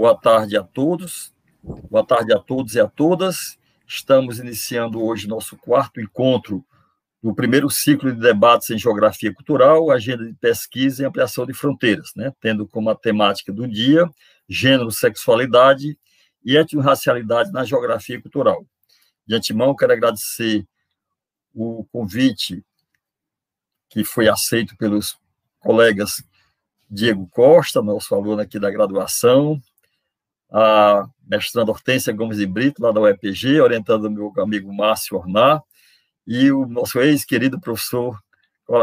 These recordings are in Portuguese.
Boa tarde a todos, boa tarde a todos e a todas. Estamos iniciando hoje nosso quarto encontro do primeiro ciclo de debates em geografia cultural, agenda de pesquisa e ampliação de fronteiras, né? tendo como a temática do dia gênero, sexualidade e etnorracialidade na geografia cultural. De antemão, quero agradecer o convite que foi aceito pelos colegas Diego Costa, nosso aluno aqui da graduação, a mestranda Hortência Gomes de Brito, lá da UEPG, orientando o meu amigo Márcio Ornar, e o nosso ex-querido professor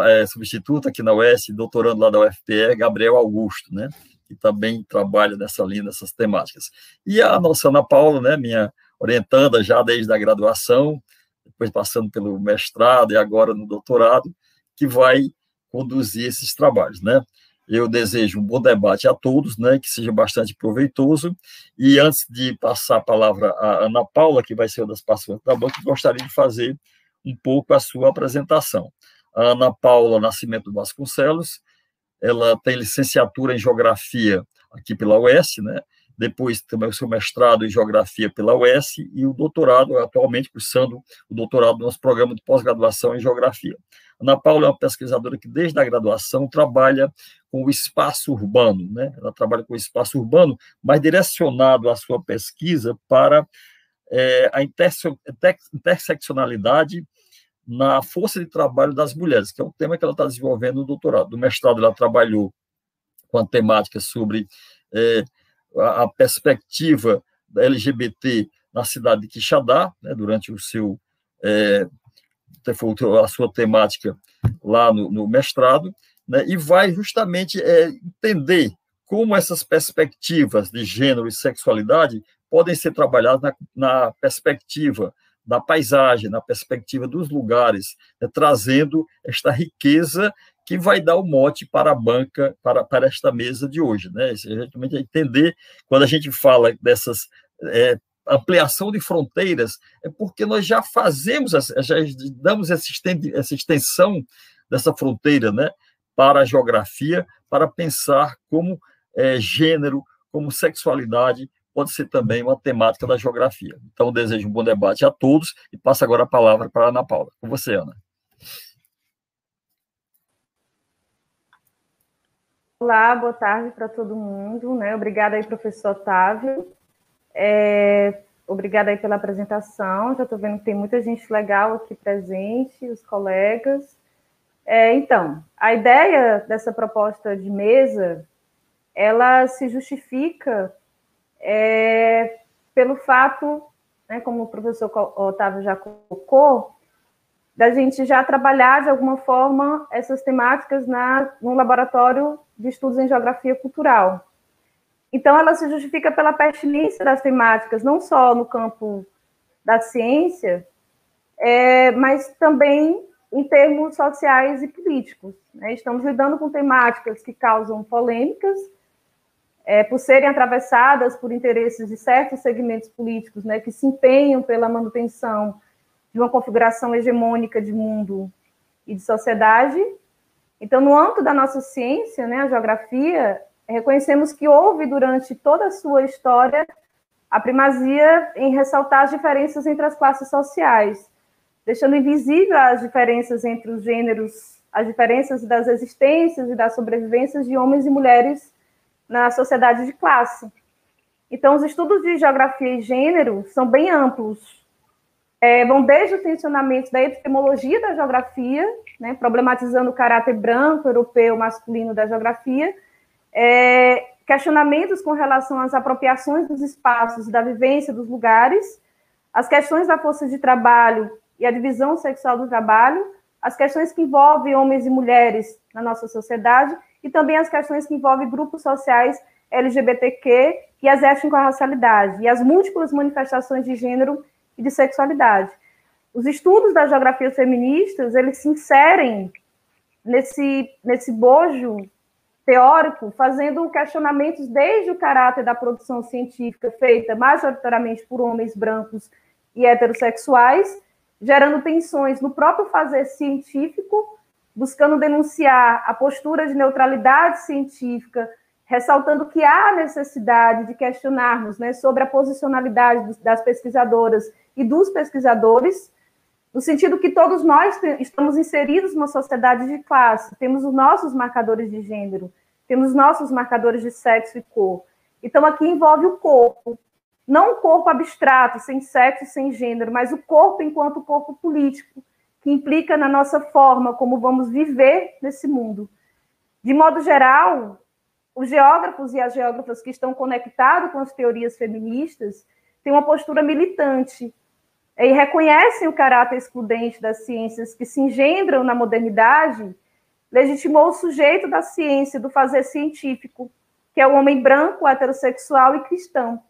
é, substituto aqui na UES, doutorando lá da UFPE, Gabriel Augusto, né, que também trabalha nessa linha, nessas temáticas. E a nossa Ana Paula, né, minha orientanda já desde a graduação, depois passando pelo mestrado e agora no doutorado, que vai conduzir esses trabalhos, né? Eu desejo um bom debate a todos, né, que seja bastante proveitoso. E antes de passar a palavra à Ana Paula, que vai ser uma das participantes da banca, gostaria de fazer um pouco a sua apresentação. A Ana Paula Nascimento Vasconcelos, ela tem licenciatura em Geografia aqui pela UES, né? depois também o seu mestrado em Geografia pela UES e o doutorado, atualmente cursando o doutorado no nosso programa de pós-graduação em Geografia. Ana Paula é uma pesquisadora que, desde a graduação, trabalha com o espaço urbano, né? Ela trabalha com o espaço urbano, mas direcionado a sua pesquisa para é, a interseccionalidade na força de trabalho das mulheres, que é um tema que ela está desenvolvendo no doutorado. No mestrado, ela trabalhou com a temática sobre é, a, perspectiva da LGBT na cidade de Quixadá, né, durante o seu é, a sua temática lá no, no mestrado, né, e vai justamente é, entender como essas perspectivas de gênero e sexualidade podem ser trabalhadas na, na perspectiva da paisagem, na perspectiva dos lugares, né, trazendo esta riqueza que vai dar o mote para a banca, para, para esta mesa de hoje. Né? Exatamente entender, quando a gente fala dessas é, ampliação de fronteiras, é porque nós já fazemos, já damos essa extensão dessa fronteira né, para a geografia, para pensar como é, gênero, como sexualidade pode ser também uma temática da geografia. Então, desejo um bom debate a todos e passo agora a palavra para a Ana Paula. Com você, Ana. Olá, boa tarde para todo mundo. Né? Obrigada aí, professor Otávio. É, obrigada aí pela apresentação. Já estou vendo que tem muita gente legal aqui presente, os colegas. É, então, a ideia dessa proposta de mesa, ela se justifica é, pelo fato, né, como o professor Otávio já colocou, da gente já trabalhar de alguma forma essas temáticas na, no laboratório de estudos em geografia cultural. Então, ela se justifica pela pertinência das temáticas, não só no campo da ciência, é, mas também em termos sociais e políticos. Né? Estamos lidando com temáticas que causam polêmicas, é, por serem atravessadas por interesses de certos segmentos políticos né, que se empenham pela manutenção de uma configuração hegemônica de mundo e de sociedade. Então, no âmbito da nossa ciência, né, a geografia, reconhecemos que houve durante toda a sua história a primazia em ressaltar as diferenças entre as classes sociais, deixando invisível as diferenças entre os gêneros, as diferenças das existências e das sobrevivências de homens e mulheres na sociedade de classe. Então, os estudos de geografia e gênero são bem amplos. É, vão desde o tensionamento da epistemologia da geografia, né, problematizando o caráter branco, europeu, masculino da geografia, é, questionamentos com relação às apropriações dos espaços, da vivência dos lugares, as questões da força de trabalho e a divisão sexual do trabalho, as questões que envolvem homens e mulheres na nossa sociedade e também as questões que envolvem grupos sociais LGBTQ e as étnico-racialidade, e as múltiplas manifestações de gênero e de sexualidade. Os estudos das geografias feministas, eles se inserem nesse, nesse bojo teórico, fazendo questionamentos desde o caráter da produção científica feita majoritariamente por homens brancos e heterossexuais, gerando tensões no próprio fazer científico, buscando denunciar a postura de neutralidade científica ressaltando que há necessidade de questionarmos né, sobre a posicionalidade das pesquisadoras e dos pesquisadores, no sentido que todos nós estamos inseridos numa sociedade de classe, temos os nossos marcadores de gênero, temos nossos marcadores de sexo e cor. Então, aqui envolve o corpo, não o corpo abstrato, sem sexo, sem gênero, mas o corpo enquanto corpo político, que implica na nossa forma como vamos viver nesse mundo. De modo geral, os geógrafos e as geógrafas que estão conectados com as teorias feministas têm uma postura militante e reconhecem o caráter excludente das ciências que se engendram na modernidade, legitimou o sujeito da ciência, do fazer científico, que é o homem branco, heterossexual e cristão,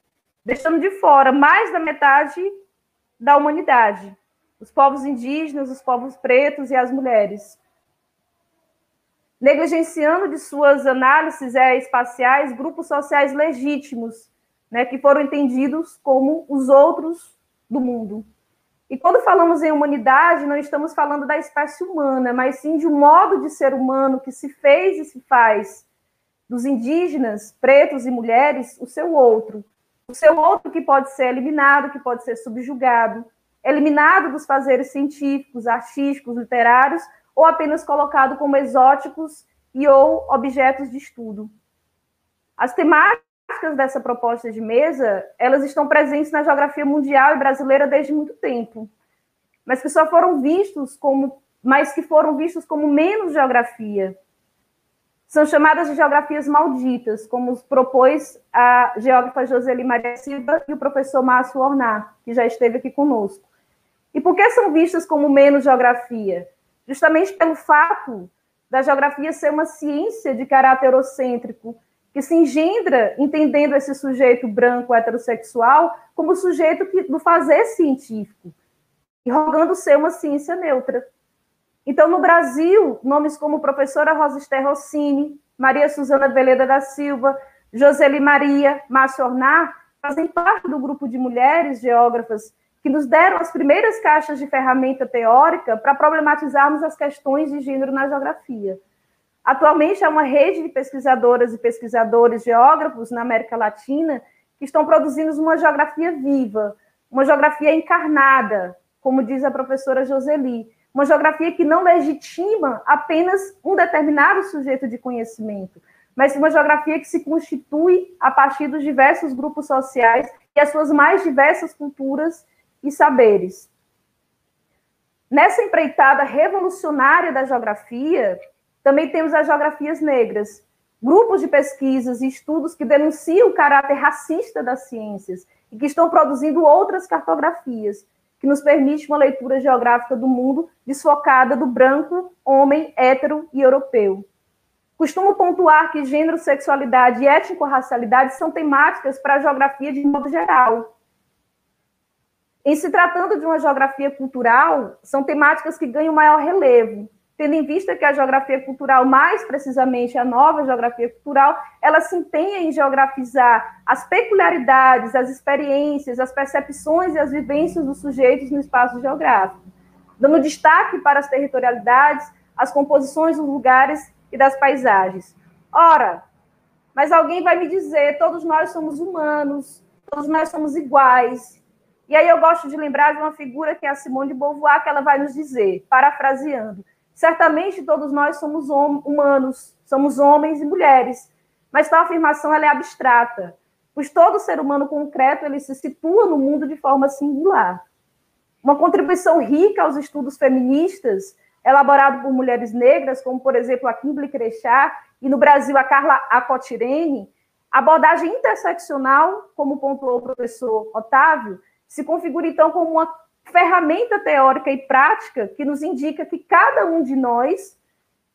deixando de fora mais da metade da humanidade, os povos indígenas, os povos pretos e as mulheres. Negligenciando de suas análises espaciais grupos sociais legítimos, né, que foram entendidos como os outros do mundo. E quando falamos em humanidade, não estamos falando da espécie humana, mas sim de um modo de ser humano que se fez e se faz dos indígenas, pretos e mulheres, o seu outro. O seu outro que pode ser eliminado, que pode ser subjugado, eliminado dos fazeres científicos, artísticos, literários, ou apenas colocado como exóticos e ou objetos de estudo. As temáticas dessa proposta de mesa, elas estão presentes na geografia mundial e brasileira desde muito tempo, mas que só foram vistos como, mas que foram vistos como menos geografia. São chamadas de geografias malditas, como propôs a geógrafa Joseli Maria Silva e o professor Márcio Ornar, que já esteve aqui conosco. E por que são vistas como menos geografia? Justamente pelo fato da geografia ser uma ciência de caráter eurocêntrico, que se engendra entendendo esse sujeito branco heterossexual como sujeito que, do fazer científico, e rogando ser uma ciência neutra. Então, no Brasil, nomes como professora Rosa Esther Rossini, Maria Suzana Veleda da Silva, Joseli Maria, Márcio Ornar, fazem parte do grupo de mulheres geógrafas que nos deram as primeiras caixas de ferramenta teórica para problematizarmos as questões de gênero na geografia. Atualmente, há uma rede de pesquisadoras e pesquisadores geógrafos na América Latina que estão produzindo uma geografia viva, uma geografia encarnada, como diz a professora Joseli, uma geografia que não legitima apenas um determinado sujeito de conhecimento, mas uma geografia que se constitui a partir dos diversos grupos sociais e as suas mais diversas culturas e saberes. Nessa empreitada revolucionária da geografia, também temos as geografias negras, grupos de pesquisas e estudos que denunciam o caráter racista das ciências e que estão produzindo outras cartografias, que nos permite uma leitura geográfica do mundo desfocada do branco, homem, hétero e europeu. Costumo pontuar que gênero, sexualidade e étnico-racialidade são temáticas para a geografia de modo geral. Em se tratando de uma geografia cultural, são temáticas que ganham maior relevo, tendo em vista que a geografia cultural, mais precisamente a nova geografia cultural, ela se empenha em geografizar as peculiaridades, as experiências, as percepções e as vivências dos sujeitos no espaço geográfico, dando destaque para as territorialidades, as composições dos lugares e das paisagens. Ora, mas alguém vai me dizer, todos nós somos humanos, todos nós somos iguais. E aí eu gosto de lembrar de uma figura que é a Simone de Beauvoir, que ela vai nos dizer, parafraseando, Certamente todos nós somos humanos, somos homens e mulheres, mas tal afirmação é abstrata, pois todo ser humano concreto ele se situa no mundo de forma singular. Uma contribuição rica aos estudos feministas, elaborado por mulheres negras, como por exemplo a Kimberly Crechá e no Brasil a Carla Acotirene, abordagem interseccional, como pontuou o professor Otávio, se configura então como uma ferramenta teórica e prática que nos indica que cada um de nós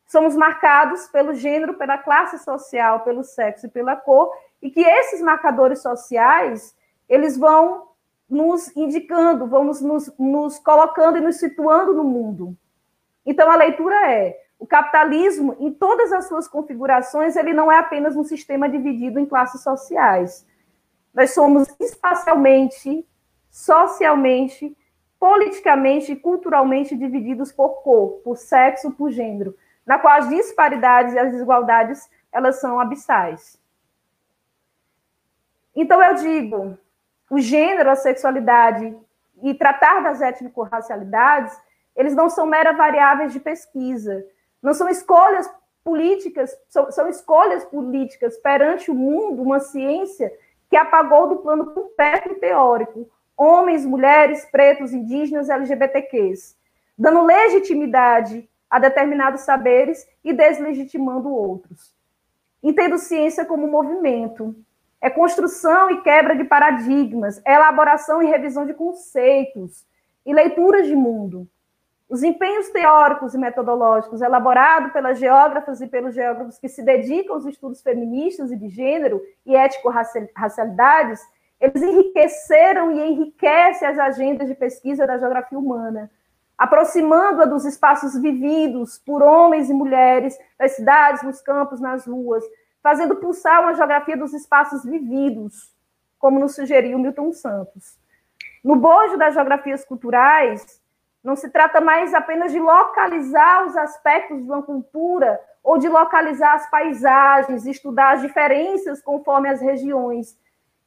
somos marcados pelo gênero, pela classe social, pelo sexo e pela cor, e que esses marcadores sociais, eles vão nos indicando, vão nos, nos, nos colocando e nos situando no mundo. Então, a leitura é, o capitalismo, em todas as suas configurações, ele não é apenas um sistema dividido em classes sociais. Nós somos espacialmente, socialmente, politicamente e culturalmente divididos por cor, por sexo, por gênero, na qual as disparidades e as desigualdades elas são abissais. Então, eu digo, o gênero, a sexualidade e tratar das étnico-racialidades, eles não são meras variáveis de pesquisa, não são escolhas políticas, são, são escolhas políticas perante o mundo, uma ciência que apagou do plano completo teórico homens, mulheres, pretos, indígenas, LGBTQs, dando legitimidade a determinados saberes e deslegitimando outros. Entendo ciência como movimento, é construção e quebra de paradigmas, é elaboração e revisão de conceitos e leituras de mundo. Os empenhos teóricos e metodológicos elaborados pelas geógrafas e pelos geógrafos que se dedicam aos estudos feministas e de gênero e ético-racialidades, eles enriqueceram e enriquecem as agendas de pesquisa da geografia humana, aproximando-a dos espaços vividos por homens e mulheres, nas cidades, nos campos, nas ruas, fazendo pulsar uma geografia dos espaços vividos, como nos sugeriu Milton Santos. No bojo das geografias culturais, não se trata mais apenas de localizar os aspectos de uma cultura ou de localizar as paisagens, estudar as diferenças conforme as regiões.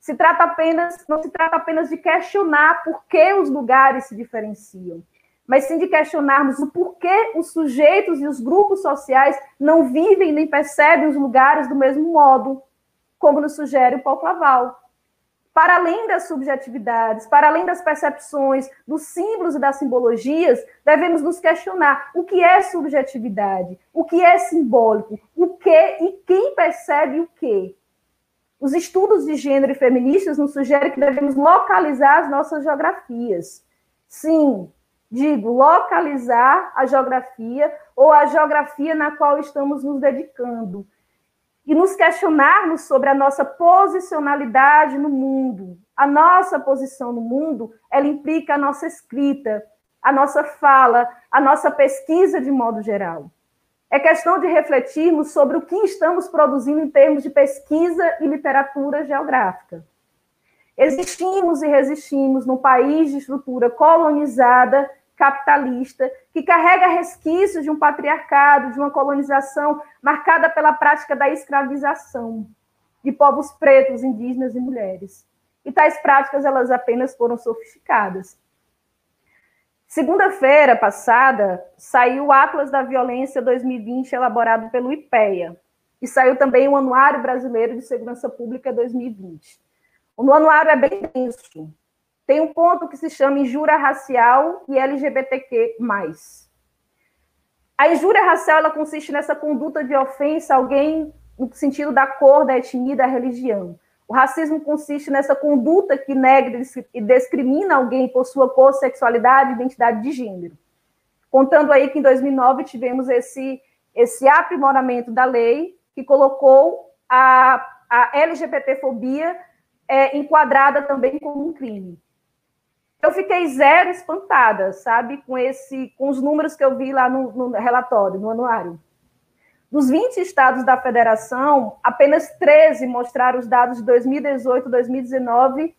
Se trata apenas, não se trata apenas de questionar por que os lugares se diferenciam, mas sim de questionarmos o porquê os sujeitos e os grupos sociais não vivem nem percebem os lugares do mesmo modo, como nos sugere o Paul Claval para além das subjetividades, para além das percepções, dos símbolos e das simbologias, devemos nos questionar o que é subjetividade, o que é simbólico, o que e quem percebe o que. Os estudos de gênero e feministas nos sugerem que devemos localizar as nossas geografias. Sim, digo, localizar a geografia ou a geografia na qual estamos nos dedicando e nos questionarmos sobre a nossa posicionalidade no mundo. A nossa posição no mundo, ela implica a nossa escrita, a nossa fala, a nossa pesquisa de modo geral. É questão de refletirmos sobre o que estamos produzindo em termos de pesquisa e literatura geográfica. Existimos e resistimos num país de estrutura colonizada capitalista, que carrega resquícios de um patriarcado, de uma colonização marcada pela prática da escravização de povos pretos, indígenas e mulheres. E tais práticas elas apenas foram sofisticadas. Segunda-feira passada saiu o Atlas da Violência 2020 elaborado pelo IPEA e saiu também o Anuário Brasileiro de Segurança Pública 2020. O anuário é bem denso, tem um ponto que se chama injúria racial e LGBTQ+. A injúria racial ela consiste nessa conduta de ofensa a alguém no sentido da cor, da etnia, da religião. O racismo consiste nessa conduta que nega e discrimina alguém por sua cor, sexualidade, identidade de gênero. Contando aí que em 2009 tivemos esse, esse aprimoramento da lei que colocou a, a LGBTfobia é, enquadrada também como um crime eu fiquei zero espantada, sabe, com esse, com os números que eu vi lá no, no relatório, no anuário. Dos 20 estados da federação, apenas 13 mostraram os dados de 2018 2019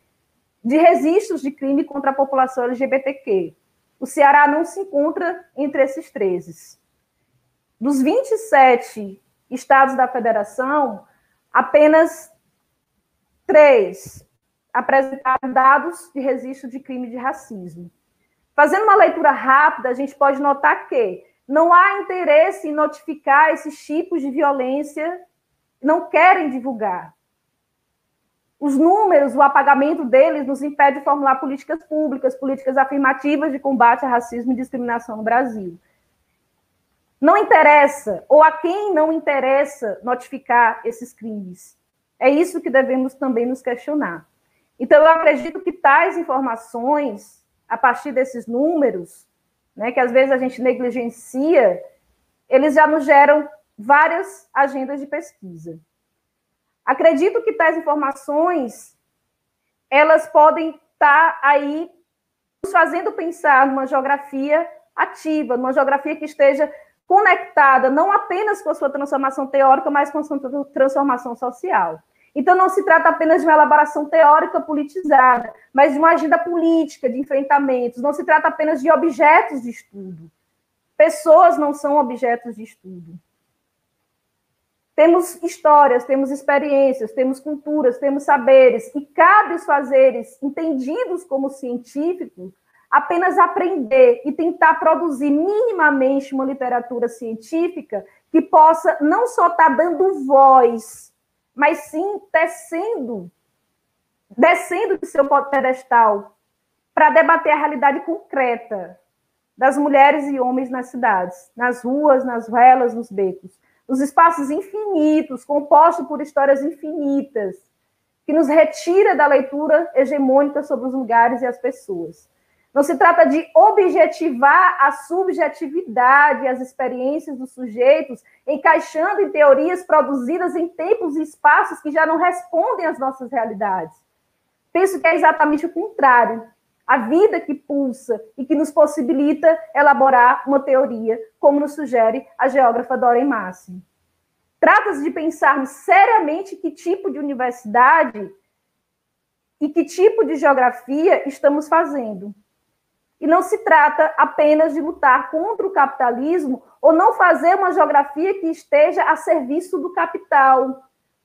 de registros de crime contra a população LGBTQ. O Ceará não se encontra entre esses 13. Dos 27 estados da federação, apenas três apresentar dados de registro de crime de racismo. Fazendo uma leitura rápida, a gente pode notar que não há interesse em notificar esses tipos de violência, não querem divulgar. Os números, o apagamento deles nos impede de formular políticas públicas, políticas afirmativas de combate a racismo e discriminação no Brasil. Não interessa, ou a quem não interessa notificar esses crimes. É isso que devemos também nos questionar. Então, eu acredito que tais informações, a partir desses números, né, que às vezes a gente negligencia, eles já nos geram várias agendas de pesquisa. Acredito que tais informações, elas podem estar aí nos fazendo pensar numa geografia ativa, numa geografia que esteja conectada não apenas com a sua transformação teórica, mas com a sua transformação social. Então, não se trata apenas de uma elaboração teórica politizada, mas de uma agenda política, de enfrentamentos. Não se trata apenas de objetos de estudo. Pessoas não são objetos de estudo. Temos histórias, temos experiências, temos culturas, temos saberes, e cabe os fazeres entendidos como científicos apenas aprender e tentar produzir minimamente uma literatura científica que possa não só estar tá dando voz, mas sim tecendo, descendo de seu pedestal para debater a realidade concreta das mulheres e homens nas cidades, nas ruas, nas velas, nos becos, nos espaços infinitos, compostos por histórias infinitas, que nos retira da leitura hegemônica sobre os lugares e as pessoas. Não se trata de objetivar a subjetividade as experiências dos sujeitos, encaixando em teorias produzidas em tempos e espaços que já não respondem às nossas realidades. Penso que é exatamente o contrário. A vida que pulsa e que nos possibilita elaborar uma teoria, como nos sugere a geógrafa Doreen Massimo. Trata-se de pensarmos seriamente que tipo de universidade e que tipo de geografia estamos fazendo e não se trata apenas de lutar contra o capitalismo ou não fazer uma geografia que esteja a serviço do capital.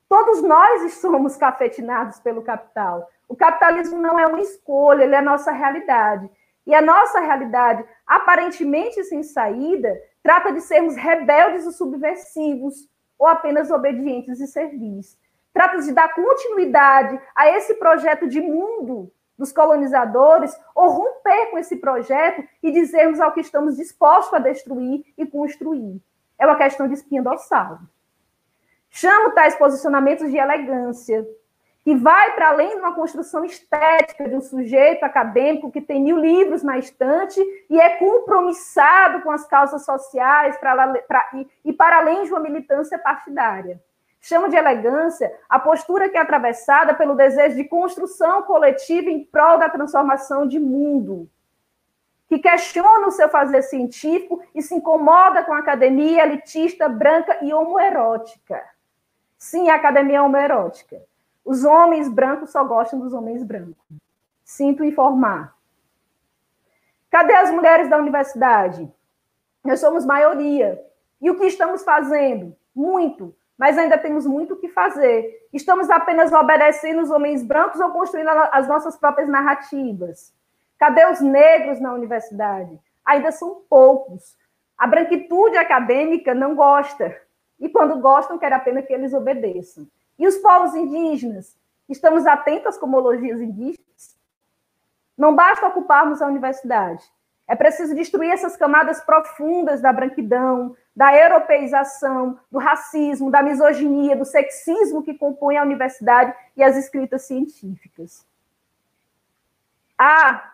Todos nós somos cafetinados pelo capital. O capitalismo não é uma escolha, ele é a nossa realidade. E a nossa realidade, aparentemente sem saída, trata de sermos rebeldes e subversivos, ou apenas obedientes e servis. Trata de dar continuidade a esse projeto de mundo dos colonizadores, ou romper com esse projeto e dizermos ao que estamos dispostos a destruir e construir. É uma questão de espinha dorsal. Chamo tais posicionamentos de elegância, que vai para além de uma construção estética de um sujeito acadêmico que tem mil livros na estante e é compromissado com as causas sociais pra, pra, e, e para além de uma militância partidária. Chama de elegância a postura que é atravessada pelo desejo de construção coletiva em prol da transformação de mundo, que questiona o seu fazer científico e se incomoda com a academia elitista, branca e homoerótica. Sim, a academia é homoerótica. Os homens brancos só gostam dos homens brancos. Sinto informar. Cadê as mulheres da universidade? Nós somos maioria. E o que estamos fazendo? Muito mas ainda temos muito o que fazer. Estamos apenas obedecendo os homens brancos ou construindo as nossas próprias narrativas? Cadê os negros na universidade? Ainda são poucos. A branquitude acadêmica não gosta. E quando gostam, quer apenas que eles obedeçam. E os povos indígenas? Estamos atentos às cosmologias indígenas? Não basta ocuparmos a universidade. É preciso destruir essas camadas profundas da branquidão, da europeização, do racismo, da misoginia, do sexismo que compõem a universidade e as escritas científicas. Ah,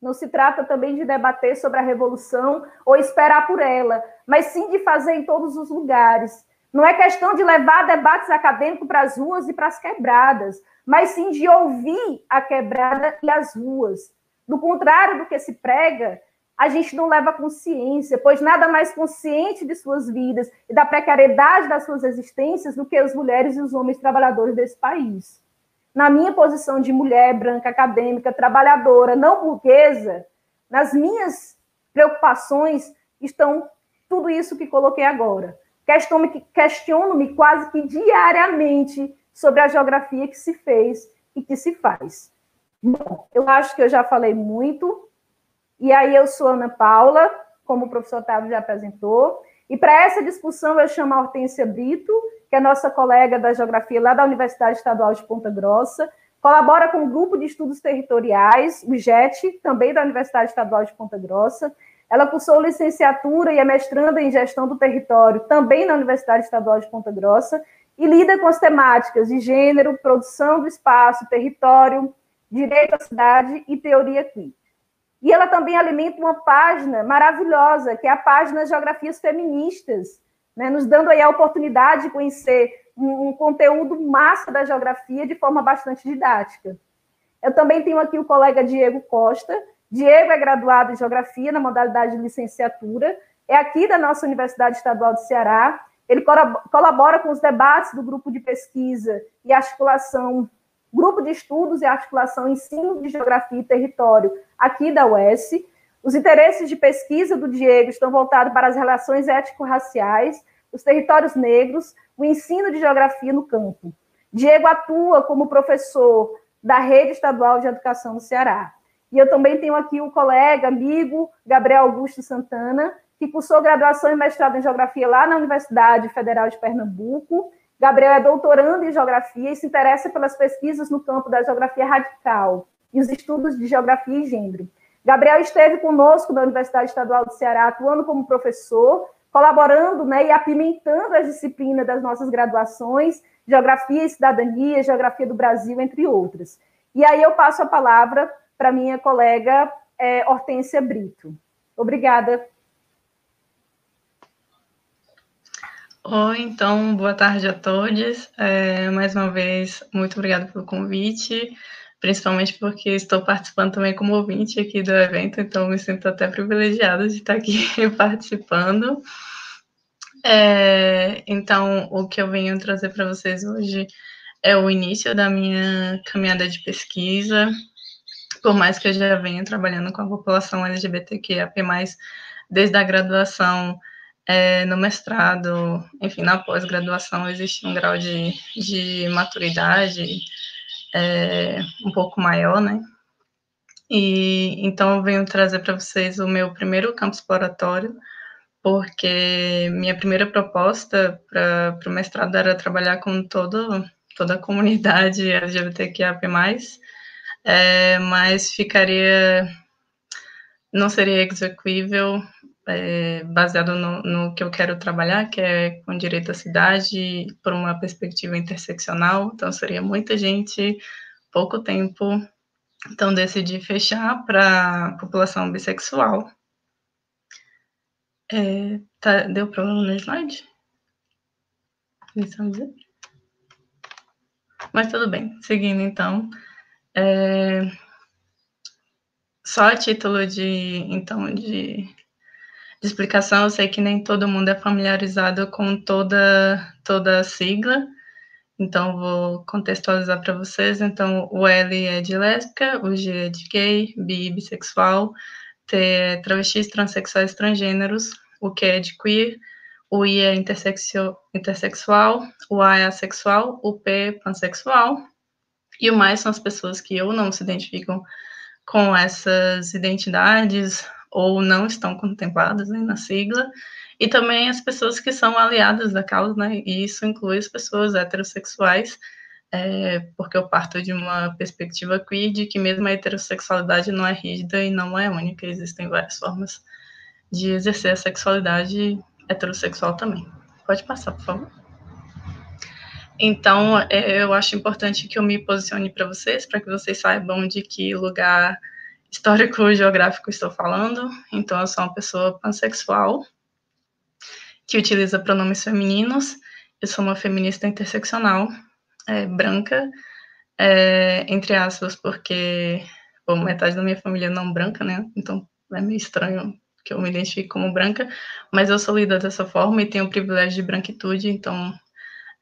não se trata também de debater sobre a revolução ou esperar por ela, mas sim de fazer em todos os lugares. Não é questão de levar debates acadêmicos para as ruas e para as quebradas, mas sim de ouvir a quebrada e as ruas. Do contrário do que se prega, a gente não leva consciência, pois nada mais consciente de suas vidas e da precariedade das suas existências do que as mulheres e os homens trabalhadores desse país. Na minha posição de mulher branca, acadêmica, trabalhadora, não burguesa, nas minhas preocupações estão tudo isso que coloquei agora. Questiono-me questiono quase que diariamente sobre a geografia que se fez e que se faz. Bom, eu acho que eu já falei muito, e aí eu sou Ana Paula, como o professor Otávio já apresentou, e para essa discussão eu chamo a Hortência Brito, que é nossa colega da Geografia lá da Universidade Estadual de Ponta Grossa, colabora com o Grupo de Estudos Territoriais, o GET, também da Universidade Estadual de Ponta Grossa. Ela cursou licenciatura e é mestranda em Gestão do Território, também na Universidade Estadual de Ponta Grossa, e lida com as temáticas de gênero, produção do espaço, território, direito à cidade e teoria crítica. E ela também alimenta uma página maravilhosa, que é a página Geografias Feministas, né, nos dando aí a oportunidade de conhecer um, um, conteúdo massa da geografia de forma bastante didática. Eu também tenho aqui o colega Diego Costa. Diego é graduado em Geografia na modalidade de licenciatura, é aqui da nossa Universidade Estadual do Ceará. Ele colabora com os debates do grupo de pesquisa e articulação Grupo de Estudos e Articulação Ensino de Geografia e Território, aqui da UES. Os interesses de pesquisa do Diego estão voltados para as relações ético-raciais, os territórios negros, o ensino de geografia no campo. Diego atua como professor da Rede Estadual de Educação do Ceará. E eu também tenho aqui o colega, amigo Gabriel Augusto Santana, que cursou graduação e mestrado em Geografia lá na Universidade Federal de Pernambuco. Gabriel é doutorando em Geografia e se interessa pelas pesquisas no campo da Geografia Radical e os estudos de Geografia e Gênero. Gabriel esteve conosco na Universidade Estadual do Ceará, atuando como professor, colaborando né, e apimentando as disciplinas das nossas graduações, Geografia e Cidadania, Geografia do Brasil, entre outras. E aí eu passo a palavra para minha colega é, Hortência Brito. Obrigada. Oi, então, boa tarde a todos. É, mais uma vez, muito obrigada pelo convite principalmente porque estou participando também como ouvinte aqui do evento, então me sinto até privilegiada de estar aqui participando. É, então, o que eu venho trazer para vocês hoje é o início da minha caminhada de pesquisa, por mais que eu já venha trabalhando com a população LGBTQIA+, desde a graduação, é, no mestrado, enfim, na pós-graduação, existe um grau de, de maturidade, é, um pouco maior, né? E então eu venho trazer para vocês o meu primeiro campo exploratório, porque minha primeira proposta para o mestrado era trabalhar com todo, toda a comunidade LGBTQIA+, é, mas ficaria, não seria execuível é, baseado no, no, que eu quero trabalhar, que é com direito à cidade, por uma perspectiva interseccional, então seria muita gente, pouco tempo, então decidi fechar para população bissexual. É, tá, deu problema no slide? Mas tudo bem, seguindo então. É, só a título de, então, de de explicação, eu sei que nem todo mundo é familiarizado com toda, toda a sigla, então vou contextualizar para vocês. Então, o L é de lésbica, o G é de gay, bi, bissexual, T é travestis, transexuais, transgêneros, o Q é de queer, o I é intersexual, o A é assexual, o P é pansexual, e o mais são as pessoas que ou não se identificam com essas identidades ou não estão contempladas né, na sigla, e também as pessoas que são aliadas da causa, né, e isso inclui as pessoas heterossexuais, é, porque eu parto de uma perspectiva queer de que mesmo a heterossexualidade não é rígida e não é única, existem várias formas de exercer a sexualidade heterossexual também. Pode passar, por favor. Então, é, eu acho importante que eu me posicione para vocês, para que vocês saibam de que lugar histórico geográfico estou falando, então eu sou uma pessoa pansexual que utiliza pronomes femininos, eu sou uma feminista interseccional, é, branca, é, entre aspas, porque bom, metade da minha família é não branca, né? Então é meio estranho que eu me identifique como branca, mas eu sou lida dessa forma e tenho o privilégio de branquitude, então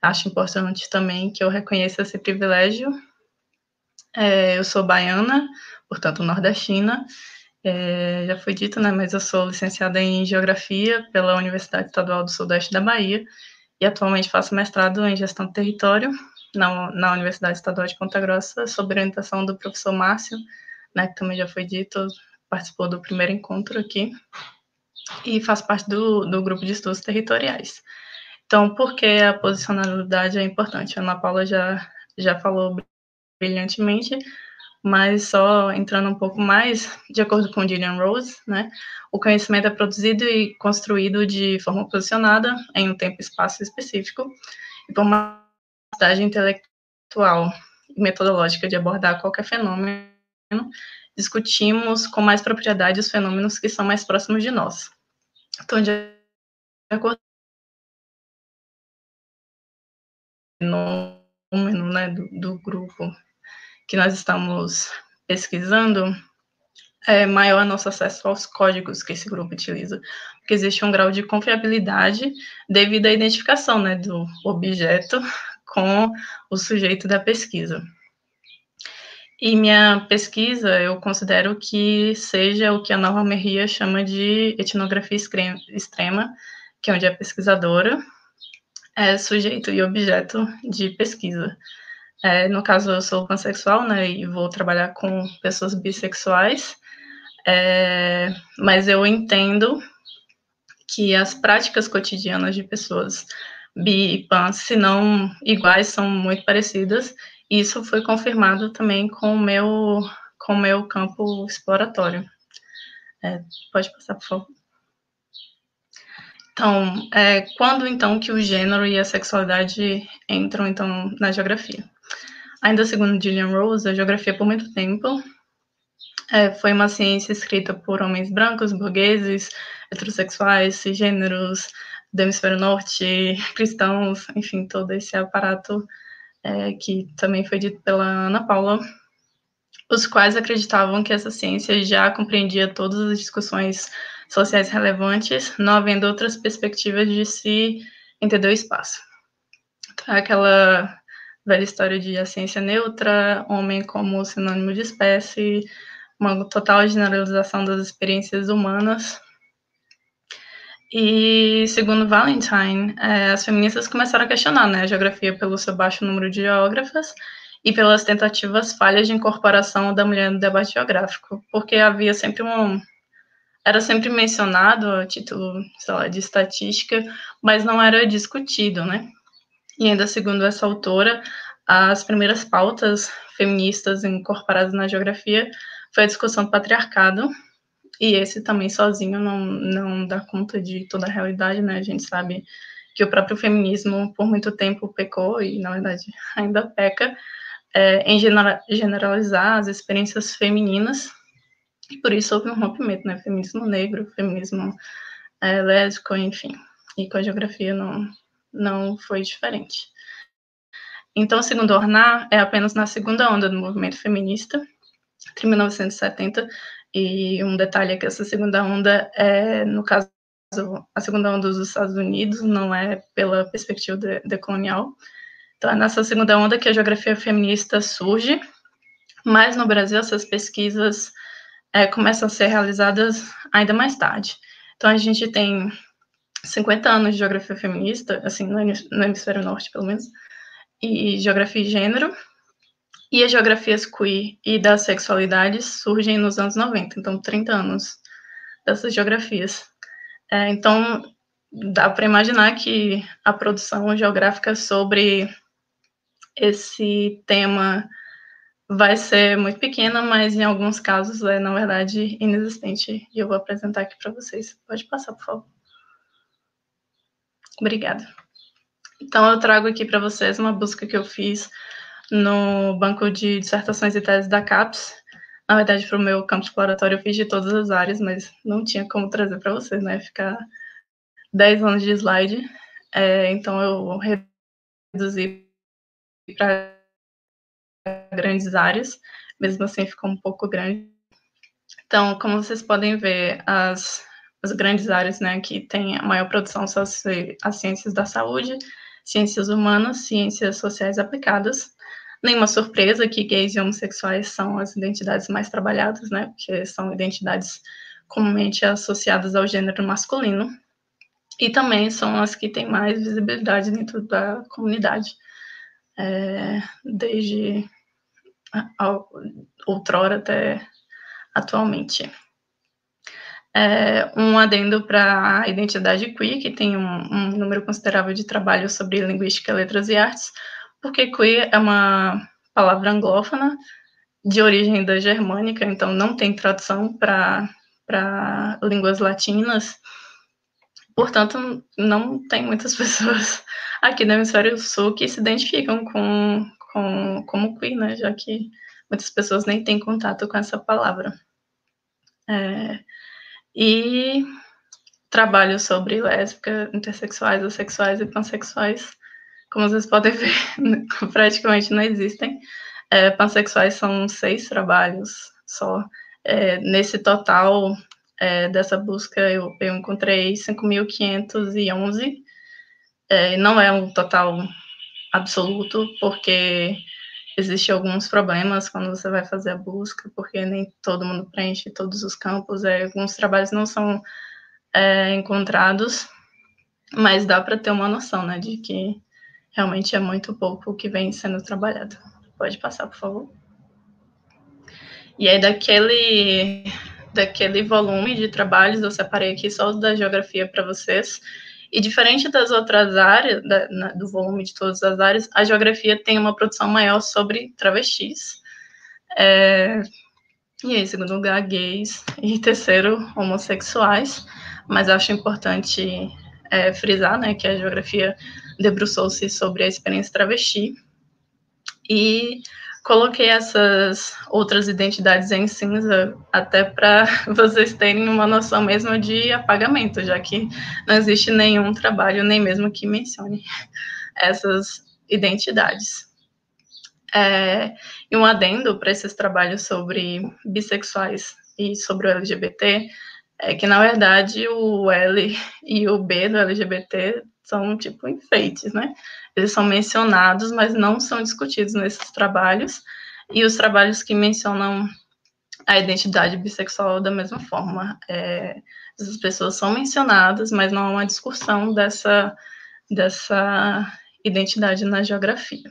acho importante também que eu reconheça esse privilégio. É, eu sou baiana, portanto, nordestina. É, já foi dito, né, mas eu sou licenciada em Geografia pela Universidade Estadual do Sudeste da Bahia e atualmente faço mestrado em Gestão do Território na, na Universidade Estadual de Ponta Grossa, sob orientação do professor Márcio, né, que também já foi dito, participou do primeiro encontro aqui, e faz parte do, do grupo de estudos territoriais. Então, por que a posicionalidade é importante? A Ana Paula já, já falou brilhantemente, mas só entrando um pouco mais, de acordo com Gillian Rose, né, o conhecimento é produzido e construído de forma posicionada em um tempo e espaço específico e por uma capacidade intelectual e metodológica de abordar qualquer fenômeno, discutimos com mais propriedade os fenômenos que são mais próximos de nós. Então, de acordo o né, do, do grupo que nós estamos pesquisando, é maior nosso acesso aos códigos que esse grupo utiliza, porque existe um grau de confiabilidade devido à identificação né, do objeto com o sujeito da pesquisa. E minha pesquisa, eu considero que seja o que a Nova Merria chama de etnografia extrema, que é onde é pesquisadora, é sujeito e objeto de pesquisa. É, no caso, eu sou pansexual, né, e vou trabalhar com pessoas bissexuais, é, mas eu entendo que as práticas cotidianas de pessoas bi e pan, se não iguais, são muito parecidas, e isso foi confirmado também com o meu, com meu campo exploratório. É, pode passar, por favor. Então, é, quando então que o gênero e a sexualidade entram então na geografia? Ainda segundo Gillian Rose, a geografia por muito tempo é, foi uma ciência escrita por homens brancos, burgueses, heterossexuais, cisgêneros, do hemisfério norte, cristãos, enfim, todo esse aparato é, que também foi dito pela Ana Paula, os quais acreditavam que essa ciência já compreendia todas as discussões sociais relevantes, não havendo outras perspectivas de se entender o espaço. Então, é aquela velha história de a ciência neutra, homem como sinônimo de espécie, uma total generalização das experiências humanas. E, segundo Valentine, é, as feministas começaram a questionar né, a geografia pelo seu baixo número de geógrafas e pelas tentativas falhas de incorporação da mulher no debate geográfico, porque havia sempre um, era sempre mencionado a título, sei lá, de estatística, mas não era discutido, né? E ainda segundo essa autora, as primeiras pautas feministas incorporadas na geografia foi a discussão do patriarcado, e esse também sozinho não, não dá conta de toda a realidade, né? A gente sabe que o próprio feminismo por muito tempo pecou, e na verdade ainda peca, é, em generalizar as experiências femininas e por isso houve um rompimento, né? Feminismo negro, feminismo é, lésbico, enfim. E com a geografia não, não foi diferente. Então, segundo Ornar, é apenas na segunda onda do movimento feminista, entre 1970, e um detalhe é que essa segunda onda é, no caso, a segunda onda dos Estados Unidos, não é pela perspectiva decolonial. Então, é nessa segunda onda que a geografia feminista surge, mas no Brasil essas pesquisas é, começam a ser realizadas ainda mais tarde. Então, a gente tem 50 anos de geografia feminista, assim, no hemisfério norte, pelo menos, e geografia e gênero, e as geografias queer e das sexualidades surgem nos anos 90, então 30 anos dessas geografias. É, então, dá para imaginar que a produção geográfica sobre esse tema vai ser muito pequena, mas em alguns casos é, na verdade, inexistente. E eu vou apresentar aqui para vocês. Pode passar, por favor. Obrigada. Então, eu trago aqui para vocês uma busca que eu fiz no banco de dissertações e teses da CAPES. Na verdade, para o meu campo exploratório, eu fiz de todas as áreas, mas não tinha como trazer para vocês, né? Ficar 10 anos de slide. É, então, eu reduzi para grandes áreas, mesmo assim ficou um pouco grande. Então, como vocês podem ver, as, as grandes áreas né, que têm a maior produção são as, as ciências da saúde, ciências humanas, ciências sociais aplicadas. Nenhuma surpresa que gays e homossexuais são as identidades mais trabalhadas, né, porque são identidades comumente associadas ao gênero masculino, e também são as que têm mais visibilidade dentro da comunidade. É, desde outrora até atualmente. É, um adendo para a identidade queer, que tem um, um, número considerável de trabalho sobre linguística, letras e artes, porque queer é uma palavra anglófona de origem da germânica, então não tem tradução para línguas latinas. Portanto, não tem muitas pessoas aqui no hemisfério sul que se identificam com, com, como queer, né? Já que muitas pessoas nem têm contato com essa palavra. É, e trabalho sobre lésbica, intersexuais, assexuais e pansexuais. Como vocês podem ver, praticamente não existem. É, pansexuais são seis trabalhos só. É, nesse total é, dessa busca, eu, eu encontrei 5.511. É, não é um total absoluto, porque existem alguns problemas quando você vai fazer a busca, porque nem todo mundo preenche todos os campos, é, alguns trabalhos não são é, encontrados. mas dá para ter uma noção, né, de que realmente é muito pouco o que vem sendo trabalhado. Pode passar, por favor. E aí, daquele, daquele volume de trabalhos, eu separei aqui só os da geografia para vocês. E diferente das outras áreas, da, na, do volume de todas as áreas, a geografia tem uma produção maior sobre travestis. É, e aí, segundo lugar, gays. E terceiro, homossexuais. Mas acho importante é, frisar né, que a geografia debruçou-se sobre a experiência travesti. E coloquei essas outras identidades em cinza até para vocês terem uma noção mesmo de apagamento, já que não existe nenhum trabalho, nem mesmo que mencione essas identidades. É, e um adendo para esses trabalhos sobre bissexuais e sobre o LGBT é que, na verdade, o L e o B do LGBT são tipo enfeites, né? Eles são mencionados, mas não são discutidos nesses trabalhos, e os trabalhos que mencionam a identidade bissexual da mesma forma. É, essas pessoas são mencionadas, mas não há uma discussão dessa, dessa identidade na geografia.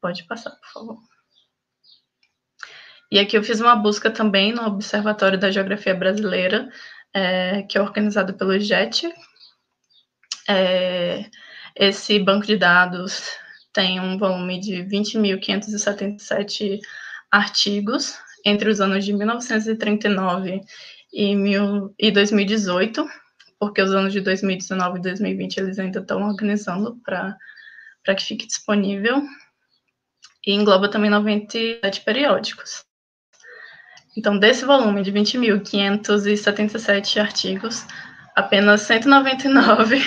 Pode passar, por favor. E aqui eu fiz uma busca também no Observatório da Geografia Brasileira, é, que é organizado pelo JET, é, esse banco de dados tem um volume de 20.577 artigos entre os anos de 1939 e, mil, e 2018, porque os anos de 2019 e 2020 eles ainda estão organizando para que fique disponível, e engloba também 97 periódicos. Então, desse volume de 20.577 artigos, apenas 199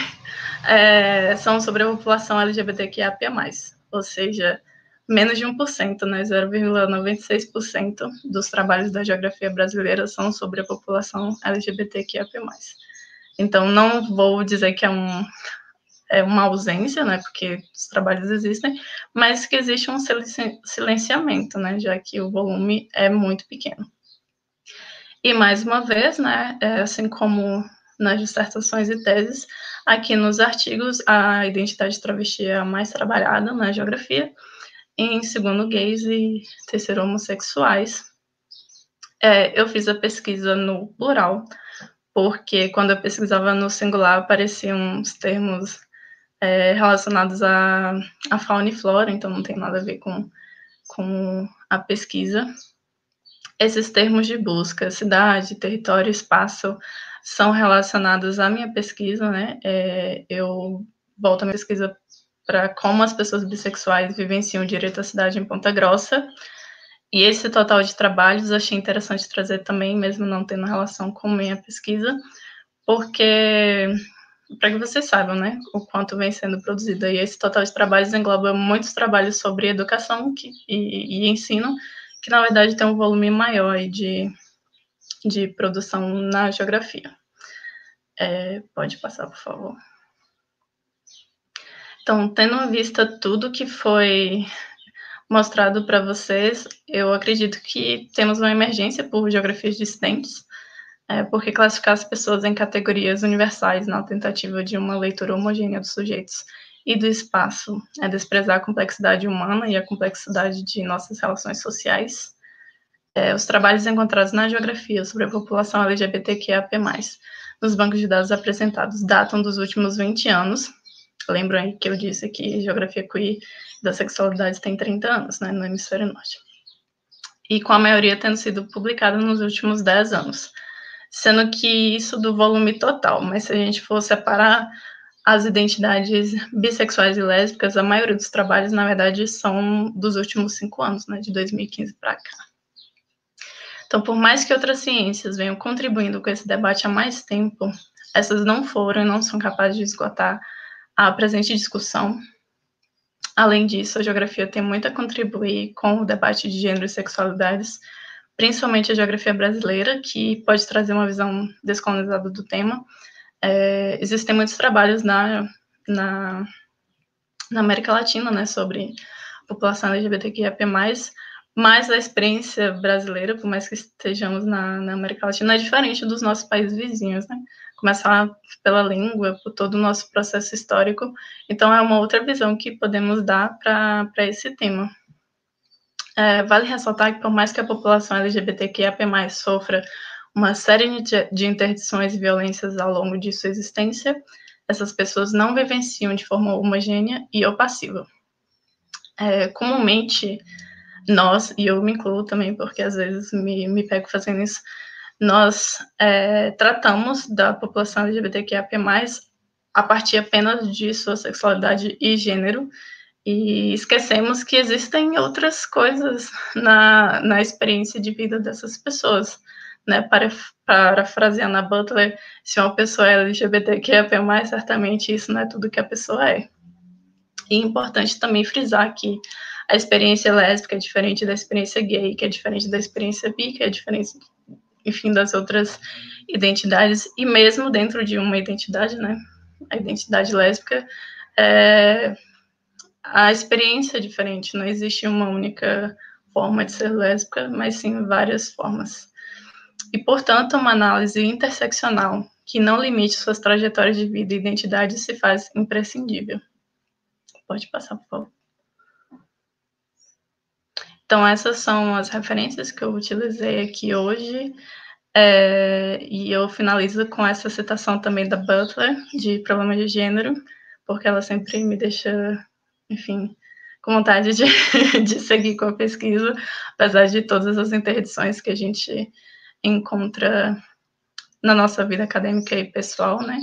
é, são sobre a população LGBTQIA+, ou seja, menos de 1%, né, 0,96% dos trabalhos da geografia brasileira são sobre a população LGBTQIA+. Então, não vou dizer que é, um, é uma ausência, né, porque os trabalhos existem, mas que existe um silenciamento, né, já que o volume é muito pequeno. E, mais uma vez, né, é, assim como nas dissertações e teses, aqui nos artigos, a identidade travesti é a mais trabalhada na geografia, em segundo, gays e terceiro, homossexuais. É, eu fiz a pesquisa no plural, porque quando eu pesquisava no singular apareciam os termos é, relacionados à fauna e flora, então não tem nada a ver com, com a pesquisa. Esses termos de busca, cidade, território, espaço, são relacionados à minha pesquisa, né? É, eu volto a minha pesquisa para como as pessoas bissexuais vivenciam o direito à cidade em Ponta Grossa. E esse total de trabalhos achei interessante trazer também, mesmo não tendo relação com minha pesquisa, porque para que vocês saibam, né, o quanto vem sendo produzido. E esse total de trabalhos engloba muitos trabalhos sobre educação que, e, e ensino, que na verdade tem um volume maior de de produção na geografia. É, pode passar, por favor. Então, tendo em vista tudo que foi mostrado para vocês, eu acredito que temos uma emergência por geografias dissidentes, é, porque classificar as pessoas em categorias universais na tentativa de uma leitura homogênea dos sujeitos e do espaço é desprezar a complexidade humana e a complexidade de nossas relações sociais é, os trabalhos encontrados na geografia sobre a população LGBTQIAP+, nos bancos de dados apresentados, datam dos últimos 20 anos. Lembram aí que eu disse que geografia queer da sexualidade tem 30 anos, né, no hemisfério norte. E com a maioria tendo sido publicada nos últimos 10 anos. Sendo que isso do volume total, mas se a gente for separar as identidades bissexuais e lésbicas, a maioria dos trabalhos, na verdade, são dos últimos cinco anos, né, de 2015 para cá. Então, por mais que outras ciências venham contribuindo com esse debate há mais tempo, essas não foram e não são capazes de esgotar a presente discussão. Além disso, a geografia tem muito a contribuir com o debate de gênero e sexualidades, principalmente a geografia brasileira, que pode trazer uma visão descolonizada do tema. É, existem muitos trabalhos na, na, na América Latina, né, sobre população LGBTQIA+, mas a experiência brasileira, por mais que estejamos na, na, América Latina, é diferente dos nossos países vizinhos, né? começar pela língua, por todo o nosso processo histórico. Então, é uma outra visão que podemos dar para esse tema. É, vale ressaltar que, por mais que a população LGBTQIA+ sofra uma série de interdições e violências ao longo de sua existência, essas pessoas não vivenciam de forma homogênea e ou passiva. É, comumente, nós, e eu me incluo também, porque às vezes me, me pego fazendo isso, nós é, tratamos da população LGBTQIA+, a partir apenas de sua sexualidade e gênero, e esquecemos que existem outras coisas na, na experiência de vida dessas pessoas. Né? Para, parafraseando a Butler, se uma pessoa é LGBTQIA+, certamente isso não é tudo que a pessoa é. E é importante também frisar que a experiência lésbica é diferente da experiência gay, que é diferente da experiência bi, que é diferente, enfim, das outras identidades, e mesmo dentro de uma identidade, né, a identidade lésbica, é, a experiência é diferente, não existe uma única forma de ser lésbica, mas sim várias formas. E, portanto, uma análise interseccional que não limite suas trajetórias de vida e identidade se faz imprescindível. Pode passar, por favor. Então, essas são as referências que eu utilizei aqui hoje. É, e eu finalizo com essa citação também da Butler, de Problema de Gênero, porque ela sempre me deixa, enfim, com vontade de, de seguir com a pesquisa, apesar de todas as interdições que a gente encontra na nossa vida acadêmica e pessoal, né?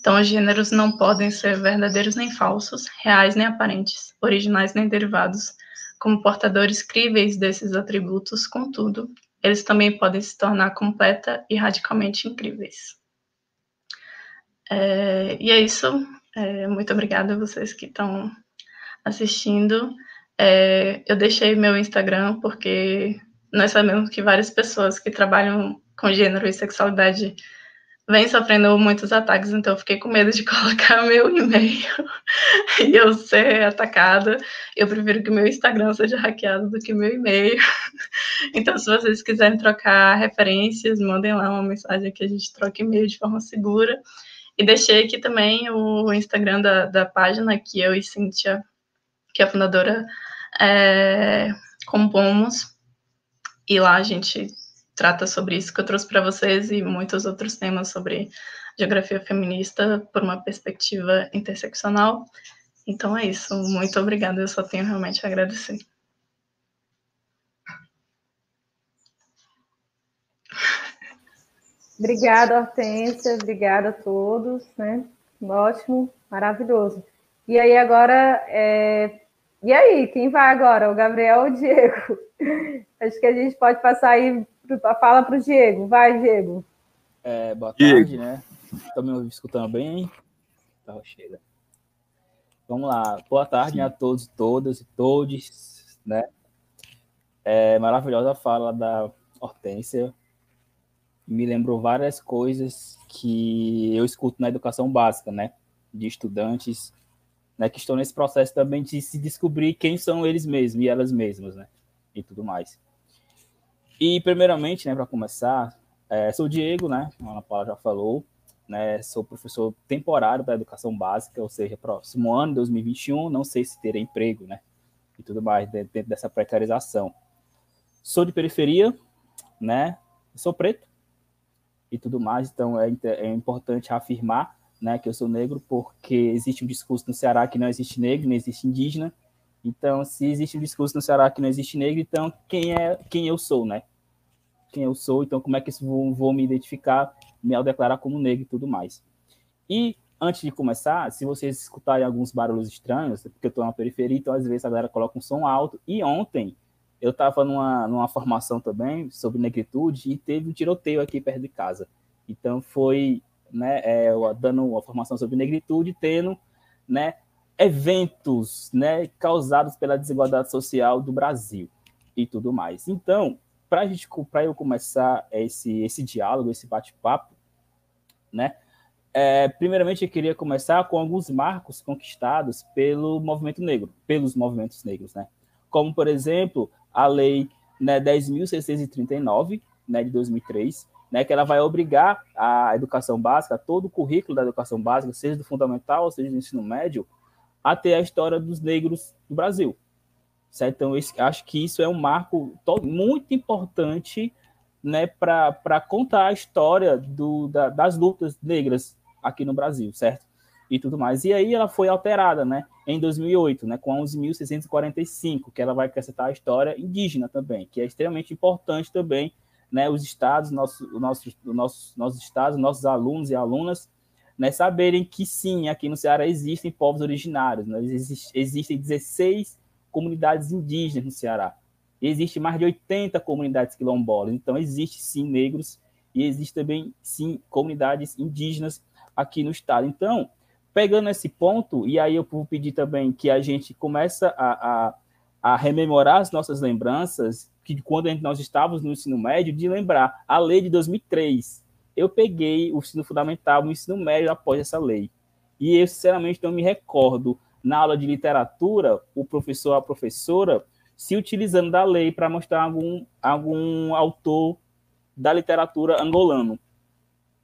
Então, os gêneros não podem ser verdadeiros nem falsos, reais nem aparentes, originais nem derivados, como portadores críveis desses atributos, contudo, eles também podem se tornar completa e radicalmente incríveis. É, e é isso. É, muito obrigada a vocês que estão assistindo. É, eu deixei meu Instagram porque nós sabemos que várias pessoas que trabalham com gênero e sexualidade vem sofrendo muitos ataques, então eu fiquei com medo de colocar meu e-mail e eu ser atacada. Eu prefiro que meu Instagram seja hackeado do que meu e-mail. Então, se vocês quiserem trocar referências, mandem lá uma mensagem que a gente troque e-mail de forma segura. E deixei aqui também o Instagram da, da página que eu e Cíntia, que é a fundadora, é, compomos. E lá a gente trata sobre isso que eu trouxe para vocês e muitos outros temas sobre geografia feminista por uma perspectiva interseccional. Então é isso. Muito obrigada. Eu só tenho realmente a agradecer. Obrigada, Hortência. Obrigada a todos. Né? Ótimo, maravilhoso. E aí, agora, é... e aí, quem vai agora? O Gabriel ou o Diego? Acho que a gente pode passar aí Fala para o Diego, vai, Diego. É, boa tarde, Diego. né? Estão me escutando bem? Tá, chega. Vamos lá. Boa tarde né, a todos, todas e todos, né? É maravilhosa a fala da Hortência. Me lembrou várias coisas que eu escuto na educação básica, né? De estudantes, né? Que estão nesse processo também de se descobrir quem são eles mesmos e elas mesmas, né? E tudo mais. E, primeiramente, né, para começar, é, sou o Diego, né, como a Ana Paula já falou, né, sou professor temporário da educação básica, ou seja, próximo ano, 2021, não sei se terei emprego, né, e tudo mais dentro dessa precarização. Sou de periferia, né, sou preto e tudo mais, então é, é importante afirmar, né, que eu sou negro, porque existe um discurso no Ceará que não existe negro, não existe indígena, então, se existe um discurso no Ceará que não existe negro, então quem é quem eu sou, né? Quem eu sou, então como é que eu vou, vou me identificar, me declarar como negro e tudo mais. E antes de começar, se vocês escutarem alguns barulhos estranhos, é porque eu estou na periferia, então às vezes a galera coloca um som alto. E ontem eu estava numa, numa formação também sobre negritude e teve um tiroteio aqui perto de casa. Então foi né, é, dando uma formação sobre negritude, tendo né, eventos né, causados pela desigualdade social do Brasil e tudo mais. Então, para eu começar esse, esse diálogo, esse bate-papo, né, é, primeiramente eu queria começar com alguns marcos conquistados pelo movimento negro, pelos movimentos negros, né? Como, por exemplo, a lei né, 10.639, né, de 2003, né, que ela vai obrigar a educação básica, todo o currículo da educação básica, seja do fundamental, seja do ensino médio, a ter a história dos negros do Brasil. Certo? Então, acho que isso é um marco muito importante né, para contar a história do, da, das lutas negras aqui no Brasil, certo? E tudo mais. E aí ela foi alterada, né, em 2008, né, com a 11.645, que ela vai acrescentar a história indígena também, que é extremamente importante também, né, os estados, nossos, nossos, nossos, nossos estados, nossos alunos e alunas, né, saberem que sim, aqui no Ceará existem povos originários, né, existem 16 comunidades indígenas no Ceará, existe mais de 80 comunidades quilombolas, então existe sim negros e existe também sim comunidades indígenas aqui no estado. Então, pegando esse ponto, e aí eu vou pedir também que a gente comece a, a, a rememorar as nossas lembranças, que quando nós estávamos no ensino médio, de lembrar a lei de 2003. Eu peguei o ensino fundamental, o ensino médio após essa lei. E eu, sinceramente, não me recordo, na aula de literatura, o professor ou a professora se utilizando da lei para mostrar algum, algum autor da literatura angolano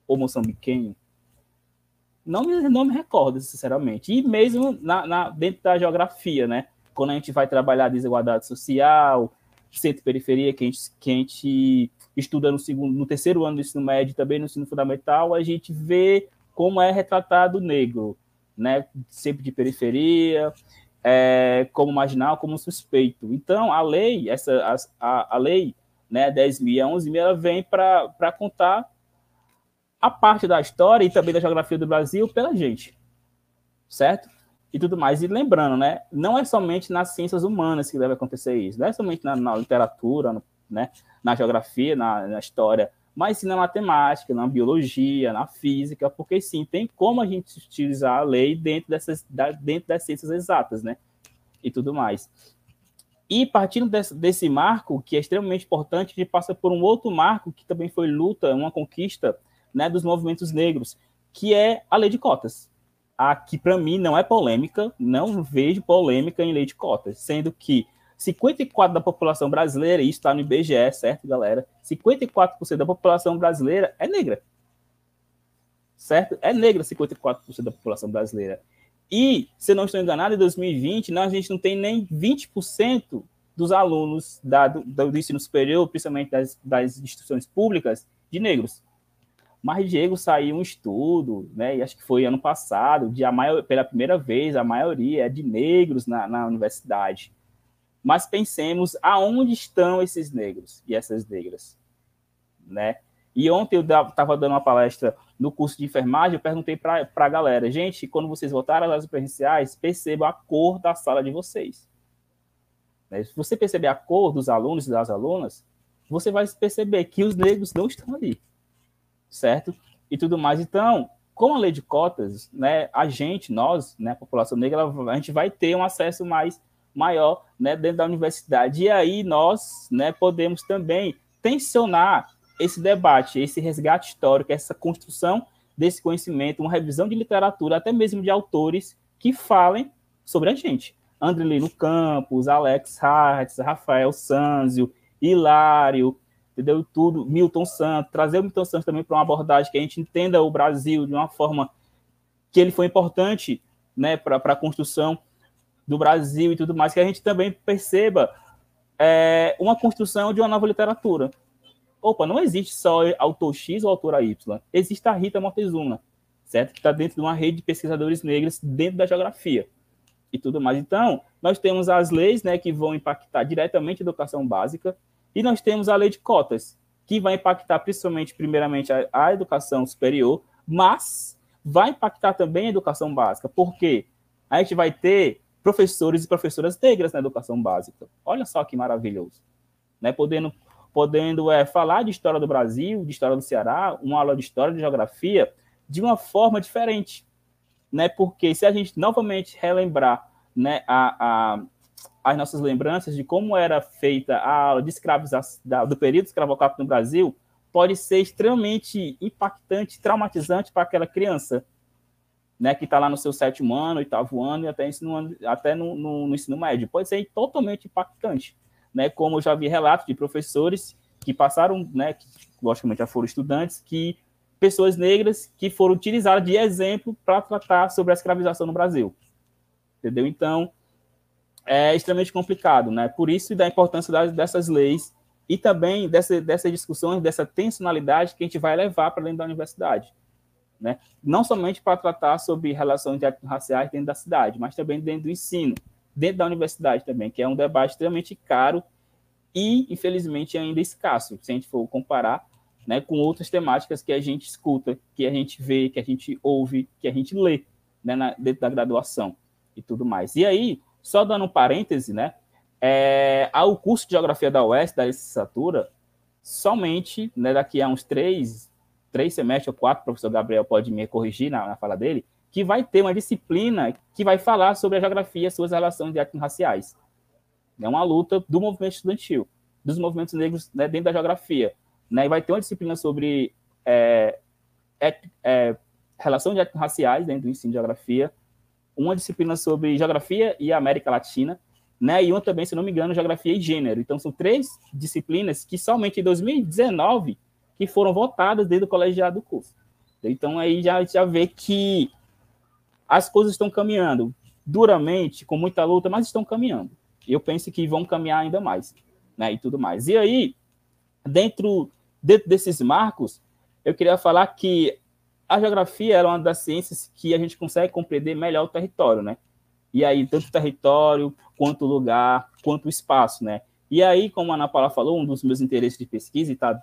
ou moçambiquenho. Não me, não me recordo, sinceramente. E mesmo na, na, dentro da geografia, né? Quando a gente vai trabalhar desigualdade social, centro-periferia, que a gente, que a gente estuda no, segundo, no terceiro ano do ensino médio, também no ensino fundamental, a gente vê como é retratado o negro, né? Sempre de periferia, é, como marginal, como suspeito. Então, a lei, essa, a, a lei né, 10.011, ela vem para contar a parte da história e também da geografia do Brasil pela gente, certo? E tudo mais. E lembrando, né, não é somente nas ciências humanas que deve acontecer isso, não é somente na, na literatura, no, né, na geografia, na, na história, mas sim na matemática, na biologia, na física, porque sim, tem como a gente utilizar a lei dentro dessas, dentro das ciências exatas, né? E tudo mais. E partindo desse, desse marco, que é extremamente importante, a gente passa por um outro marco que também foi luta, uma conquista né, dos movimentos negros, que é a lei de cotas. Aqui, para mim, não é polêmica, não vejo polêmica em lei de cotas, sendo que 54% da população brasileira, e isso está no IBGE, certo, galera? 54% da população brasileira é negra. Certo? É negra 54% da população brasileira. E, se não estou enganado, em 2020, nós, a gente não tem nem 20% dos alunos da, do, do, ensino superior, principalmente das, das instituições públicas, de negros. Mas, Diego, saiu um estudo, né, e acho que foi ano passado, de a maior, pela primeira vez, a maioria é de negros na, na universidade. Mas pensemos aonde estão esses negros e essas negras, né? E ontem eu estava dando uma palestra no curso de enfermagem, eu perguntei para a galera, gente, quando vocês voltarem às aulas presenciais, percebam a cor da sala de vocês. Né? Se você perceber a cor dos alunos e das alunas, você vai perceber que os negros não estão ali, certo? E tudo mais. Então, com a lei de cotas, né, a gente, nós, né, a população negra, a gente vai ter um acesso mais maior né, dentro da universidade. E aí nós né, podemos também tensionar esse debate, esse resgate histórico, essa construção desse conhecimento, uma revisão de literatura, até mesmo de autores que falem sobre a gente. Andrelino Campos, Alex Hartz, Rafael Sanzio, Hilário, entendeu? Tudo, Milton Santos, trazer o Milton Santos também para uma abordagem que a gente entenda o Brasil de uma forma que ele foi importante né, para a construção do Brasil e tudo mais, que a gente também perceba é, uma construção de uma nova literatura. Opa, não existe só autor X ou autora Y, existe a Rita Montezuma, certo? Que está dentro de uma rede de pesquisadores negros dentro da geografia e tudo mais. Então, nós temos as leis né, que vão impactar diretamente a educação básica, e nós temos a lei de cotas, que vai impactar principalmente, primeiramente, a, a educação superior, mas vai impactar também a educação básica, porque a gente vai ter professores e professoras negras na educação básica. Olha só que maravilhoso. Né? Podendo, podendo é, falar de história do Brasil, de história do Ceará, uma aula de história de geografia, de uma forma diferente. Né? Porque se a gente novamente relembrar né, a, a, as nossas lembranças de como era feita a aula de escravização do período escravocrata no Brasil, pode ser extremamente impactante, traumatizante para aquela criança né, que está lá no seu sétimo ano, oitavo ano e até, ensino, até no, no, no, ensino médio. Pode ser totalmente impactante, né, como eu já vi relatos de professores que passaram, né, que, logicamente já foram estudantes, que pessoas negras que foram utilizadas de exemplo para tratar sobre a escravização no Brasil. Entendeu? Então, é extremamente complicado, né? Por isso da importância das, dessas leis e também dessa, dessas discussões, dessa tensionalidade que a gente vai levar para dentro da universidade. Né? Não somente para tratar sobre relações raciais dentro da cidade, mas também dentro do ensino, dentro da universidade também, que é um debate extremamente caro e, infelizmente, ainda escasso, se a gente for comparar né, com outras temáticas que a gente escuta, que a gente vê, que a gente ouve, que a gente lê né, na, dentro da graduação e tudo mais. E aí, só dando um parêntese, né, é, curso de Geografia da UES, da licenciatura, somente né, daqui a uns três, três semestres ou quatro, o professor Gabriel pode me corrigir na, na fala dele, que vai ter uma disciplina que vai falar sobre a geografia e suas relações étnico-raciais. É uma luta do movimento estudantil, dos movimentos negros né, dentro da geografia. Né? E vai ter uma disciplina sobre é, é, é, relação de étnico-raciais dentro do ensino de geografia, uma disciplina sobre geografia e América Latina, né? E uma também, se não me engano, geografia e gênero. Então são três disciplinas que somente em 2019 que foram votadas dentro do colegiado do curso. Então aí já já vê que as coisas estão caminhando duramente, com muita luta, mas estão caminhando. Eu penso que vão caminhar ainda mais, né? E tudo mais. E aí, dentro dentro desses marcos, eu queria falar que a geografia é uma das ciências que a gente consegue compreender melhor o território, né? E aí, tanto o território, quanto o lugar, quanto o espaço, né? E aí, como a Ana Paula falou, um dos meus interesses de pesquisa, e está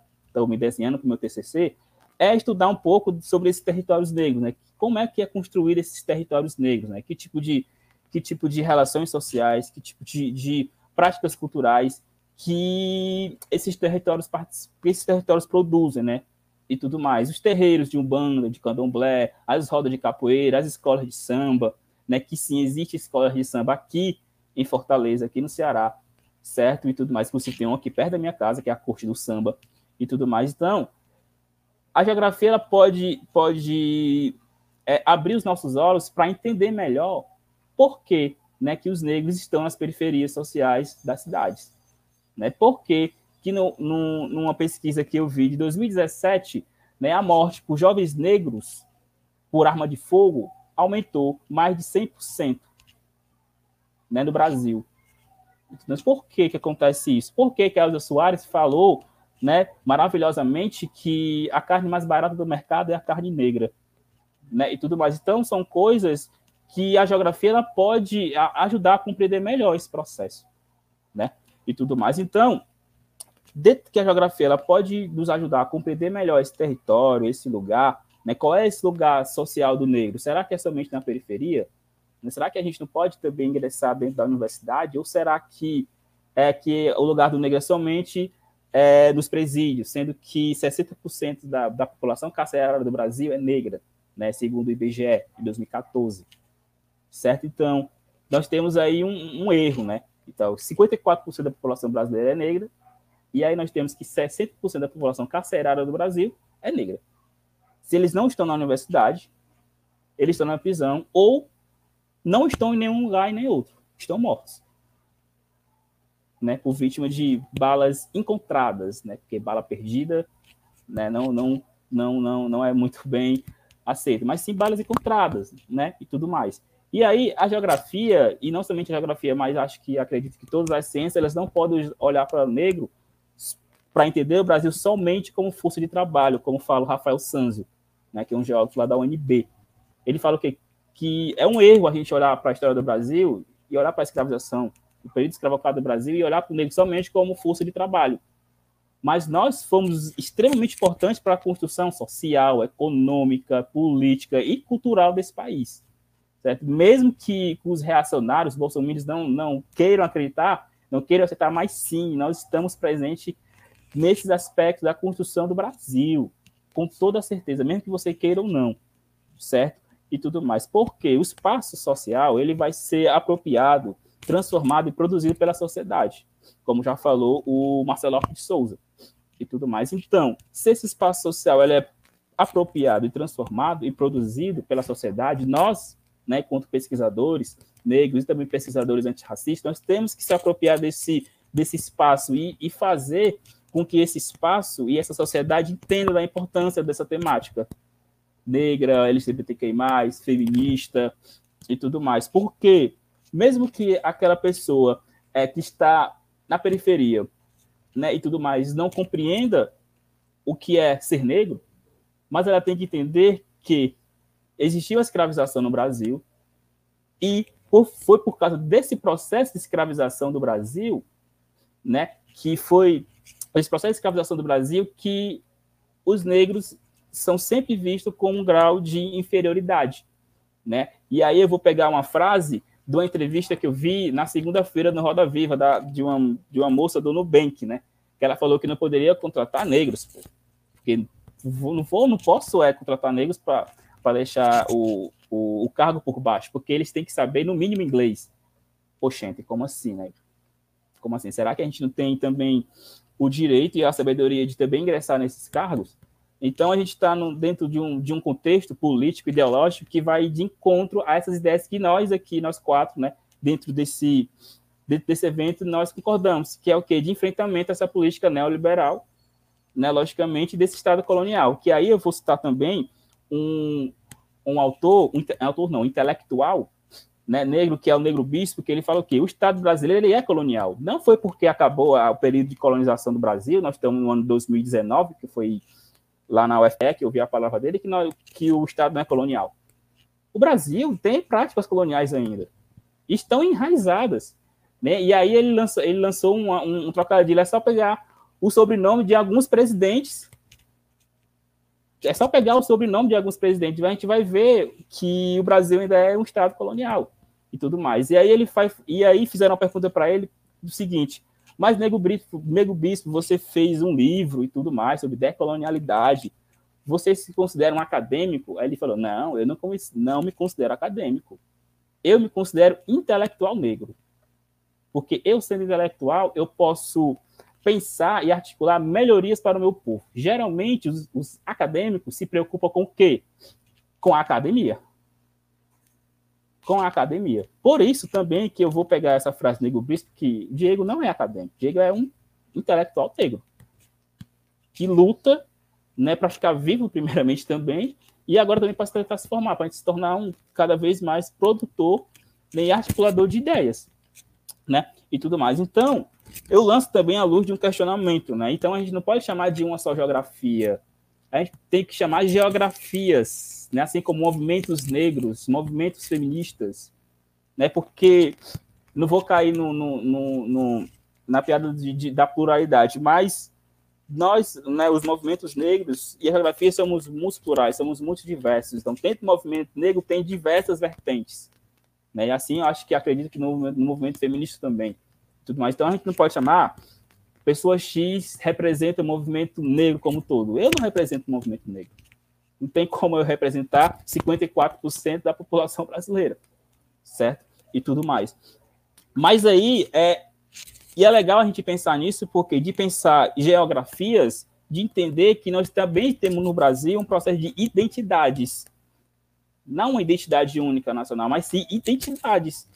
me desenhando para o meu TCC, é estudar um pouco sobre esses territórios negros, né? Como é que é construir esses territórios negros, né? Que tipo de, que tipo de relações sociais, que tipo de, de práticas culturais que esses territórios, esses territórios produzem, né? e tudo mais. Os terreiros de Umbanda, de Candomblé, as rodas de capoeira, as escolas de samba, né, que sim, existe escolas de samba aqui em Fortaleza, aqui no Ceará, certo? E tudo mais. Você tem um aqui perto da minha casa, que é a Corte do Samba e tudo mais. Então, a geografia pode, pode é, abrir os nossos olhos para entender melhor por que, né, que os negros estão nas periferias sociais das cidades. Né? Por que que no, no, numa pesquisa que eu vi de 2017, né, a morte por jovens negros por arma de fogo aumentou mais de 100% né, no Brasil. Mas por que, que acontece isso? Por que, que a Elza Soares falou né, maravilhosamente que a carne mais barata do mercado é a carne negra? Né, e tudo mais. Então, são coisas que a geografia pode ajudar a compreender melhor esse processo. Né, e tudo mais. Então, dentro que a geografia pode nos ajudar a compreender melhor esse território, esse lugar, né? Qual é esse lugar social do negro? Será que é somente na periferia? Será que a gente não pode também ingressar dentro da universidade? Ou será que é que o lugar do negro é somente é, nos presídios, sendo que 60% da, da população carcerária do Brasil é negra, né? Segundo o IBGE de 2014, certo? Então nós temos aí um, um erro, né? Então, 54% da população brasileira é negra e aí nós temos que 60% da população carcerária do Brasil é negra. Se eles não estão na universidade, eles estão na prisão ou não estão em nenhum lugar e nem outro, estão mortos. Né, por vítima de balas encontradas, né, porque bala perdida, né, não, não, não, não, não é muito bem aceita, mas sim balas encontradas, né, e tudo mais. E aí a geografia, e não somente a geografia, mas acho que acredito que todas as ciências, elas não podem olhar para o negro para entender o Brasil somente como força de trabalho, como fala o Rafael Sanzio, né, que é um geógrafo lá da UNB. Ele fala o quê? que é um erro a gente olhar para a história do Brasil e olhar para a escravização, o período escravocrata do Brasil e olhar para o negro somente como força de trabalho. Mas nós fomos extremamente importantes para a construção social, econômica, política e cultural desse país. Certo? Mesmo que os reacionários, os bolsominions, não, não queiram acreditar, não queiram aceitar, mas sim, nós estamos presentes nesses aspectos da construção do Brasil, com toda certeza, mesmo que você queira ou não, certo? E tudo mais. Porque o espaço social ele vai ser apropriado, transformado e produzido pela sociedade, como já falou o Marcelo de Souza e tudo mais. Então, se esse espaço social ele é apropriado e transformado e produzido pela sociedade, nós, né, enquanto pesquisadores negros e também pesquisadores antirracistas, nós temos que se apropriar desse, desse espaço e, e fazer com que esse espaço e essa sociedade entendam da importância dessa temática negra, LGBTQI+, feminista e tudo mais. Porque, mesmo que aquela pessoa é, que está na periferia né, e tudo mais não compreenda o que é ser negro, mas ela tem que entender que existiu a escravização no Brasil e foi por causa desse processo de escravização do Brasil, né, que foi esse processo de escravização do Brasil que os negros são sempre vistos com um grau de inferioridade, né? E aí eu vou pegar uma frase de uma entrevista que eu vi na segunda-feira no Roda Viva da, de, uma, de uma moça do Nubank, né? Que ela falou que não poderia contratar negros, pô, porque não vou, não posso é contratar negros para deixar o, o, o, cargo por baixo, porque eles têm que saber no mínimo inglês. Poxa, como assim, né? Como assim? Será que a gente não tem também o direito e a sabedoria de também ingressar nesses cargos? Então, a gente está dentro de um, de um contexto político, ideológico, que vai de encontro a essas ideias que nós aqui, nós quatro, né, dentro desse, dentro desse evento, nós concordamos, que é o quê? De enfrentamento a essa política neoliberal, né, logicamente, desse Estado colonial. Que aí eu vou citar também um, um autor, um, autor não, um intelectual, né, negro, que é o Negro Bispo, que ele fala o quê? O Estado brasileiro ele é colonial. Não foi porque acabou o período de colonização do Brasil, nós estamos no ano 2019, que foi lá na UFE, que eu vi a palavra dele, que, não, que o Estado não é colonial. O Brasil tem práticas coloniais ainda. Estão enraizadas. Né? E aí ele lançou, ele lançou um, um, um trocadilho, é só pegar o sobrenome de alguns presidentes. É só pegar o sobrenome de alguns presidentes, a gente vai ver que o Brasil ainda é um Estado colonial e tudo mais. E aí ele faz, e aí fizeram uma pergunta para ele do seguinte: mas, Nego Bispo, Nego Bispo, você fez um livro e tudo mais sobre decolonialidade. Você se considera um acadêmico? Aí ele falou: Não, eu não, não me considero acadêmico. Eu me considero intelectual negro. Porque eu, sendo intelectual, eu posso pensar e articular melhorias para o meu povo. Geralmente, os, os acadêmicos se preocupam com o quê? Com a academia com a academia. Por isso também que eu vou pegar essa frase do Bispo, que Diego não é acadêmico, Diego é um intelectual negro, que luta né, para ficar vivo, primeiramente, também, e agora também para se formar, para se tornar um cada vez mais produtor né, e articulador de ideias, né, e tudo mais. Então, eu lanço também a luz de um questionamento, né, então a gente não pode chamar de uma só geografia, a gente tem que chamar de né? assim como movimentos negros, movimentos feministas, né? porque não vou cair no, no, no, no na piada de, de, da pluralidade, mas nós, né, os movimentos negros e a geografia somos muito plurais, somos muito diversos. Então, dentro do movimento negro tem diversas vertentes. Né? E assim, eu acho que acredito que no, no movimento feminista também. Tudo mais. Então, a gente não pode chamar pessoa X representa o movimento negro como todo. Eu não represento o movimento negro. Não tem como eu representar 54% da população brasileira, certo? E tudo mais. Mas aí é e é legal a gente pensar nisso porque de pensar geografias, de entender que nós também temos no Brasil um processo de identidades, não uma identidade única nacional, mas sim identidades.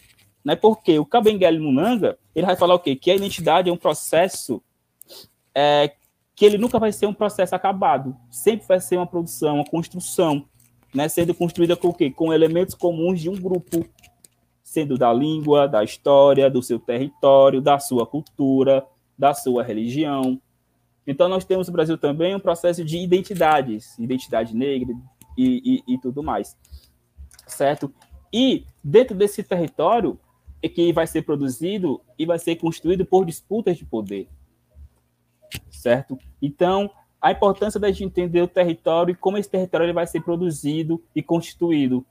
Né? Porque o Kabengele Munanga, ele vai falar o quê? Que a identidade é um processo é, que ele nunca vai ser um processo acabado, sempre vai ser uma produção, uma construção, né, sendo construída com o quê? Com elementos comuns de um grupo, sendo da língua, da história, do seu território, da sua cultura, da sua religião. Então nós temos no Brasil também um processo de identidades, identidade negra e, e, e tudo mais, certo? E dentro desse território é que vai ser produzido e vai ser construído por disputas de poder certo? Então, a importância da gente entender o território e como esse território ele vai ser produzido e constituído.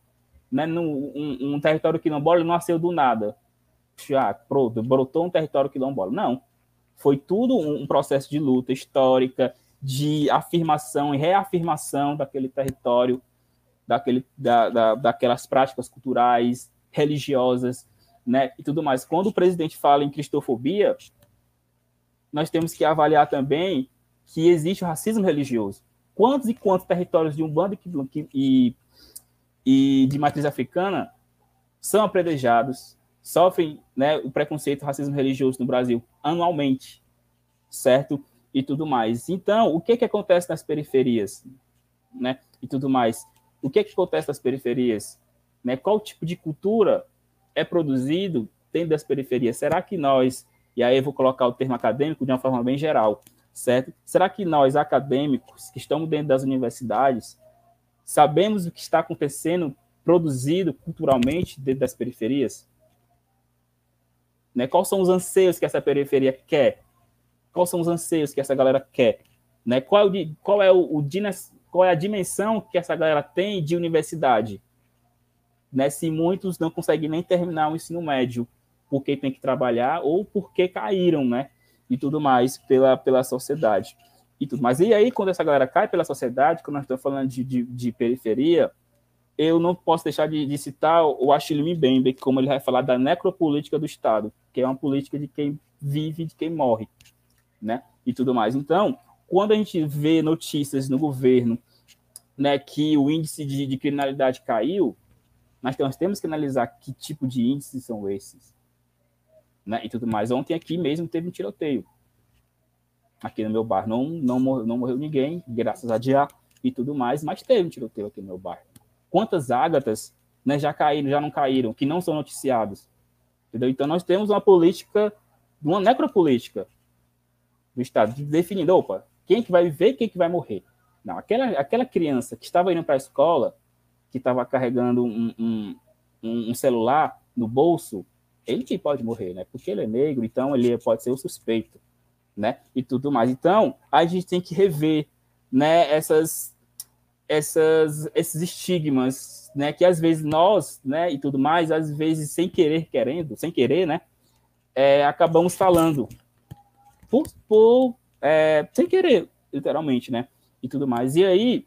Né? Num, um, um território quilombola não nasceu do nada. Já, pronto, brotou um território quilombola. Não. Foi tudo um, um processo de luta histórica, de afirmação e reafirmação daquele território, daquele, da, da, daquelas práticas culturais, religiosas, né, e tudo mais. Quando o presidente fala em cristofobia, nós temos que avaliar também que existe o racismo religioso. Quantos e quantos territórios de Umbanda e, e, e de matriz africana são apredejados, sofrem né, o preconceito, o racismo religioso no Brasil anualmente, certo? e tudo mais. Então, o que que acontece nas periferias, né? E tudo mais. O que que acontece nas periferias, né? Qual tipo de cultura é produzido dentro das periferias? Será que nós, e aí eu vou colocar o termo acadêmico de uma forma bem geral, certo? Será que nós acadêmicos que estamos dentro das universidades sabemos o que está acontecendo produzido culturalmente dentro das periferias? Né? Quais são os anseios que essa periferia quer? Quais são os anseios que essa galera quer? Né? Qual, é o, qual, é o, o, qual é a dimensão que essa galera tem de universidade? Né? Se muitos não conseguem nem terminar o ensino médio porque tem que trabalhar ou porque caíram, né? E tudo mais pela, pela sociedade. E tudo mais. E aí, quando essa galera cai pela sociedade, quando nós estamos falando de, de, de periferia, eu não posso deixar de, de citar o Achille Mbembe, como ele vai falar da necropolítica do Estado, que é uma política de quem vive e de quem morre, né? E tudo mais. Então, quando a gente vê notícias no governo, né, que o índice de, de criminalidade caiu, nós temos que analisar que tipo de índices são esses, né? E tudo mais. Ontem aqui mesmo teve um tiroteio aqui no meu bar. Não, não, morreu, não morreu ninguém, graças a Deus e tudo mais, mas teve um tiroteio aqui no meu bar quantas ágatas né, já caíram, já não caíram, que não são noticiados. Entendeu? Então, nós temos uma política, uma necropolítica do Estado, definindo, opa, quem que vai viver quem que vai morrer. Não, aquela, aquela criança que estava indo para a escola, que estava carregando um, um, um, celular no bolso, ele que pode morrer, né? Porque ele é negro, então ele pode ser o suspeito, né? E tudo mais. Então, a gente tem que rever, né, essas essas, esses estigmas, né, que às vezes nós, né, e tudo mais, às vezes sem querer, querendo, sem querer, né, é, acabamos falando por, por é, sem querer, literalmente, né, e tudo mais. E aí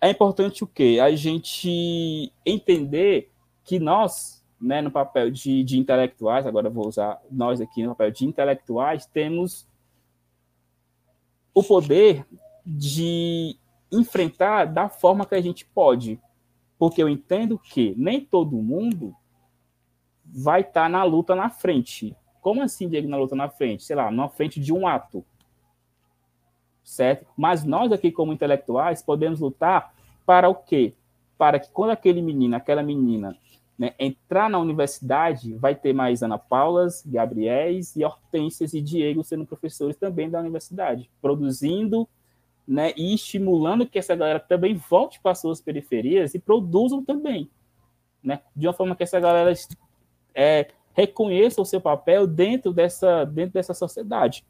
é importante o quê? A gente entender que nós, né, no papel de, de intelectuais, agora vou usar nós aqui no papel de intelectuais, temos o poder de enfrentar da forma que a gente pode. Porque eu entendo que nem todo mundo vai estar tá na luta na frente. Como assim, Diego, na luta na frente? Sei lá, na frente de um ato. Certo? Mas nós aqui, como intelectuais, podemos lutar para o quê? Para que quando aquele menino, aquela menina, né, entrar na universidade, vai ter mais Ana Paulas, Gabriéis e Hortências e Diego sendo professores também da universidade, produzindo né, e estimulando que essa galera também volte para suas periferias e produzam também, né, de uma forma que essa galera é, reconheça o seu papel dentro dessa, dentro dessa sociedade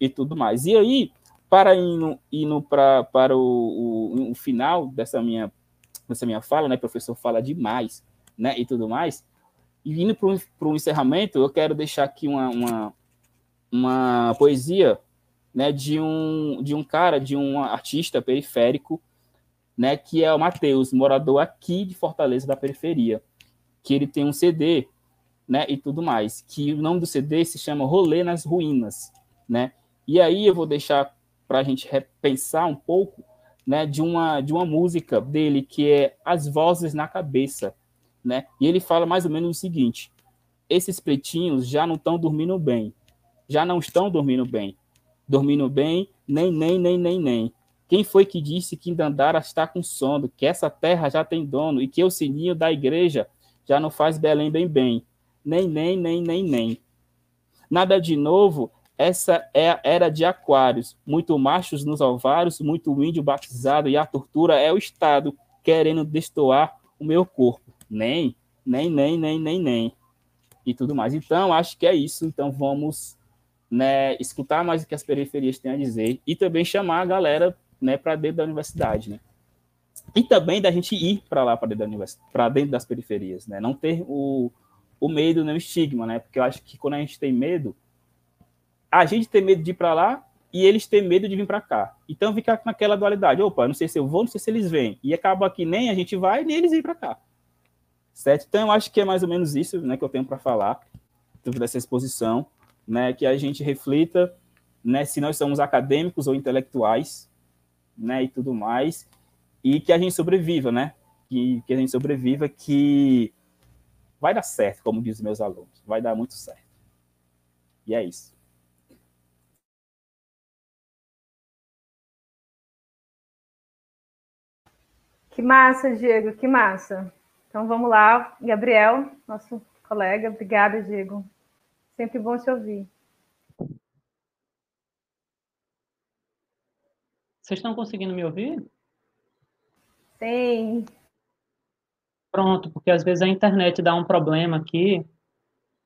e tudo mais. E aí, para indo, indo pra, para o, o, o final dessa minha, dessa minha fala, né, professor fala demais, né, e tudo mais, e indo para o encerramento, eu quero deixar aqui uma, uma, uma poesia né, de um de um cara, de um artista periférico, né, que é o Matheus, morador aqui de Fortaleza da periferia, que ele tem um CD, né, e tudo mais, que o nome do CD se chama Rolê nas Ruínas, né? E aí eu vou deixar para a gente repensar um pouco, né, de uma de uma música dele que é As Vozes na Cabeça, né? E ele fala mais ou menos o seguinte: esses pretinhos já não estão dormindo bem, já não estão dormindo bem dormindo bem, nem, nem, nem, nem, nem. Quem foi que disse que Indandara está com sono, que essa terra já tem dono e que o sininho da igreja já não faz Belém bem bem? Nem, nem, nem, nem, nem. Nada de novo, essa é a era de aquários, muito machos nos alvários, muito índio batizado e a tortura é o Estado querendo destoar o meu corpo. Nem, nem, nem, nem, nem, nem. E tudo mais. Então, acho que é isso. Então, vamos né, escutar mais o que as periferias têm a dizer e também chamar a galera né, para dentro da universidade, né? E também da gente ir para lá, para dentro, da dentro das periferias, né? Não ter o, o medo, nem o estigma, né? Porque eu acho que quando a gente tem medo, a gente tem medo de ir para lá e eles têm medo de vir para cá. Então fica naquela dualidade, opa, não sei se eu vou, não sei se eles vêm. E acaba que nem a gente vai, nem eles vêm para cá certo? Então, eu acho que é mais ou menos isso né, que eu tenho para falar dessa exposição, né, que a gente reflita né, se nós somos acadêmicos ou intelectuais né, e tudo mais, e que a gente sobreviva, né? Que, que a gente sobreviva, que vai dar certo, como dizem meus alunos, vai dar muito certo. E é isso. Que massa, Diego, que massa. Então vamos lá, Gabriel, nosso colega. Obrigada, Diego. Sempre bom te ouvir. Vocês estão conseguindo me ouvir? Sim. Pronto, porque às vezes a internet dá um problema aqui.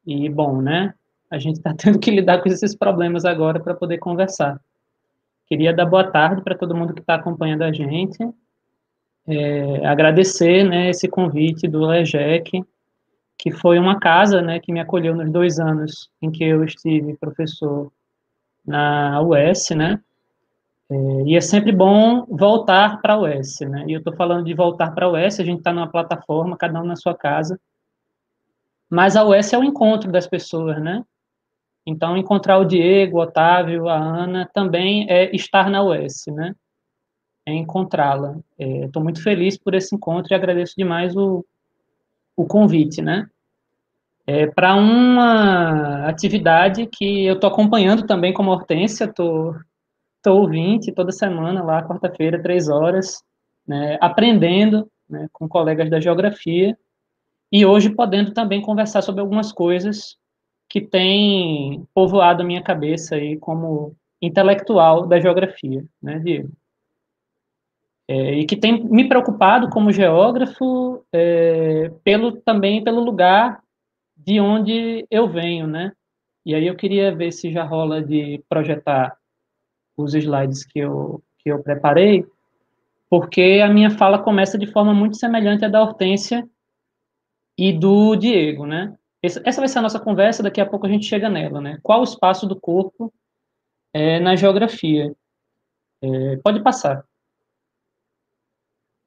E, bom, né? A gente está tendo que lidar com esses problemas agora para poder conversar. Queria dar boa tarde para todo mundo que está acompanhando a gente é, agradecer né, esse convite do LEGEC, que foi uma casa né, que me acolheu nos dois anos em que eu estive professor na UES, né? É, e é sempre bom voltar para a UES, né? E eu estou falando de voltar para a UES, a gente está numa plataforma, cada um na sua casa, mas a UES é o encontro das pessoas, né? Então, encontrar o Diego, o Otávio, a Ana, também é estar na UES, né? Encontrá-la. Estou é, muito feliz por esse encontro e agradeço demais o, o convite, né? É, para uma atividade que eu estou acompanhando também como Hortência, estou ouvinte toda semana lá, quarta-feira, três horas, né, aprendendo né, com colegas da geografia e hoje podendo também conversar sobre algumas coisas que têm povoado a minha cabeça aí como intelectual da geografia, né, Diego? É, e que tem me preocupado como geógrafo é, pelo também pelo lugar de onde eu venho, né? E aí eu queria ver se já rola de projetar os slides que eu que eu preparei, porque a minha fala começa de forma muito semelhante à da Hortência e do Diego, né? Essa vai ser a nossa conversa, daqui a pouco a gente chega nela, né? Qual o espaço do corpo é, na geografia? É, pode passar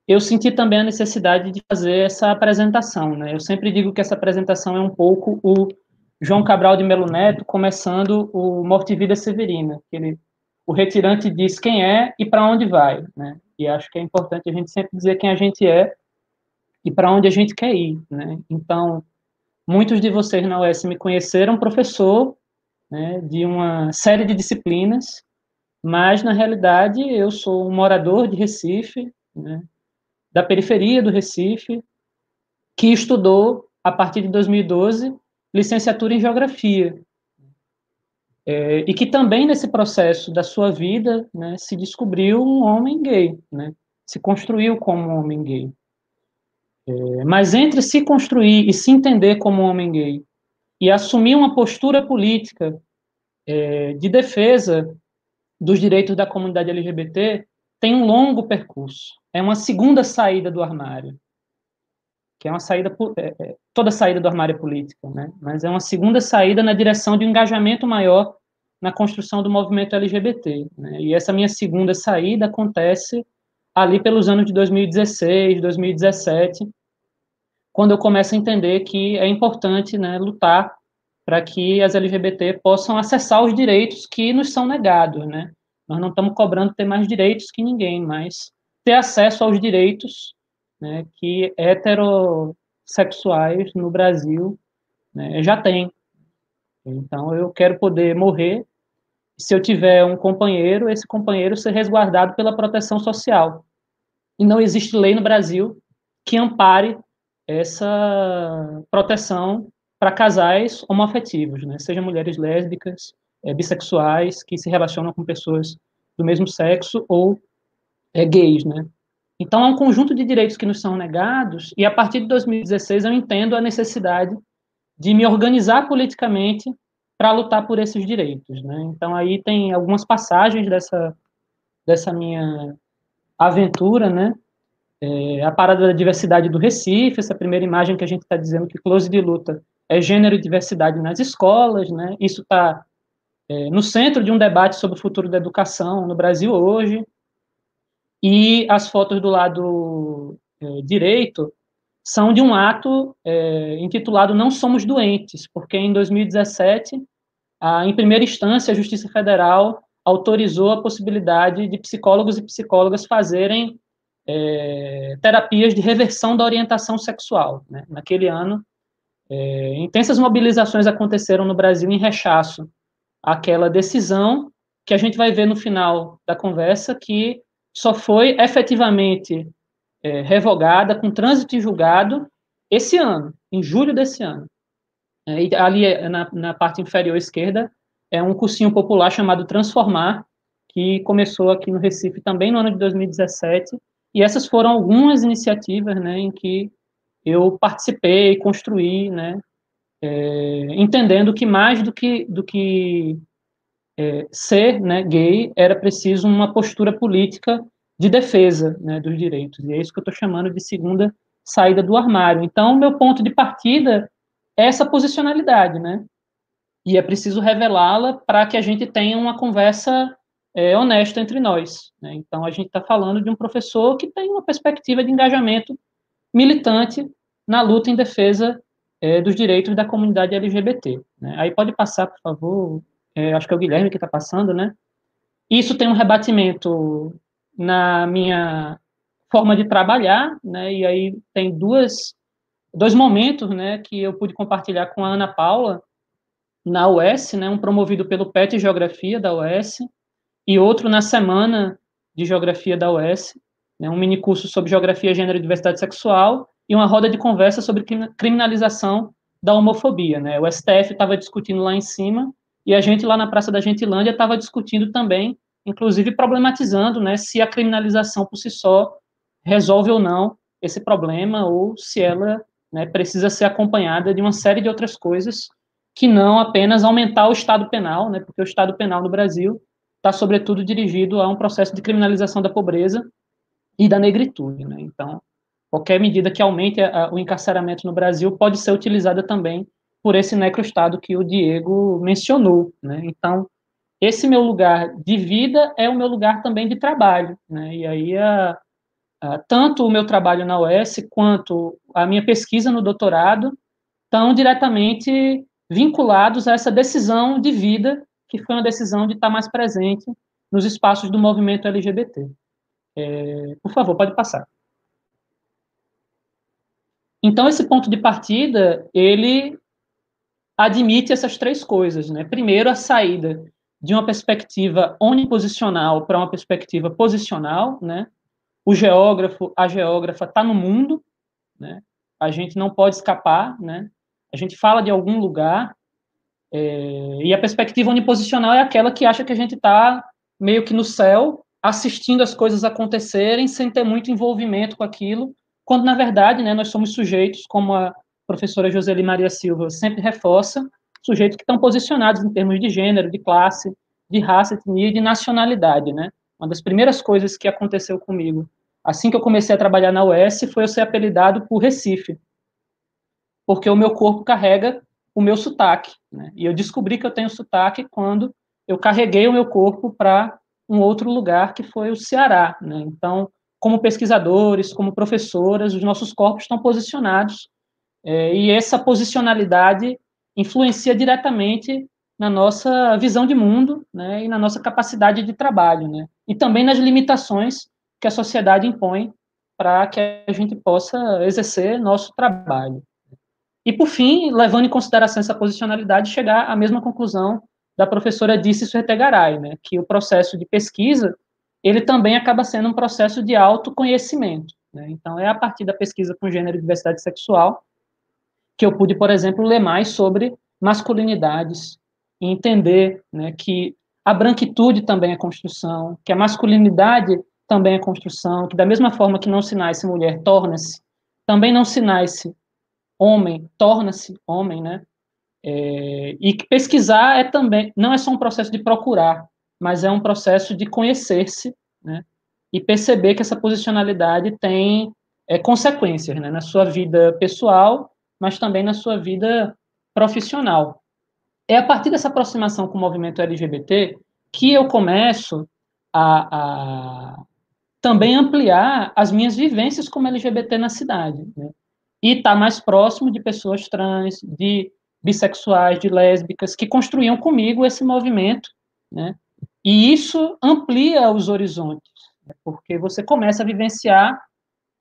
eu senti também a necessidade de fazer essa apresentação, né? Eu sempre digo que essa apresentação é um pouco o João Cabral de Melo Neto começando o Morte e Vida Severina, que ele, o retirante diz quem é e para onde vai, né? E acho que é importante a gente sempre dizer quem a gente é e para onde a gente quer ir, né? Então, muitos de vocês na UES me conheceram professor né, de uma série de disciplinas, mas na realidade eu sou um morador de Recife, né? Da periferia do Recife, que estudou, a partir de 2012, licenciatura em Geografia. É, e que também, nesse processo da sua vida, né, se descobriu um homem gay, né, se construiu como um homem gay. É, mas entre se construir e se entender como um homem gay e assumir uma postura política é, de defesa dos direitos da comunidade LGBT, tem um longo percurso é uma segunda saída do armário, que é uma saída, é, é, toda saída do armário é política, né? mas é uma segunda saída na direção de um engajamento maior na construção do movimento LGBT. Né? E essa minha segunda saída acontece ali pelos anos de 2016, 2017, quando eu começo a entender que é importante né, lutar para que as LGBT possam acessar os direitos que nos são negados, né? Nós não estamos cobrando ter mais direitos que ninguém, mas ter acesso aos direitos né, que heterossexuais no Brasil né, já têm. Então, eu quero poder morrer se eu tiver um companheiro, esse companheiro ser resguardado pela proteção social. E não existe lei no Brasil que ampare essa proteção para casais homoafetivos, né? Seja mulheres lésbicas, é, bissexuais, que se relacionam com pessoas do mesmo sexo ou é, gays, né? Então, há um conjunto de direitos que nos são negados, e a partir de 2016 eu entendo a necessidade de me organizar politicamente para lutar por esses direitos, né? Então, aí tem algumas passagens dessa, dessa minha aventura, né? É, a parada da diversidade do Recife, essa primeira imagem que a gente está dizendo que close de luta é gênero e diversidade nas escolas, né? Isso está é, no centro de um debate sobre o futuro da educação no Brasil hoje, e as fotos do lado é, direito são de um ato é, intitulado Não Somos Doentes, porque em 2017, a, em primeira instância, a Justiça Federal autorizou a possibilidade de psicólogos e psicólogas fazerem é, terapias de reversão da orientação sexual. Né? Naquele ano, é, intensas mobilizações aconteceram no Brasil em rechaço àquela decisão, que a gente vai ver no final da conversa, que só foi efetivamente é, revogada, com trânsito em julgado, esse ano, em julho desse ano. É, e ali, é, na, na parte inferior esquerda, é um cursinho popular chamado Transformar, que começou aqui no Recife também no ano de 2017, e essas foram algumas iniciativas, né, em que eu participei, construí, né, é, entendendo que mais do que, do que é, ser né, gay, era preciso uma postura política de defesa né, dos direitos, e é isso que eu estou chamando de segunda saída do armário. Então, meu ponto de partida é essa posicionalidade, né, e é preciso revelá-la para que a gente tenha uma conversa é, honesta entre nós. Né? Então, a gente está falando de um professor que tem uma perspectiva de engajamento militante na luta em defesa é, dos direitos da comunidade LGBT. Né? Aí pode passar, por favor, é, acho que é o Guilherme que está passando, né? Isso tem um rebatimento na minha forma de trabalhar, né? E aí tem duas, dois momentos, né, que eu pude compartilhar com a Ana Paula na UES, né, um promovido pelo PET Geografia da UES, e outro na semana de Geografia da UES, né, um mini curso sobre Geografia, Gênero e Diversidade Sexual, e uma roda de conversa sobre criminalização da homofobia. Né? O STF estava discutindo lá em cima, e a gente lá na Praça da Gentilândia estava discutindo também, inclusive problematizando né, se a criminalização por si só resolve ou não esse problema, ou se ela né, precisa ser acompanhada de uma série de outras coisas, que não apenas aumentar o Estado penal, né, porque o Estado penal no Brasil está, sobretudo, dirigido a um processo de criminalização da pobreza e da negritude. Né? Então, qualquer medida que aumente a, o encarceramento no Brasil pode ser utilizada também por esse necroestado que o Diego mencionou. Né? Então, esse meu lugar de vida é o meu lugar também de trabalho. Né? E aí, a, a, tanto o meu trabalho na UES quanto a minha pesquisa no doutorado estão diretamente vinculados a essa decisão de vida que foi uma decisão de estar mais presente nos espaços do movimento LGBT. É, por favor, pode passar. Então, esse ponto de partida, ele admite essas três coisas, né? Primeiro, a saída de uma perspectiva oniposicional para uma perspectiva posicional, né? O geógrafo, a geógrafa está no mundo, né? A gente não pode escapar, né? A gente fala de algum lugar, é, e a perspectiva uniposicional é aquela que acha que a gente está meio que no céu, assistindo as coisas acontecerem, sem ter muito envolvimento com aquilo, quando, na verdade, né, nós somos sujeitos, como a professora Joseli Maria Silva sempre reforça, sujeitos que estão posicionados em termos de gênero, de classe, de raça, etnia e de nacionalidade, né? Uma das primeiras coisas que aconteceu comigo, assim que eu comecei a trabalhar na UES, foi eu ser apelidado por Recife, porque o meu corpo carrega o meu sotaque. Né? E eu descobri que eu tenho sotaque quando eu carreguei o meu corpo para um outro lugar, que foi o Ceará. Né? Então, como pesquisadores, como professoras, os nossos corpos estão posicionados, é, e essa posicionalidade influencia diretamente na nossa visão de mundo né, e na nossa capacidade de trabalho, né, e também nas limitações que a sociedade impõe para que a gente possa exercer nosso trabalho. E, por fim, levando em consideração essa posicionalidade, chegar à mesma conclusão da professora Disse Suetegaray, né, que o processo de pesquisa, ele também acaba sendo um processo de autoconhecimento. Né? Então, é a partir da pesquisa com gênero e diversidade sexual que eu pude, por exemplo, ler mais sobre masculinidades e entender né, que a branquitude também é construção, que a masculinidade também é construção, que da mesma forma que não se nasce mulher, torna-se, também não se nasce homem torna-se homem, né? É, e pesquisar é também não é só um processo de procurar, mas é um processo de conhecer-se, né? E perceber que essa posicionalidade tem é, consequências, né? Na sua vida pessoal, mas também na sua vida profissional. É a partir dessa aproximação com o movimento LGBT que eu começo a, a também ampliar as minhas vivências como LGBT na cidade. Né? e estar tá mais próximo de pessoas trans, de bissexuais, de lésbicas, que construíam comigo esse movimento, né? E isso amplia os horizontes, né? porque você começa a vivenciar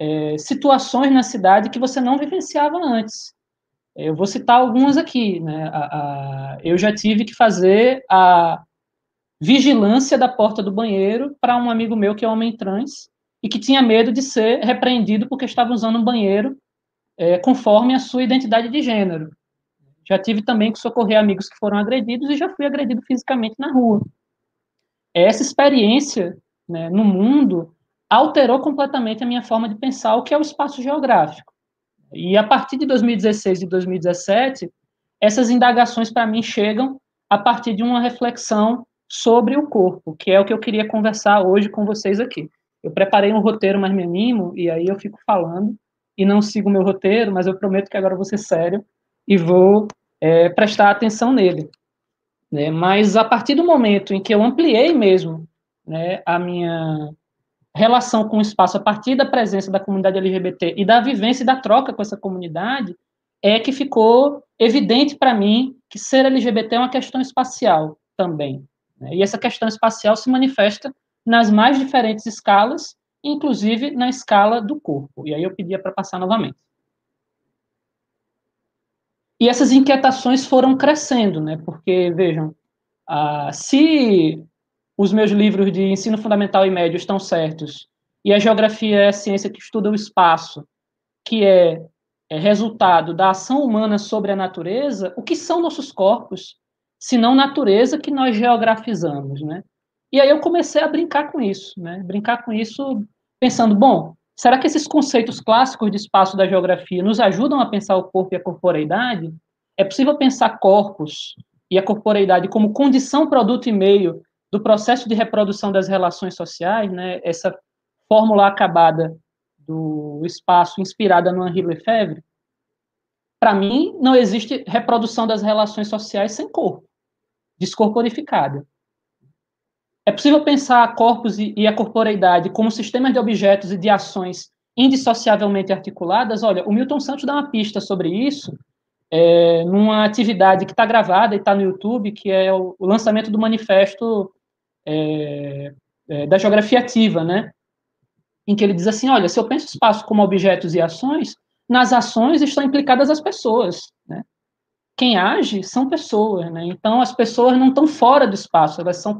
é, situações na cidade que você não vivenciava antes. Eu vou citar algumas aqui, né? A, a, eu já tive que fazer a vigilância da porta do banheiro para um amigo meu que é homem trans, e que tinha medo de ser repreendido porque estava usando um banheiro é, conforme a sua identidade de gênero. Já tive também que socorrer amigos que foram agredidos e já fui agredido fisicamente na rua. Essa experiência né, no mundo alterou completamente a minha forma de pensar o que é o espaço geográfico. E a partir de 2016 e 2017, essas indagações para mim chegam a partir de uma reflexão sobre o corpo, que é o que eu queria conversar hoje com vocês aqui. Eu preparei um roteiro, mas me animo, e aí eu fico falando, e não sigo meu roteiro, mas eu prometo que agora vou ser sério e vou é, prestar atenção nele. Né? Mas a partir do momento em que eu ampliei mesmo né, a minha relação com o espaço a partir da presença da comunidade LGBT e da vivência e da troca com essa comunidade, é que ficou evidente para mim que ser LGBT é uma questão espacial também. Né? E essa questão espacial se manifesta nas mais diferentes escalas, inclusive na escala do corpo. E aí eu pedia para passar novamente. E essas inquietações foram crescendo, né? Porque, vejam, ah, se os meus livros de ensino fundamental e médio estão certos, e a geografia é a ciência que estuda o espaço, que é, é resultado da ação humana sobre a natureza, o que são nossos corpos, se não natureza que nós geografizamos, né? E aí eu comecei a brincar com isso, né? Brincar com isso pensando, bom, Será que esses conceitos clássicos de espaço da geografia nos ajudam a pensar o corpo e a corporeidade? É possível pensar corpos e a corporeidade como condição, produto e meio do processo de reprodução das relações sociais, né? Essa fórmula acabada do espaço inspirada no Henri Lefebvre. Para mim, não existe reprodução das relações sociais sem corpo, descorporificada. É possível pensar corpos e, a corporeidade como sistemas de objetos e de ações indissociavelmente articuladas? Olha, o Milton Santos dá uma pista sobre isso é, numa atividade que está gravada e está no YouTube, que é o, o lançamento do manifesto é, é, da geografia ativa, né? Em que ele diz assim, olha, se eu penso espaço como objetos e ações, nas ações estão implicadas as pessoas, né? Quem age são pessoas, né? Então, as pessoas não estão fora do espaço, elas são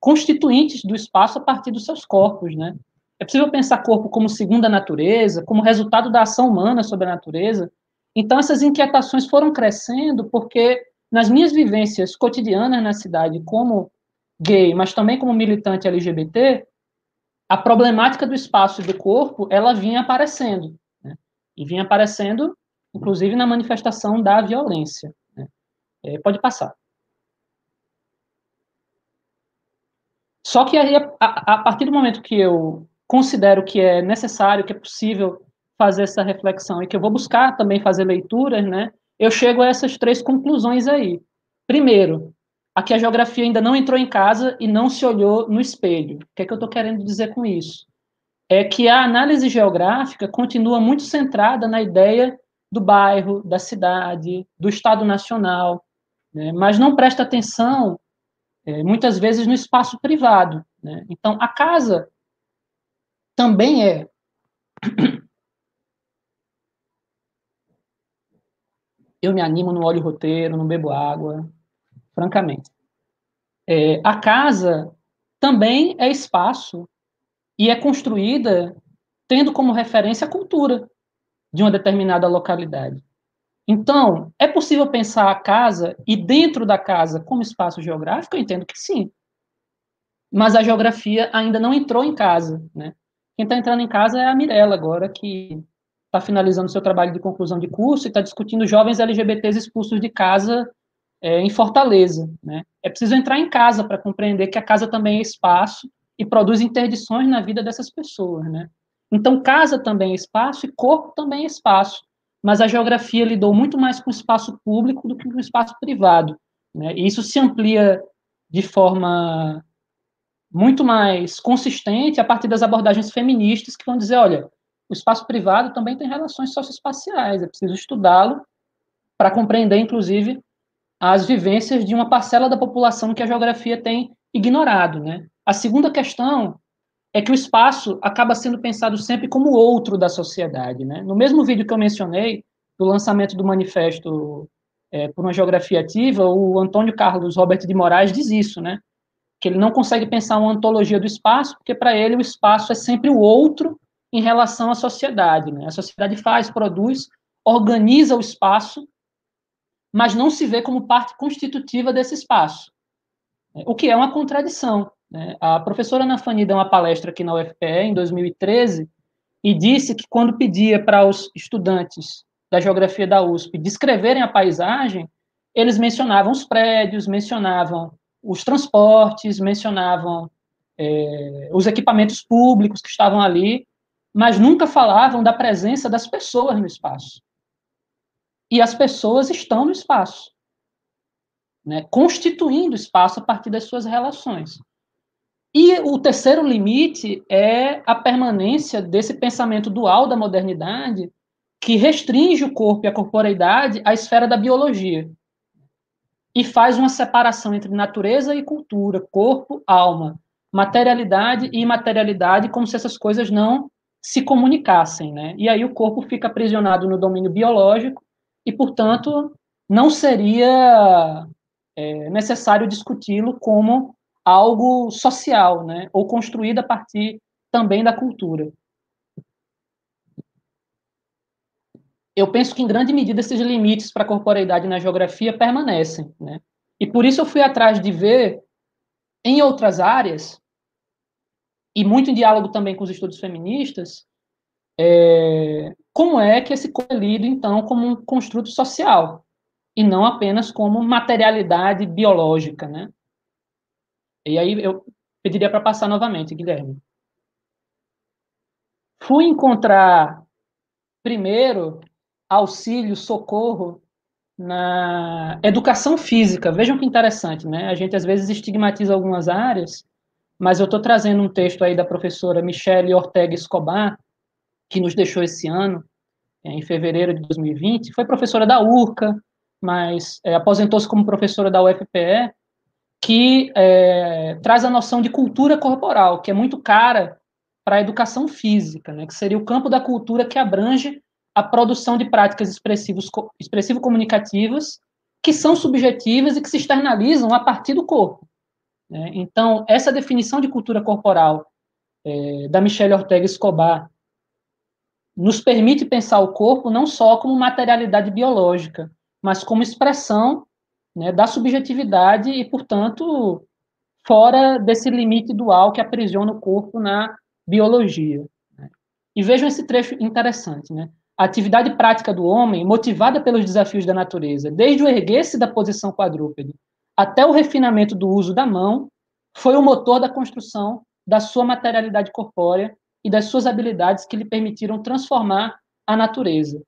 constituintes do espaço a partir dos seus corpos, né? É possível pensar corpo como segunda natureza, como resultado da ação humana sobre a natureza. Então, essas inquietações foram crescendo porque, nas minhas vivências cotidianas na cidade, como gay, mas também como militante LGBT, a problemática do espaço e do corpo, ela vinha aparecendo. Né? E vinha aparecendo, inclusive, na manifestação da violência. Né? É, pode passar. Só que aí, a, a, partir do momento que eu considero que é necessário, que é possível fazer essa reflexão e que eu vou buscar também fazer leituras, né, eu chego a essas três conclusões aí. Primeiro, aqui a geografia ainda não entrou em casa e não se olhou no espelho. O que é que eu estou querendo dizer com isso? É que a análise geográfica continua muito centrada na ideia do bairro, da cidade, do Estado Nacional, né, mas não presta atenção é, muitas vezes no espaço privado. Né? Então, a casa também é. Eu me animo, não olho roteiro, não bebo água, francamente. É, a casa também é espaço e é construída tendo como referência a cultura de uma determinada localidade. Então, é possível pensar a casa e dentro da casa como espaço geográfico? Eu entendo que sim. Mas a geografia ainda não entrou em casa, né? Quem está entrando em casa é a Mirella agora, que está finalizando seu trabalho de conclusão de curso e está discutindo jovens LGBTs expulsos de casa é, em Fortaleza, né? É preciso entrar em casa para compreender que a casa também é espaço e produz interdições na vida dessas pessoas, né? Então, casa também é espaço e corpo também é espaço mas a geografia lidou muito mais com o espaço público do que com o espaço privado. Né? E isso se amplia de forma muito mais consistente a partir das abordagens feministas que vão dizer, olha, o espaço privado também tem relações socioespaciais, é preciso estudá-lo para compreender, inclusive, as vivências de uma parcela da população que a geografia tem ignorado. Né? A segunda questão é que o espaço acaba sendo pensado sempre como outro da sociedade. Né? No mesmo vídeo que eu mencionei, do lançamento do manifesto é, por uma geografia ativa, o Antônio Carlos Roberto de Moraes diz isso, né? que ele não consegue pensar uma ontologia do espaço, porque para ele o espaço é sempre o outro em relação à sociedade. Né? A sociedade faz, produz, organiza o espaço, mas não se vê como parte constitutiva desse espaço, né? o que é uma contradição. Né? A professora Nafani deu uma palestra aqui na UFPE em 2013 e disse que quando pedia para os estudantes da geografia da USP descreverem a paisagem, eles mencionavam os prédios, mencionavam os transportes, mencionavam é, os equipamentos públicos que estavam ali, mas nunca falavam da presença das pessoas no espaço. E as pessoas estão no espaço, né, constituindo espaço a partir das suas relações. E o terceiro limite é a permanência desse pensamento dual da modernidade que restringe o corpo e a corporeidade à esfera da biologia e faz uma separação entre natureza e cultura, corpo, alma, materialidade e imaterialidade, como se essas coisas não se comunicassem, né? E aí o corpo fica aprisionado no domínio biológico e, portanto, não seria é, necessário discuti-lo como algo social, né? Ou construído a partir também da cultura. eu penso que, em grande medida, esses limites para a corporeidade na geografia permanecem. Né? E por isso eu fui atrás de ver, em outras áreas, e muito em diálogo também com os estudos feministas, é, como é que esse corpo é então, como um construto social, e não apenas como materialidade biológica. Né? E aí eu pediria para passar novamente, Guilherme. Fui encontrar, primeiro, auxílio, socorro na educação física. Vejam que interessante, né? A gente às vezes estigmatiza algumas áreas, mas eu estou trazendo um texto aí da professora Michele Ortega Escobar, que nos deixou esse ano, é, em fevereiro de 2020. Foi professora da URCA, mas é, aposentou-se como professora da UFPE, que é, traz a noção de cultura corporal, que é muito cara para a educação física, né? Que seria o campo da cultura que abrange a produção de práticas expressivo-comunicativas que são subjetivas e que se externalizam a partir do corpo. Né? Então, essa definição de cultura corporal é, da Michelle Ortega Escobar nos permite pensar o corpo não só como materialidade biológica, mas como expressão né, da subjetividade e, portanto, fora desse limite dual que aprisiona o corpo na biologia. Né? E vejam esse trecho interessante, né? A atividade prática do homem, motivada pelos desafios da natureza, desde o erguer-se da posição quadrúpede até o refinamento do uso da mão, foi o motor da construção da sua materialidade corpórea e das suas habilidades que lhe permitiram transformar a natureza.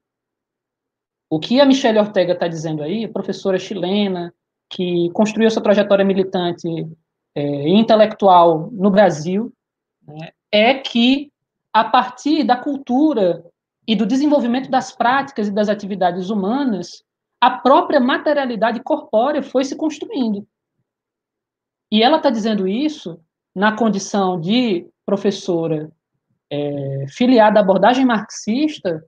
O que a Michelle Ortega está dizendo aí, professora chilena, que construiu sua trajetória militante é, intelectual no Brasil, né, é que, a partir da cultura e do desenvolvimento das práticas e das atividades humanas, a própria materialidade corpórea foi se construindo. E ela está dizendo isso na condição de professora é, filiada à abordagem marxista,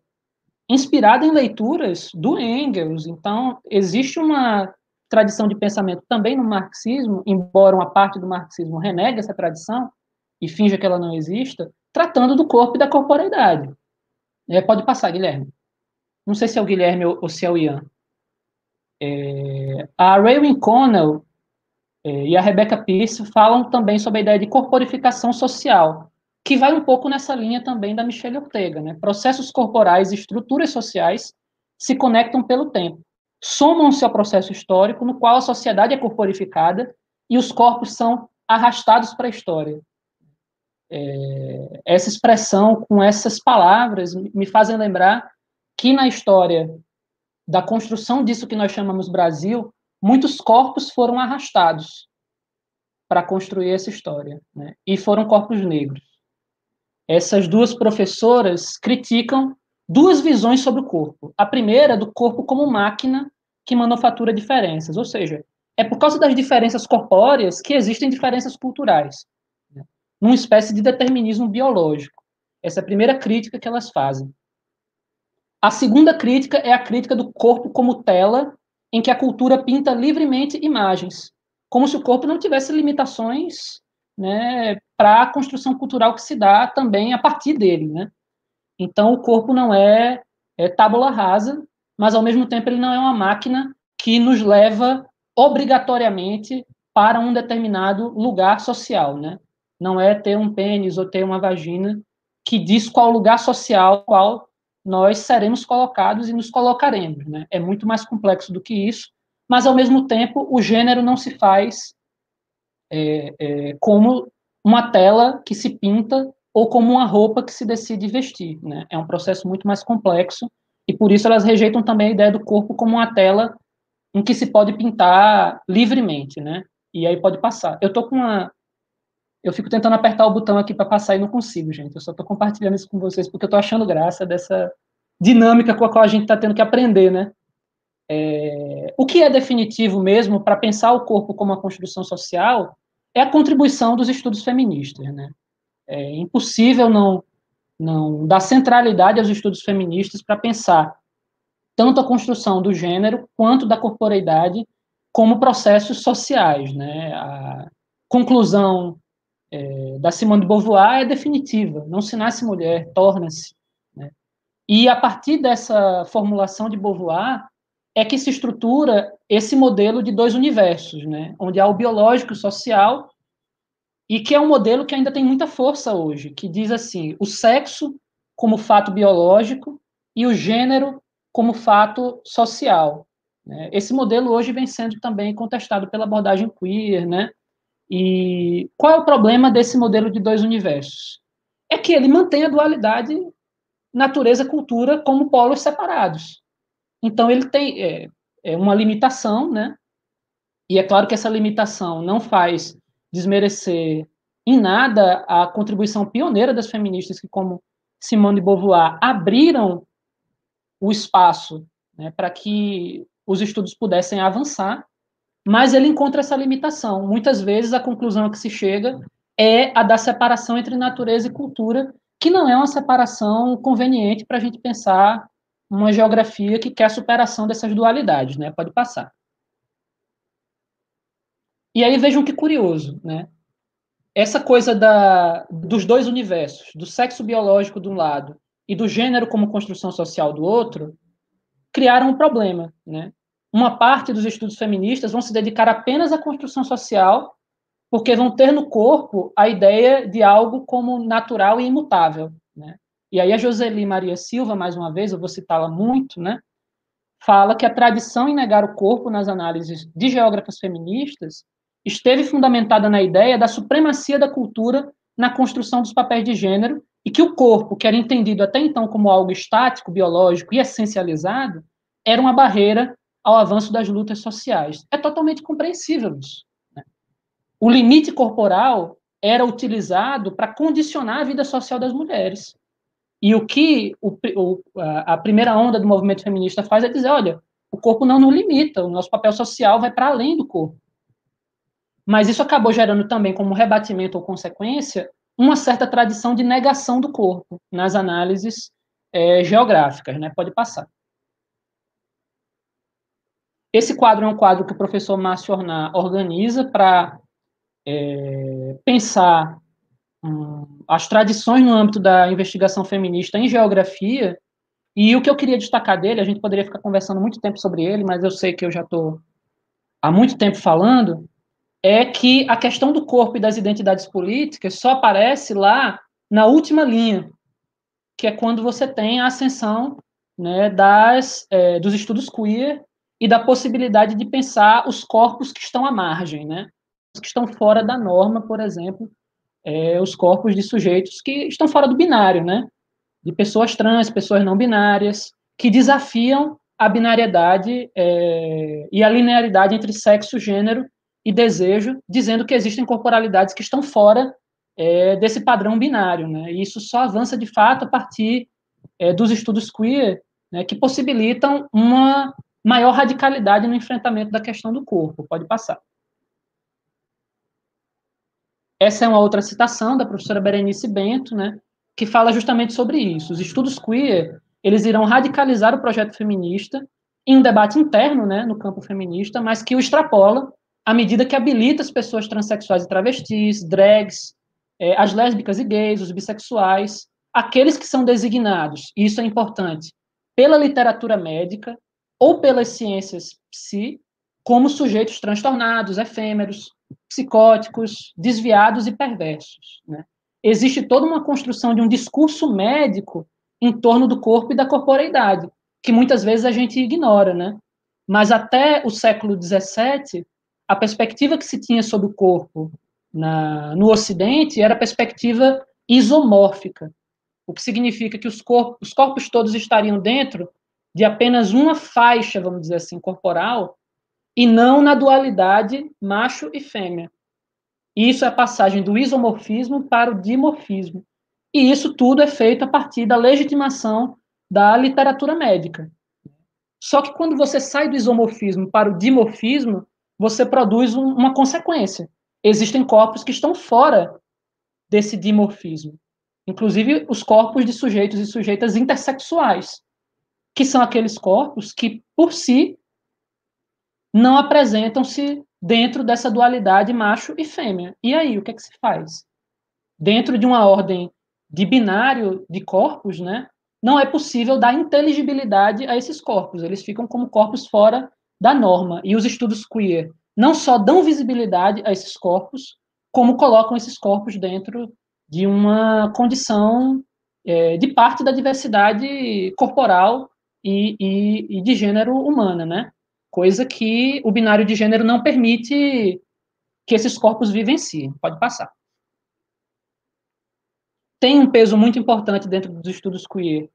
inspirada em leituras do Engels. Então, existe uma tradição de pensamento também no marxismo, embora uma parte do marxismo renegue essa tradição e finja que ela não exista, tratando do corpo e da corporeidade. É, pode passar, Guilherme. Não sei se é o Guilherme ou, ou se é o Ian. É, a Raywin Connell é, e a Rebecca Pierce falam também sobre a ideia de corporificação social, que vai um pouco nessa linha também da Michelle Ortega. Né? Processos corporais e estruturas sociais se conectam pelo tempo, somam-se ao processo histórico no qual a sociedade é corporificada e os corpos são arrastados para a história é, essa expressão com essas palavras me fazem lembrar que na história da construção disso que nós chamamos Brasil, muitos corpos foram arrastados para construir essa história, né? e foram corpos negros. Essas duas professoras criticam duas visões sobre o corpo. A primeira, do corpo como máquina que manufatura diferenças, ou seja, é por causa das diferenças corpóreas que existem diferenças culturais numa espécie de determinismo biológico. Essa é a primeira crítica que elas fazem. A segunda crítica é a crítica do corpo como tela, em que a cultura pinta livremente imagens, como se o corpo não tivesse limitações né, para a construção cultural que se dá também a partir dele. Né? Então, o corpo não é, é tábula rasa, mas, ao mesmo tempo, ele não é uma máquina que nos leva obrigatoriamente para um determinado lugar social. Né? Não é ter um pênis ou ter uma vagina que diz qual lugar social qual nós seremos colocados e nos colocaremos. Né? É muito mais complexo do que isso, mas, ao mesmo tempo, o gênero não se faz é, é, como uma tela que se pinta ou como uma roupa que se decide vestir. Né? É um processo muito mais complexo e, por isso, elas rejeitam também a ideia do corpo como uma tela em que se pode pintar livremente, né? E aí pode passar. Eu tô com uma eu fico tentando apertar o botão aqui para passar e não consigo, gente. Eu só estou compartilhando isso com vocês porque eu estou achando graça dessa dinâmica com a qual a gente está tendo que aprender, né? É, o que é definitivo mesmo para pensar o corpo como uma construção social é a contribuição dos estudos feministas, né? É impossível não não dar centralidade aos estudos feministas para pensar tanto a construção do gênero quanto da corporeidade como processos sociais, né? A conclusão é, da Simone de Beauvoir é definitiva. Não se nasce mulher, torna-se. Né? E a partir dessa formulação de Beauvoir é que se estrutura esse modelo de dois universos, né? onde há o biológico e o social, e que é um modelo que ainda tem muita força hoje, que diz assim, o sexo como fato biológico e o gênero como fato social. Né? Esse modelo hoje vem sendo também contestado pela abordagem queer, né? E qual é o problema desse modelo de dois universos? É que ele mantém a dualidade natureza-cultura como polos separados. Então, ele tem é, é uma limitação, né? E é claro que essa limitação não faz desmerecer em nada a contribuição pioneira das feministas que, como Simone de Beauvoir, abriram o espaço né, para que os estudos pudessem avançar mas ele encontra essa limitação. Muitas vezes a conclusão a que se chega é a da separação entre natureza e cultura, que não é uma separação conveniente para a gente pensar uma geografia que quer a superação dessas dualidades, né? Pode passar. E aí vejam que curioso, né? Essa coisa da, dos dois universos, do sexo biológico de um lado e do gênero como construção social do outro, criaram um problema, né? uma parte dos estudos feministas vão se dedicar apenas à construção social, porque vão ter no corpo a ideia de algo como natural e imutável. Né? E aí a Joseli Maria Silva, mais uma vez, eu vou citá-la muito, né? fala que a tradição em negar o corpo nas análises de geógrafas feministas esteve fundamentada na ideia da supremacia da cultura na construção dos papéis de gênero e que o corpo, que era entendido até então como algo estático, biológico e essencializado, era uma barreira ao avanço das lutas sociais. É totalmente compreensível isso. Né? O limite corporal era utilizado para condicionar a vida social das mulheres. E o que o, o, a primeira onda do movimento feminista faz é dizer: olha, o corpo não nos limita, o nosso papel social vai para além do corpo. Mas isso acabou gerando também, como rebatimento ou consequência, uma certa tradição de negação do corpo nas análises é, geográficas. Né? Pode passar. Esse quadro é um quadro que o professor Márcio Orná organiza para é, pensar as tradições no âmbito da investigação feminista em geografia. E o que eu queria destacar dele, a gente poderia ficar conversando muito tempo sobre ele, mas eu sei que eu já estou há muito tempo falando, é que a questão do corpo e das identidades políticas só aparece lá na última linha, que é quando você tem a ascensão né, das, é, dos estudos queer e da possibilidade de pensar os corpos que estão à margem, né? Que estão fora da norma, por exemplo, é, os corpos de sujeitos que estão fora do binário, né? De pessoas trans, pessoas não binárias, que desafiam a binariedade é, e a linearidade entre sexo, gênero e desejo, dizendo que existem corporalidades que estão fora é, desse padrão binário, né? E isso só avança de fato a partir é, dos estudos queer, né, que possibilitam uma maior radicalidade no enfrentamento da questão do corpo. Pode passar. Essa é uma outra citação da professora Berenice Bento, né, que fala justamente sobre isso. Os estudos queer, eles irão radicalizar o projeto feminista em um debate interno, né, no campo feminista, mas que o extrapola à medida que habilita as pessoas transexuais e travestis, drags, é, as lésbicas e gays, os bissexuais, aqueles que são designados, e isso é importante, pela literatura médica ou pelas ciências psi, como sujeitos transtornados, efêmeros, psicóticos, desviados e perversos. Né? Existe toda uma construção de um discurso médico em torno do corpo e da corporeidade, que muitas vezes a gente ignora, né? Mas até o século XVII, a perspectiva que se tinha sobre o corpo na, no Ocidente era a perspectiva isomórfica, o que significa que os corpos, os corpos todos estariam dentro de apenas uma faixa, vamos dizer assim, corporal, e não na dualidade macho e fêmea. Isso é a passagem do isomorfismo para o dimorfismo. E isso tudo é feito a partir da legitimação da literatura médica. Só que quando você sai do isomorfismo para o dimorfismo, você produz um, uma consequência. Existem corpos que estão fora desse dimorfismo. Inclusive os corpos de sujeitos e sujeitas intersexuais, que são aqueles corpos que, por si, não apresentam-se dentro dessa dualidade macho e fêmea. E aí, o que é que se faz? Dentro de uma ordem de binário de corpos, né, não é possível dar inteligibilidade a esses corpos. Eles ficam como corpos fora da norma. E os estudos queer não só dão visibilidade a esses corpos, como colocam esses corpos dentro de uma condição é, de parte da diversidade corporal e, e, e de gênero humana, né? Coisa que o binário de gênero não permite que esses corpos vivenciem. Pode passar. Tem um peso muito importante dentro dos estudos queer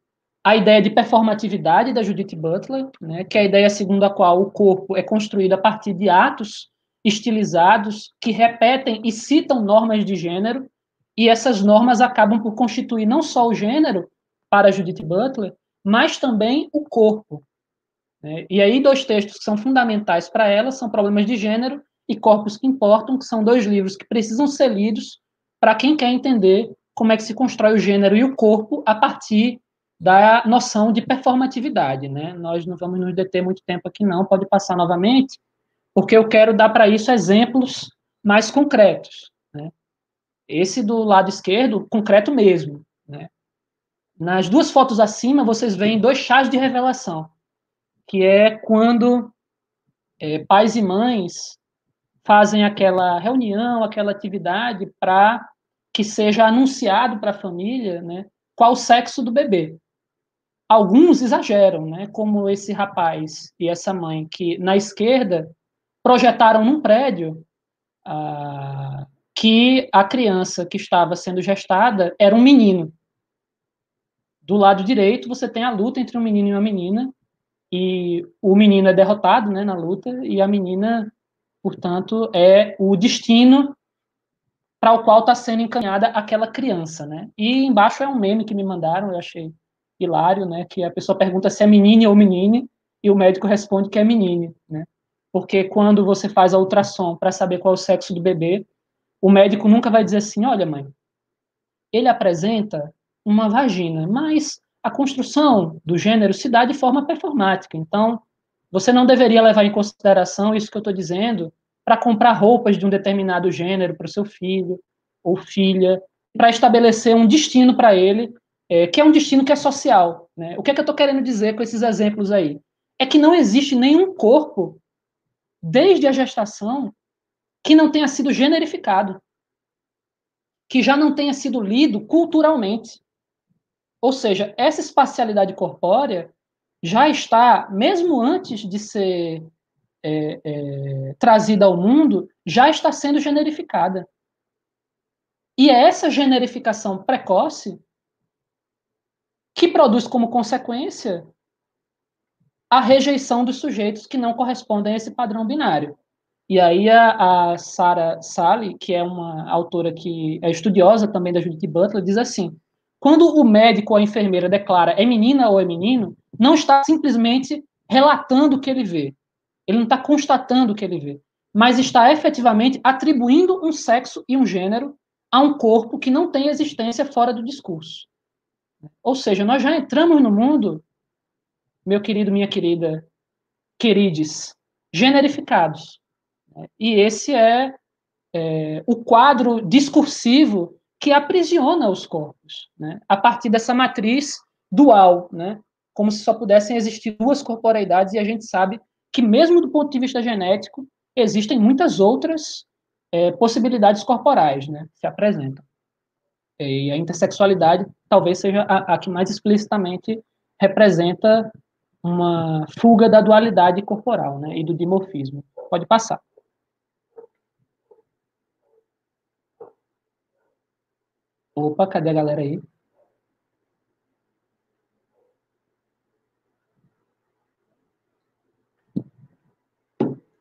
a ideia de performatividade da Judith Butler, né, que é a ideia segundo a qual o corpo é construído a partir de atos estilizados que repetem e citam normas de gênero, e essas normas acabam por constituir não só o gênero para Judith Butler, mas também o corpo? E aí, dois textos que são fundamentais para ela são Problemas de Gênero e Corpos que Importam, que são dois livros que precisam ser lidos para quem quer entender como é que se constrói o gênero e o corpo a partir da noção de performatividade. Né? Nós não vamos nos deter muito tempo aqui, não, pode passar novamente, porque eu quero dar para isso exemplos mais concretos. Né? Esse do lado esquerdo, concreto mesmo. Né? Nas duas fotos acima, vocês veem dois chás de revelação que é quando é, pais e mães fazem aquela reunião, aquela atividade para que seja anunciado para a família, né, qual o sexo do bebê. Alguns exageram, né, como esse rapaz e essa mãe que na esquerda projetaram num prédio ah, que a criança que estava sendo gestada era um menino. Do lado direito você tem a luta entre um menino e uma menina e o menino é derrotado né, na luta, e a menina, portanto, é o destino para o qual está sendo encaminhada aquela criança. Né? E embaixo é um meme que me mandaram, eu achei hilário, né, que a pessoa pergunta se é menine ou menine, e o médico responde que é menine. Né? Porque quando você faz a ultrassom para saber qual é o sexo do bebê, o médico nunca vai dizer assim, olha mãe, ele apresenta uma vagina, mas a construção do gênero se dá de forma performática. Então, você não deveria levar em consideração isso que eu estou dizendo para comprar roupas de um determinado gênero para o seu filho ou filha, para estabelecer um destino para ele, é, que é um destino que é social. Né? O que, é que eu estou querendo dizer com esses exemplos aí? É que não existe nenhum corpo, desde a gestação, que não tenha sido generificado, que já não tenha sido lido culturalmente. Ou seja, essa espacialidade corpórea já está, mesmo antes de ser é, é, trazida ao mundo, já está sendo generificada. E é essa generificação precoce que produz como consequência a rejeição dos sujeitos que não correspondem a esse padrão binário. E aí a, a Sarah Sally, que é uma autora que é estudiosa também da Judith Butler, diz assim: quando o médico ou a enfermeira declara é menina ou é menino, não está simplesmente relatando o que ele vê. Ele não está constatando o que ele vê, mas está efetivamente atribuindo um sexo e um gênero a um corpo que não tem existência fora do discurso. Ou seja, nós já entramos no mundo, meu querido, minha querida, querides, generificados. E esse é, é o quadro discursivo que aprisiona os corpos, né? a partir dessa matriz dual, né? como se só pudessem existir duas corporeidades, e a gente sabe que, mesmo do ponto de vista genético, existem muitas outras é, possibilidades corporais, né, se apresentam. E a intersexualidade talvez seja a, a que mais explicitamente representa uma fuga da dualidade corporal, né, e do dimorfismo. Pode passar. Opa, cadê a galera aí?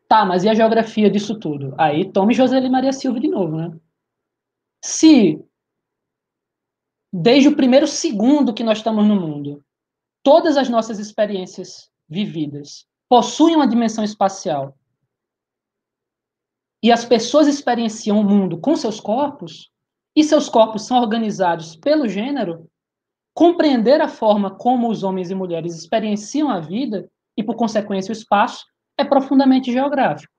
Tá, mas e a geografia disso tudo? Aí tome José Maria Silva de novo, né? Se desde o primeiro segundo que nós estamos no mundo, todas as nossas experiências vividas possuem uma dimensão espacial e as pessoas experienciam o mundo com seus corpos, e seus corpos são organizados pelo gênero, compreender a forma como os homens e mulheres experienciam a vida e, por consequência, o espaço é profundamente geográfico.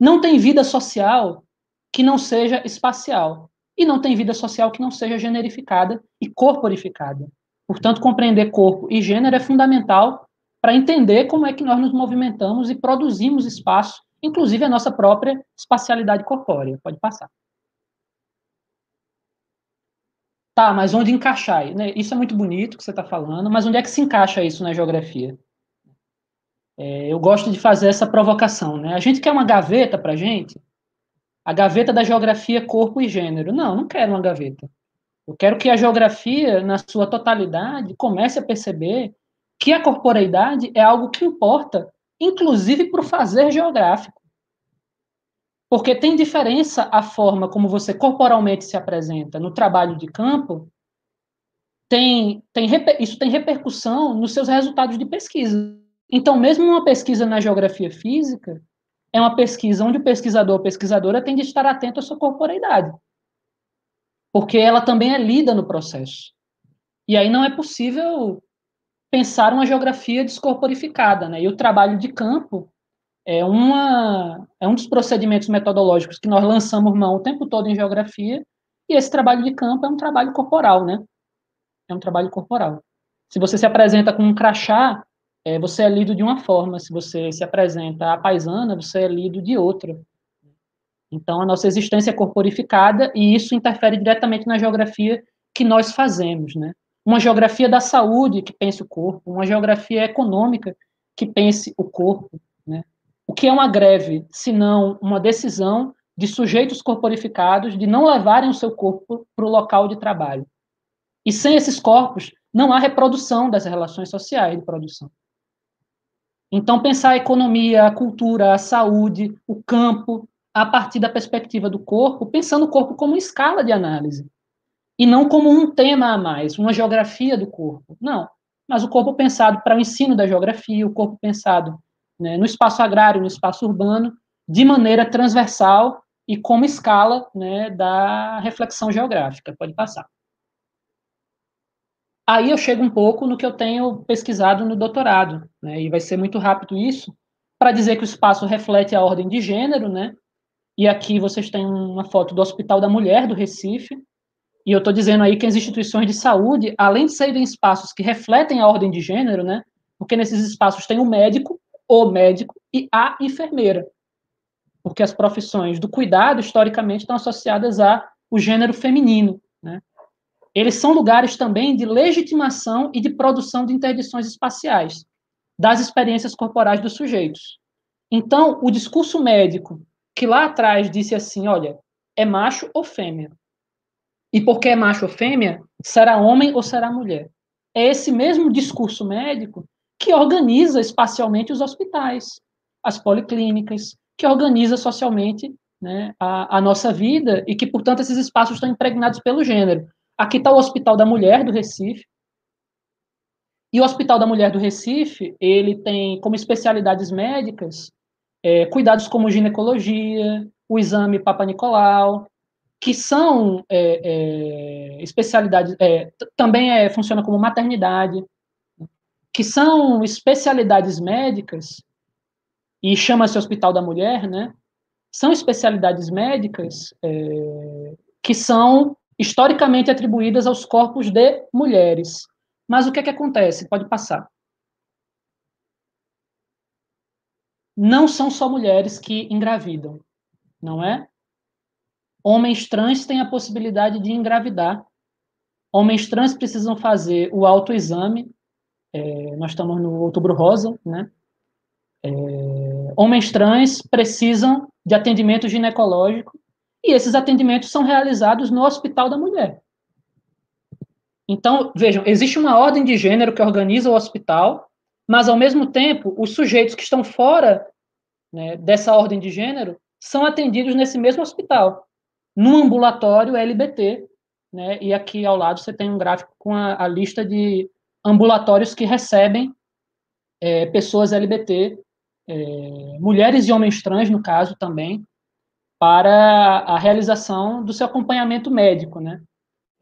Não tem vida social que não seja espacial. E não tem vida social que não seja generificada e corporificada. Portanto, compreender corpo e gênero é fundamental para entender como é que nós nos movimentamos e produzimos espaço, inclusive a nossa própria espacialidade corpórea. Pode passar. Tá, mas onde encaixar? Isso é muito bonito que você está falando, mas onde é que se encaixa isso na geografia? É, eu gosto de fazer essa provocação, né? A gente quer uma gaveta para gente, a gaveta da geografia corpo e gênero. Não, não quero uma gaveta. Eu quero que a geografia, na sua totalidade, comece a perceber que a corporeidade é algo que importa, inclusive para o fazer geográfico. Porque tem diferença a forma como você corporalmente se apresenta no trabalho de campo, tem, tem, isso tem repercussão nos seus resultados de pesquisa. Então, mesmo uma pesquisa na geografia física é uma pesquisa onde o pesquisador ou pesquisadora tem de estar atento à sua corporeidade, porque ela também é lida no processo. E aí não é possível pensar uma geografia descorporificada, né? E o trabalho de campo é, uma, é um dos procedimentos metodológicos que nós lançamos mão o tempo todo em geografia, e esse trabalho de campo é um trabalho corporal, né? É um trabalho corporal. Se você se apresenta com um crachá, é, você é lido de uma forma, se você se apresenta à paisana, você é lido de outra. Então, a nossa existência é corporificada e isso interfere diretamente na geografia que nós fazemos, né? Uma geografia da saúde que pense o corpo, uma geografia econômica que pense o corpo, né? O que é uma greve, se não uma decisão de sujeitos corporificados de não levarem o seu corpo para o local de trabalho. E sem esses corpos, não há reprodução das relações sociais de produção. Então, pensar a economia, a cultura, a saúde, o campo, a partir da perspectiva do corpo, pensando o corpo como escala de análise. E não como um tema a mais, uma geografia do corpo. Não. Mas o corpo pensado para o ensino da geografia, o corpo pensado né, no espaço agrário, no espaço urbano, de maneira transversal e como escala né, da reflexão geográfica. Pode passar. Aí eu chego um pouco no que eu tenho pesquisado no doutorado, né, e vai ser muito rápido isso, para dizer que o espaço reflete a ordem de gênero, né, e aqui vocês têm uma foto do Hospital da Mulher do Recife, e eu estou dizendo aí que as instituições de saúde, além de serem espaços que refletem a ordem de gênero, né, porque nesses espaços tem o médico, o médico e a enfermeira, porque as profissões do cuidado, historicamente, estão associadas ao gênero feminino, né, eles são lugares também de legitimação e de produção de interdições espaciais das experiências corporais dos sujeitos. Então, o discurso médico, que lá atrás disse assim, olha, é macho ou fêmea. E porque é macho ou fêmea, será homem ou será mulher. É esse mesmo discurso médico que organiza espacialmente os hospitais, as policlínicas, que organiza socialmente né, a, a nossa vida e que, portanto, esses espaços estão impregnados pelo gênero. Aqui está o Hospital da Mulher do Recife. E o Hospital da Mulher do Recife, ele tem como especialidades médicas é, cuidados como ginecologia, o exame Papa Nicolau, que são é, é, especialidades, é, também é, funciona como maternidade, que são especialidades médicas, e chama-se Hospital da Mulher, né? são especialidades médicas é, que são historicamente atribuídas aos corpos de mulheres. Mas o que é que acontece? Pode passar. Não são só mulheres que engravidam, não é? Homens trans têm a possibilidade de engravidar. Homens trans precisam fazer o autoexame. É, nós estamos no Outubro Rosa, né? É, homens trans precisam de atendimento ginecológico e esses atendimentos são realizados no Hospital da Mulher. Então, vejam, existe uma ordem de gênero que organiza o hospital, mas, ao mesmo tempo, os sujeitos que estão fora né, dessa ordem de gênero são atendidos nesse mesmo hospital no ambulatório LBT, né? E aqui ao lado você tem um gráfico com a, a lista de ambulatórios que recebem é, pessoas LBT, é, mulheres e homens trans, no caso também, para a realização do seu acompanhamento médico, né?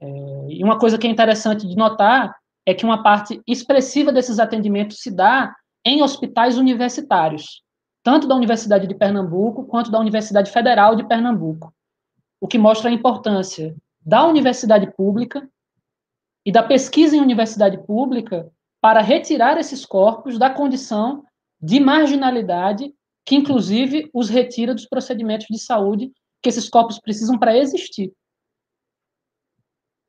É, e uma coisa que é interessante de notar é que uma parte expressiva desses atendimentos se dá em hospitais universitários, tanto da Universidade de Pernambuco quanto da Universidade Federal de Pernambuco o que mostra a importância da universidade pública e da pesquisa em universidade pública para retirar esses corpos da condição de marginalidade que, inclusive, os retira dos procedimentos de saúde que esses corpos precisam para existir.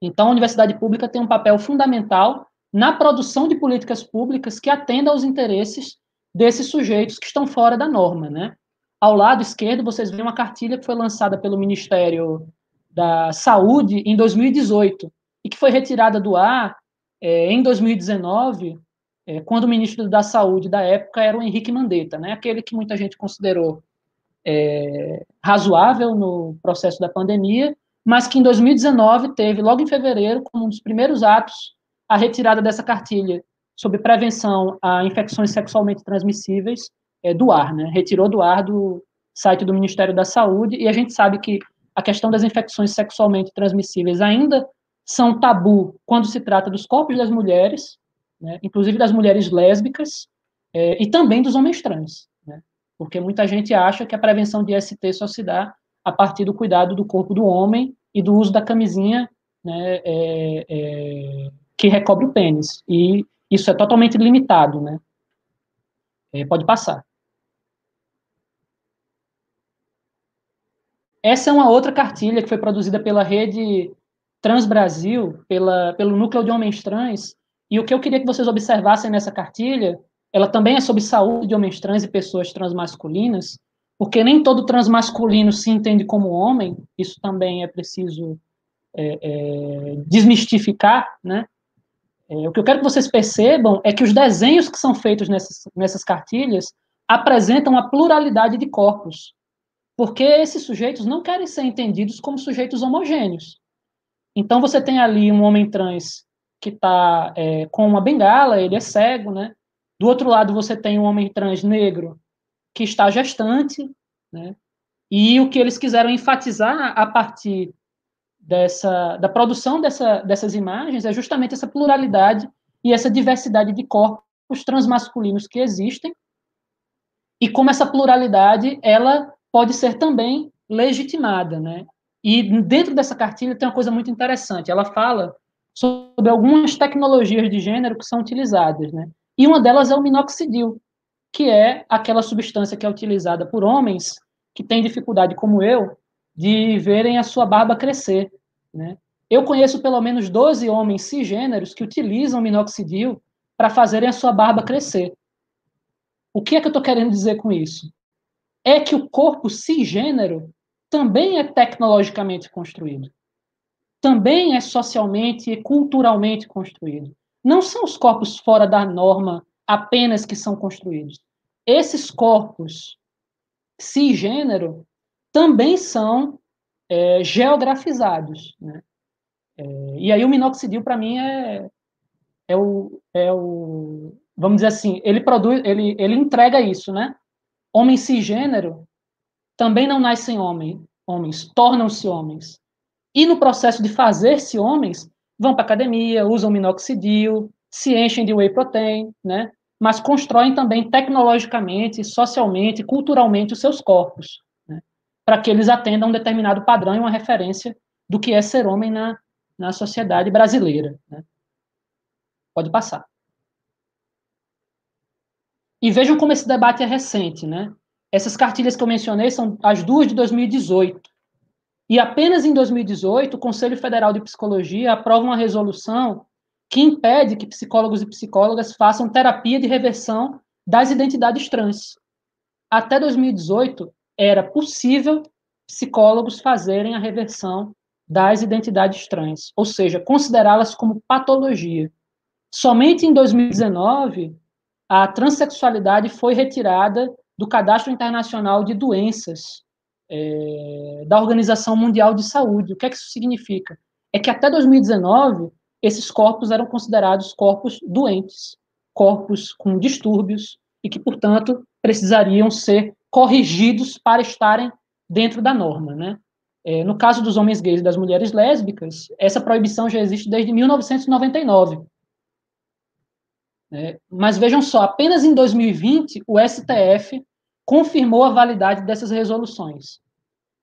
Então, a universidade pública tem um papel fundamental na produção de políticas públicas que atendam aos interesses desses sujeitos que estão fora da norma, né? Ao lado esquerdo, vocês veem uma cartilha que foi lançada pelo Ministério da Saúde em 2018 e que foi retirada do ar é, em 2019, é, quando o ministro da Saúde da época era o Henrique Mandetta, né, aquele que muita gente considerou é, razoável no processo da pandemia, mas que em 2019 teve, logo em fevereiro, como um dos primeiros atos, a retirada dessa cartilha sobre prevenção a infecções sexualmente transmissíveis do ar, né? Retirou do ar do site do Ministério da Saúde e a gente sabe que a questão das infecções sexualmente transmissíveis ainda são tabu quando se trata dos corpos das mulheres, né? inclusive das mulheres lésbicas é, e também dos homens trans, né? Porque muita gente acha que a prevenção de ST só se dá a partir do cuidado do corpo do homem e do uso da camisinha né, é, é, que recobre o pênis. E isso é totalmente limitado, né? É, pode passar. Essa é uma outra cartilha que foi produzida pela rede Transbrasil, pela, pelo Núcleo de Homens Trans, e o que eu queria que vocês observassem nessa cartilha, ela também é sobre saúde de homens trans e pessoas transmasculinas, porque nem todo transmasculino se entende como homem, isso também é preciso é, é, desmistificar, né? É, o que eu quero que vocês percebam é que os desenhos que são feitos nessas, nessas cartilhas apresentam a pluralidade de corpos, porque esses sujeitos não querem ser entendidos como sujeitos homogêneos. Então, você tem ali um homem trans que está é, com uma bengala, ele é cego, né? Do outro lado, você tem um homem trans negro que está gestante, né? E o que eles quiseram enfatizar a partir dessa da produção dessa, dessas imagens é justamente essa pluralidade e essa diversidade de corpos transmasculinos que existem e como essa pluralidade ela pode ser também legitimada, né? E dentro dessa cartilha tem uma coisa muito interessante. Ela fala sobre algumas tecnologias de gênero que são utilizadas, né? E uma delas é o minoxidil, que é aquela substância que é utilizada por homens que têm dificuldade, como eu, de verem a sua barba crescer, né? Eu conheço pelo menos 12 homens cisgêneros que utilizam minoxidil para fazerem a sua barba crescer. O que é que eu estou querendo dizer com isso? é que o corpo cisgênero também é tecnologicamente construído. Também é socialmente e culturalmente construído. Não são os corpos fora da norma apenas que são construídos. Esses corpos cisgênero também são é, geografizados. Né? É, e aí o minoxidil, para mim, é, é, o, é o... Vamos dizer assim, ele produz, ele, ele entrega isso, né? Homens cisgênero também não nascem homem, homens, tornam-se homens. E no processo de fazer-se homens, vão para academia, usam minoxidil, se enchem de whey protein, né? mas constroem também tecnologicamente, socialmente, culturalmente os seus corpos. Né? para que eles atendam um determinado padrão e uma referência do que é ser homem na, na sociedade brasileira. Né? Pode passar. E vejam como esse debate é recente, né? Essas cartilhas que eu mencionei são as duas de 2018. E apenas em 2018, o Conselho Federal de Psicologia aprova uma resolução que impede que psicólogos e psicólogas façam terapia de reversão das identidades trans. Até 2018, era possível psicólogos fazerem a reversão das identidades trans, ou seja, considerá-las como patologia. Somente em 2019, a transexualidade foi retirada do Cadastro Internacional de Doenças é, da Organização Mundial de Saúde. O que é que isso significa? É que até 2019, esses corpos eram considerados corpos doentes, corpos com distúrbios, e que, portanto, precisariam ser corrigidos para estarem dentro da norma. Né? É, no caso dos homens gays e das mulheres lésbicas, essa proibição já existe desde 1999. É, mas vejam só, apenas em 2020 o STF confirmou a validade dessas resoluções,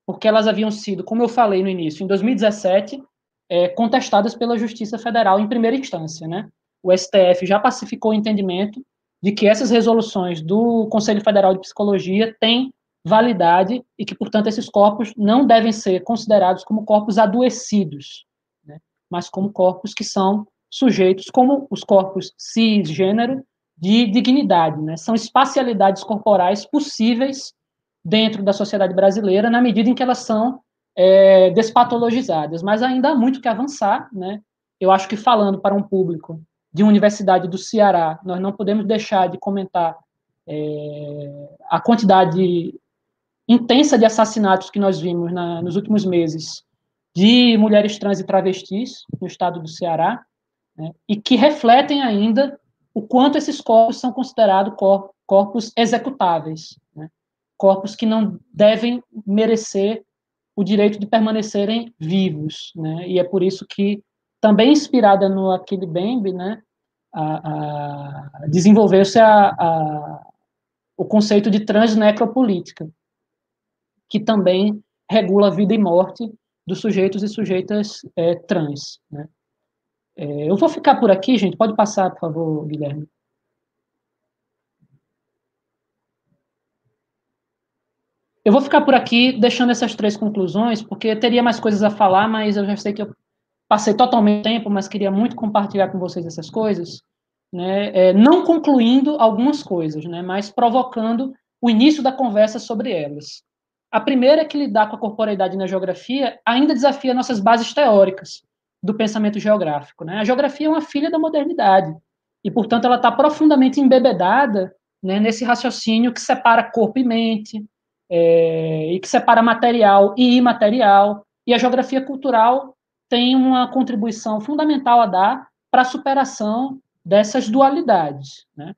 porque elas haviam sido, como eu falei no início, em 2017, é, contestadas pela Justiça Federal em primeira instância, né? O STF já pacificou o entendimento de que essas resoluções do Conselho Federal de Psicologia têm validade e que, portanto, esses corpos não devem ser considerados como corpos adoecidos, né? mas como corpos que são sujeitos, como os corpos cisgênero, de dignidade, né? São espacialidades corporais possíveis dentro da sociedade brasileira, na medida em que elas são é, despatologizadas. Mas ainda há muito que avançar, né? Eu acho que falando para um público de Universidade do Ceará, nós não podemos deixar de comentar é, a quantidade intensa de assassinatos que nós vimos na, nos últimos meses de mulheres trans e travestis no estado do Ceará, né? e que refletem ainda o quanto esses corpos são considerados cor, corpos executáveis, né? corpos que não devem merecer o direito de permanecerem vivos, né? E é por isso que também inspirada no Aquile Bembe, né, desenvolveu-se o conceito de transnecropolítica, que também regula a vida e morte dos sujeitos e sujeitas é, trans. Né? É, eu vou ficar por aqui, gente. Pode passar, por favor, Guilherme. Eu vou ficar por aqui deixando essas três conclusões, porque teria mais coisas a falar, mas eu já sei que eu passei totalmente tempo, mas queria muito compartilhar com vocês essas coisas, né? É, não concluindo algumas coisas, né? Mas provocando o início da conversa sobre elas. A primeira é que lidar com a corporeidade na geografia ainda desafia nossas bases teóricas do pensamento geográfico. Né? A geografia é uma filha da modernidade e, portanto, ela está profundamente embebedada né, nesse raciocínio que separa corpo e mente é, e que separa material e imaterial. E a geografia cultural tem uma contribuição fundamental a dar para a superação dessas dualidades. Né?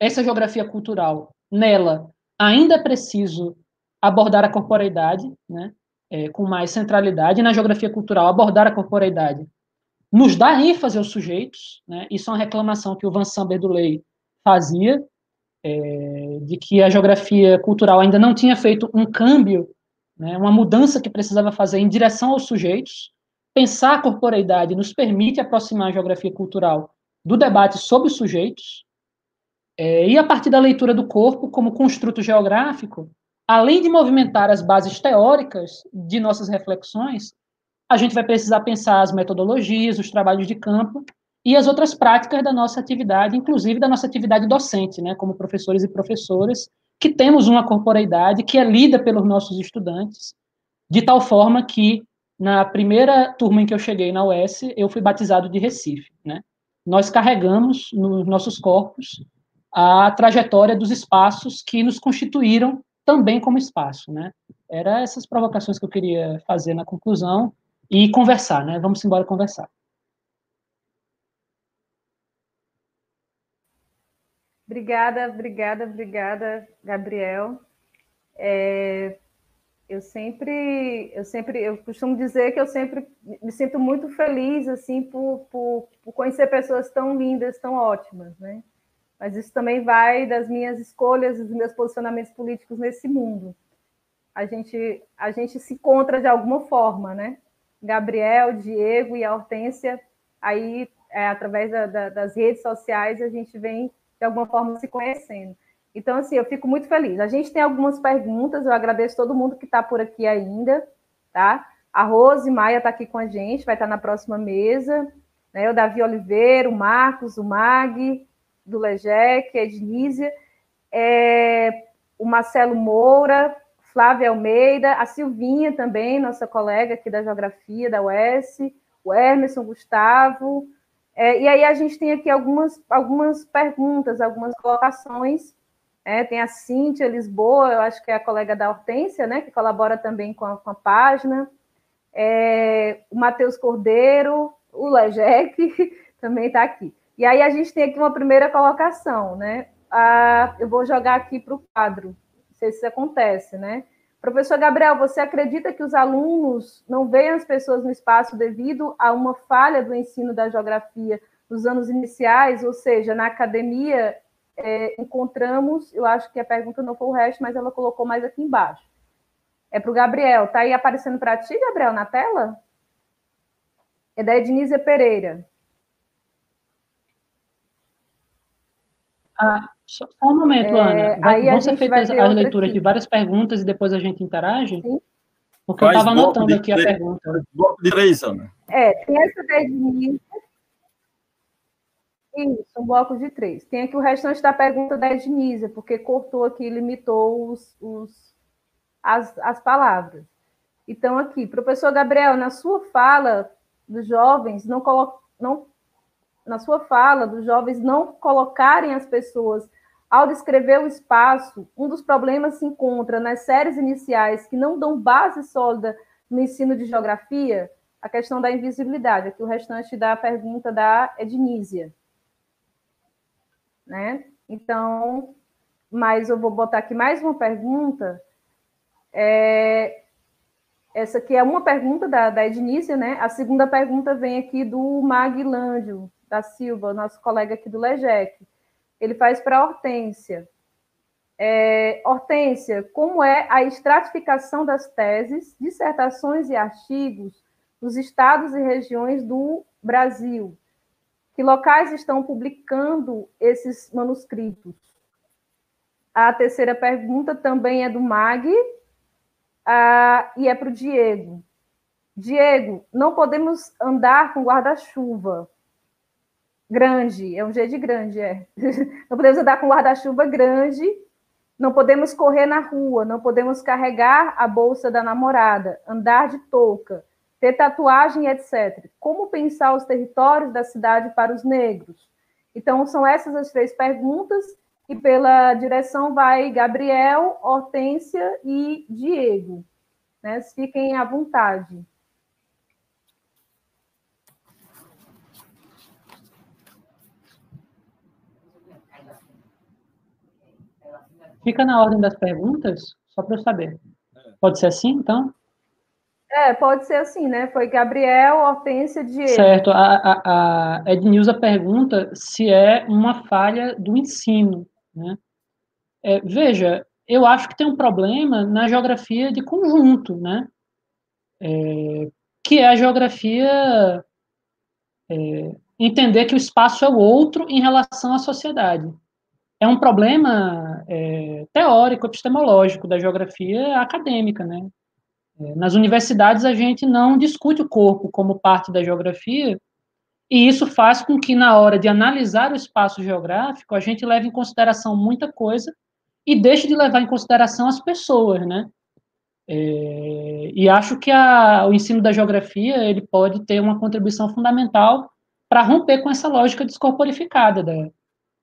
Essa geografia cultural, nela, ainda é preciso abordar a corporeidade, né? É, com mais centralidade, na geografia cultural, abordar a corporeidade. Nos dá ênfase aos sujeitos, né? isso é uma reclamação que o Van Lei fazia, é, de que a geografia cultural ainda não tinha feito um câmbio, né, uma mudança que precisava fazer em direção aos sujeitos, Pensar a corporeidade nos permite aproximar a geografia cultural do debate sobre os sujeitos, é, e a partir da leitura do corpo como construto geográfico, além de movimentar as bases teóricas de nossas reflexões, a gente vai precisar pensar as metodologias, os trabalhos de campo e as outras práticas da nossa atividade, inclusive da nossa atividade docente, né, como professores e professoras, que temos uma corporeidade que é lida pelos nossos estudantes, de tal forma que na primeira turma em que eu cheguei na UES, eu fui batizado de Recife, né? Nós carregamos nos nossos corpos a trajetória dos espaços que nos constituíram também como espaço, né? Era essas provocações que eu queria fazer na conclusão e conversar, né? Vamos embora conversar. Obrigada, obrigada, obrigada, Gabriel. É, eu sempre, eu sempre, eu costumo dizer que eu sempre me sinto muito feliz assim por, por, por, conhecer pessoas tão lindas, tão ótimas, né? Mas isso também vai das minhas escolhas, dos meus posicionamentos políticos nesse mundo. a gente, a gente se encontra de alguma forma, né? Gabriel, Diego e a Hortência, aí, é, através da, da, das redes sociais, a gente vem, de alguma forma, se conhecendo. Então, assim, eu fico muito feliz. A gente tem algumas perguntas, eu agradeço todo mundo que está por aqui ainda, tá? A Rose Maia está aqui com a gente, vai estar na próxima mesa. Né? O Davi Oliveira, o Marcos, o Mag, do Legec, a Ednísia, é, o Marcelo Moura, Flávia Almeida, a Silvinha também, nossa colega aqui da Geografia, da UES, o Emerson Gustavo. É, e aí a gente tem aqui algumas, algumas perguntas, algumas colocações. É, tem a Cíntia Lisboa, eu acho que é a colega da Hortência, né, que colabora também com a, com a página. É, o Matheus Cordeiro, o Lejec também está aqui. E aí a gente tem aqui uma primeira colocação, né? Ah, eu vou jogar aqui para o quadro, não sei se isso acontece, né? Professor Gabriel, você acredita que os alunos não veem as pessoas no espaço devido a uma falha do ensino da geografia nos anos iniciais, ou seja, na academia é, encontramos, eu acho que a pergunta não foi o resto, mas ela colocou mais aqui embaixo. É para o Gabriel. Está aí aparecendo para ti, Gabriel, na tela? É da Ednísia Pereira. Ah, só, um momento, é, Ana. Vai, vão ser feitas as leituras aqui. de várias perguntas e depois a gente interage? Sim. Porque Faz eu estava anotando aqui três, a pergunta. Bloco de três, Ana. É, tem essa da Ednísia. Isso, um bloco de três. Tem aqui o restante da pergunta da Ednísia, porque cortou aqui, limitou os, os, as, as palavras. Então, aqui, professor Gabriel, na sua fala dos jovens, não, colo, não na sua fala, dos jovens não colocarem as pessoas ao descrever o espaço, um dos problemas se encontra nas séries iniciais que não dão base sólida no ensino de geografia, a questão da invisibilidade, aqui o restante da pergunta da Ednísia. Né? Então, mas eu vou botar aqui mais uma pergunta. É, essa aqui é uma pergunta da, da Ednícia, né? A segunda pergunta vem aqui do Maguilândio, da Silva, nosso colega aqui do LEGEC. Ele faz para a Hortência. É, Hortência, como é a estratificação das teses, dissertações e artigos dos estados e regiões do Brasil? Que locais estão publicando esses manuscritos? A terceira pergunta também é do MAG ah, e é para o Diego. Diego, não podemos andar com guarda-chuva. Grande, é um G de grande, é. Não podemos andar com guarda-chuva grande, não podemos correr na rua, não podemos carregar a bolsa da namorada, andar de touca, ter tatuagem, etc. Como pensar os territórios da cidade para os negros? Então, são essas as três perguntas, e pela direção vai Gabriel, Hortência e Diego. Né? Fiquem à vontade. Fica na ordem das perguntas, só para eu saber. Pode ser assim, então? É, pode ser assim, né? Foi Gabriel, Hortência, Diego. Certo. A, a, a Ednilza pergunta se é uma falha do ensino, né? É, veja, eu acho que tem um problema na geografia de conjunto, né? É, que é a geografia é, entender que o espaço é o outro em relação à sociedade é um problema é, teórico, epistemológico da geografia acadêmica, né? É, nas universidades a gente não discute o corpo como parte da geografia e isso faz com que na hora de analisar o espaço geográfico a gente leve em consideração muita coisa e deixe de levar em consideração as pessoas, né? É, e acho que a, o ensino da geografia ele pode ter uma contribuição fundamental para romper com essa lógica descorporificada da,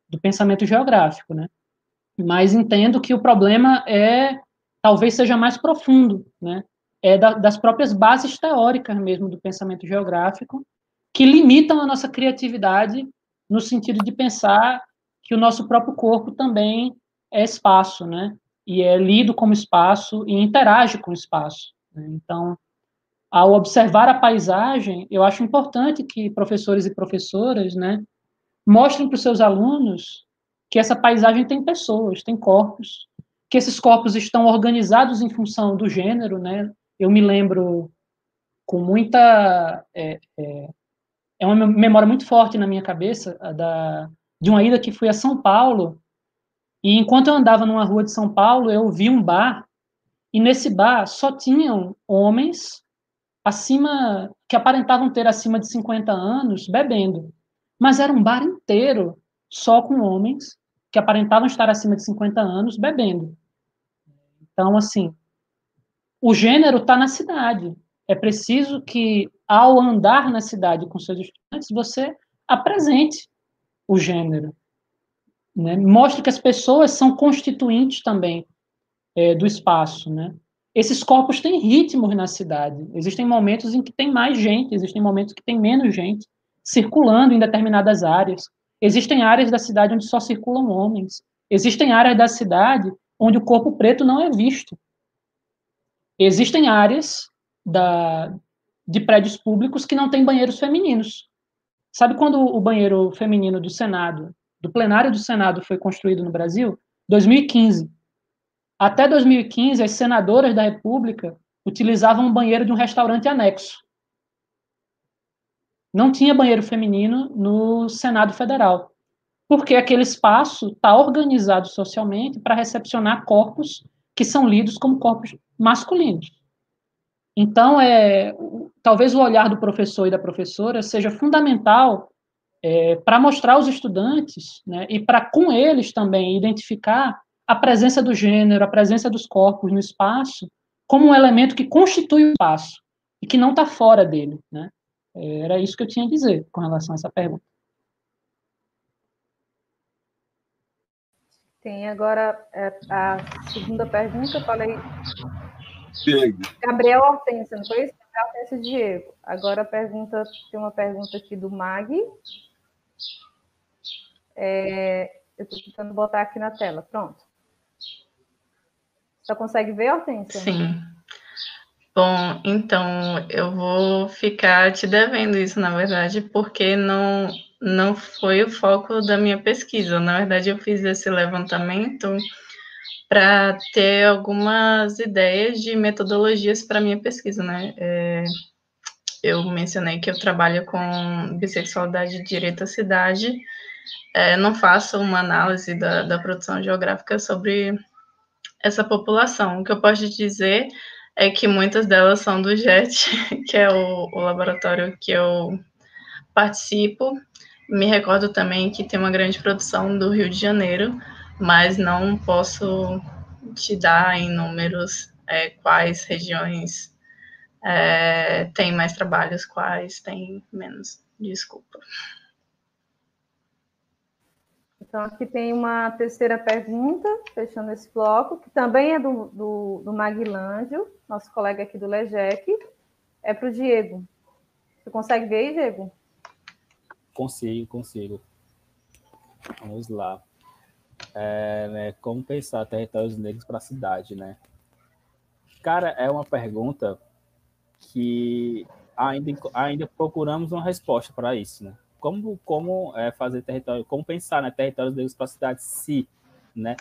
do pensamento geográfico, né? Mas entendo que o problema é talvez seja mais profundo, né? É da, das próprias bases teóricas mesmo do pensamento geográfico que limitam a nossa criatividade no sentido de pensar que o nosso próprio corpo também é espaço, né? E é lido como espaço e interage com o espaço. Né? Então, ao observar a paisagem, eu acho importante que professores e professoras, né, mostrem para os seus alunos que essa paisagem tem pessoas, tem corpos, que esses corpos estão organizados em função do gênero, né? Eu me lembro com muita é, é, é uma memória muito forte na minha cabeça da de uma ida que fui a São Paulo e enquanto eu andava numa rua de São Paulo eu vi um bar e nesse bar só tinham homens acima que aparentavam ter acima de 50 anos bebendo, mas era um bar inteiro só com homens que aparentavam estar acima de 50 anos bebendo. Então, assim, o gênero está na cidade. É preciso que, ao andar na cidade com seus estudantes, você apresente o gênero. Né? Mostre que as pessoas são constituintes também é, do espaço. Né? Esses corpos têm ritmos na cidade. Existem momentos em que tem mais gente, existem momentos que tem menos gente circulando em determinadas áreas. Existem áreas da cidade onde só circulam homens. Existem áreas da cidade onde o corpo preto não é visto. Existem áreas da, de prédios públicos que não têm banheiros femininos. Sabe quando o banheiro feminino do Senado, do plenário do Senado, foi construído no Brasil? 2015. Até 2015, as senadoras da República utilizavam um banheiro de um restaurante anexo. Não tinha banheiro feminino no Senado Federal, porque aquele espaço está organizado socialmente para recepcionar corpos que são lidos como corpos masculinos. Então, é, talvez o olhar do professor e da professora seja fundamental é, para mostrar aos estudantes né, e para, com eles também, identificar a presença do gênero, a presença dos corpos no espaço, como um elemento que constitui o espaço e que não está fora dele. Né? Era isso que eu tinha a dizer com relação a essa pergunta. Tem agora é, a segunda pergunta, eu falei. Diego. Gabriel Hortência, não foi isso? Gabriel Hortência Diego. Agora a pergunta, tem uma pergunta aqui do Mag. É, eu estou tentando botar aqui na tela. Pronto. Você consegue ver, Hortência? Sim. Bom, então eu vou ficar te devendo isso, na verdade, porque não, não foi o foco da minha pesquisa. Na verdade, eu fiz esse levantamento para ter algumas ideias de metodologias para minha pesquisa, né? É, eu mencionei que eu trabalho com bissexualidade direito à cidade. É, não faço uma análise da, da produção geográfica sobre essa população. O que eu posso dizer é que muitas delas são do JET, que é o, o laboratório que eu participo. Me recordo também que tem uma grande produção do Rio de Janeiro, mas não posso te dar em números é, quais regiões é, têm mais trabalhos, quais têm menos. Desculpa. Então, aqui tem uma terceira pergunta, fechando esse bloco, que também é do, do, do Maguilândio, nosso colega aqui do LEGEC. É para o Diego. Você consegue ver aí, Diego? Consigo, consigo. Vamos lá. É, né, como pensar territórios negros para a cidade, né? Cara, é uma pergunta que ainda, ainda procuramos uma resposta para isso, né? como, como é, fazer território, como pensar né, territórios negros para a cidade, se, né?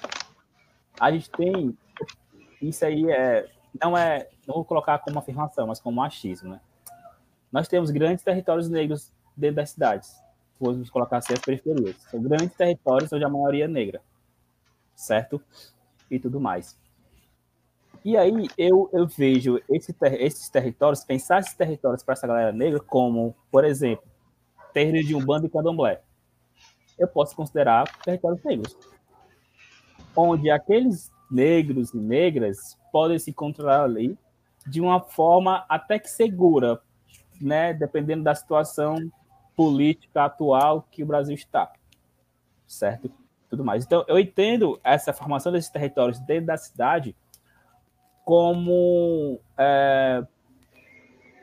A gente tem, isso aí é, não é, não vou colocar como afirmação, mas como machismo, né? Nós temos grandes territórios negros dentro das cidades, vamos colocar assim as periferias, são grandes territórios onde a maioria é negra, certo? E tudo mais. E aí eu, eu vejo esse ter, esses territórios, pensar esses territórios para essa galera negra como, por exemplo, terreiro de Umbanda e Candomblé. Eu posso considerar territórios negros, onde aqueles negros e negras podem se encontrar ali de uma forma até que segura, né, dependendo da situação política atual que o Brasil está, certo? Tudo mais. Então, eu entendo essa formação desses territórios dentro da cidade como é,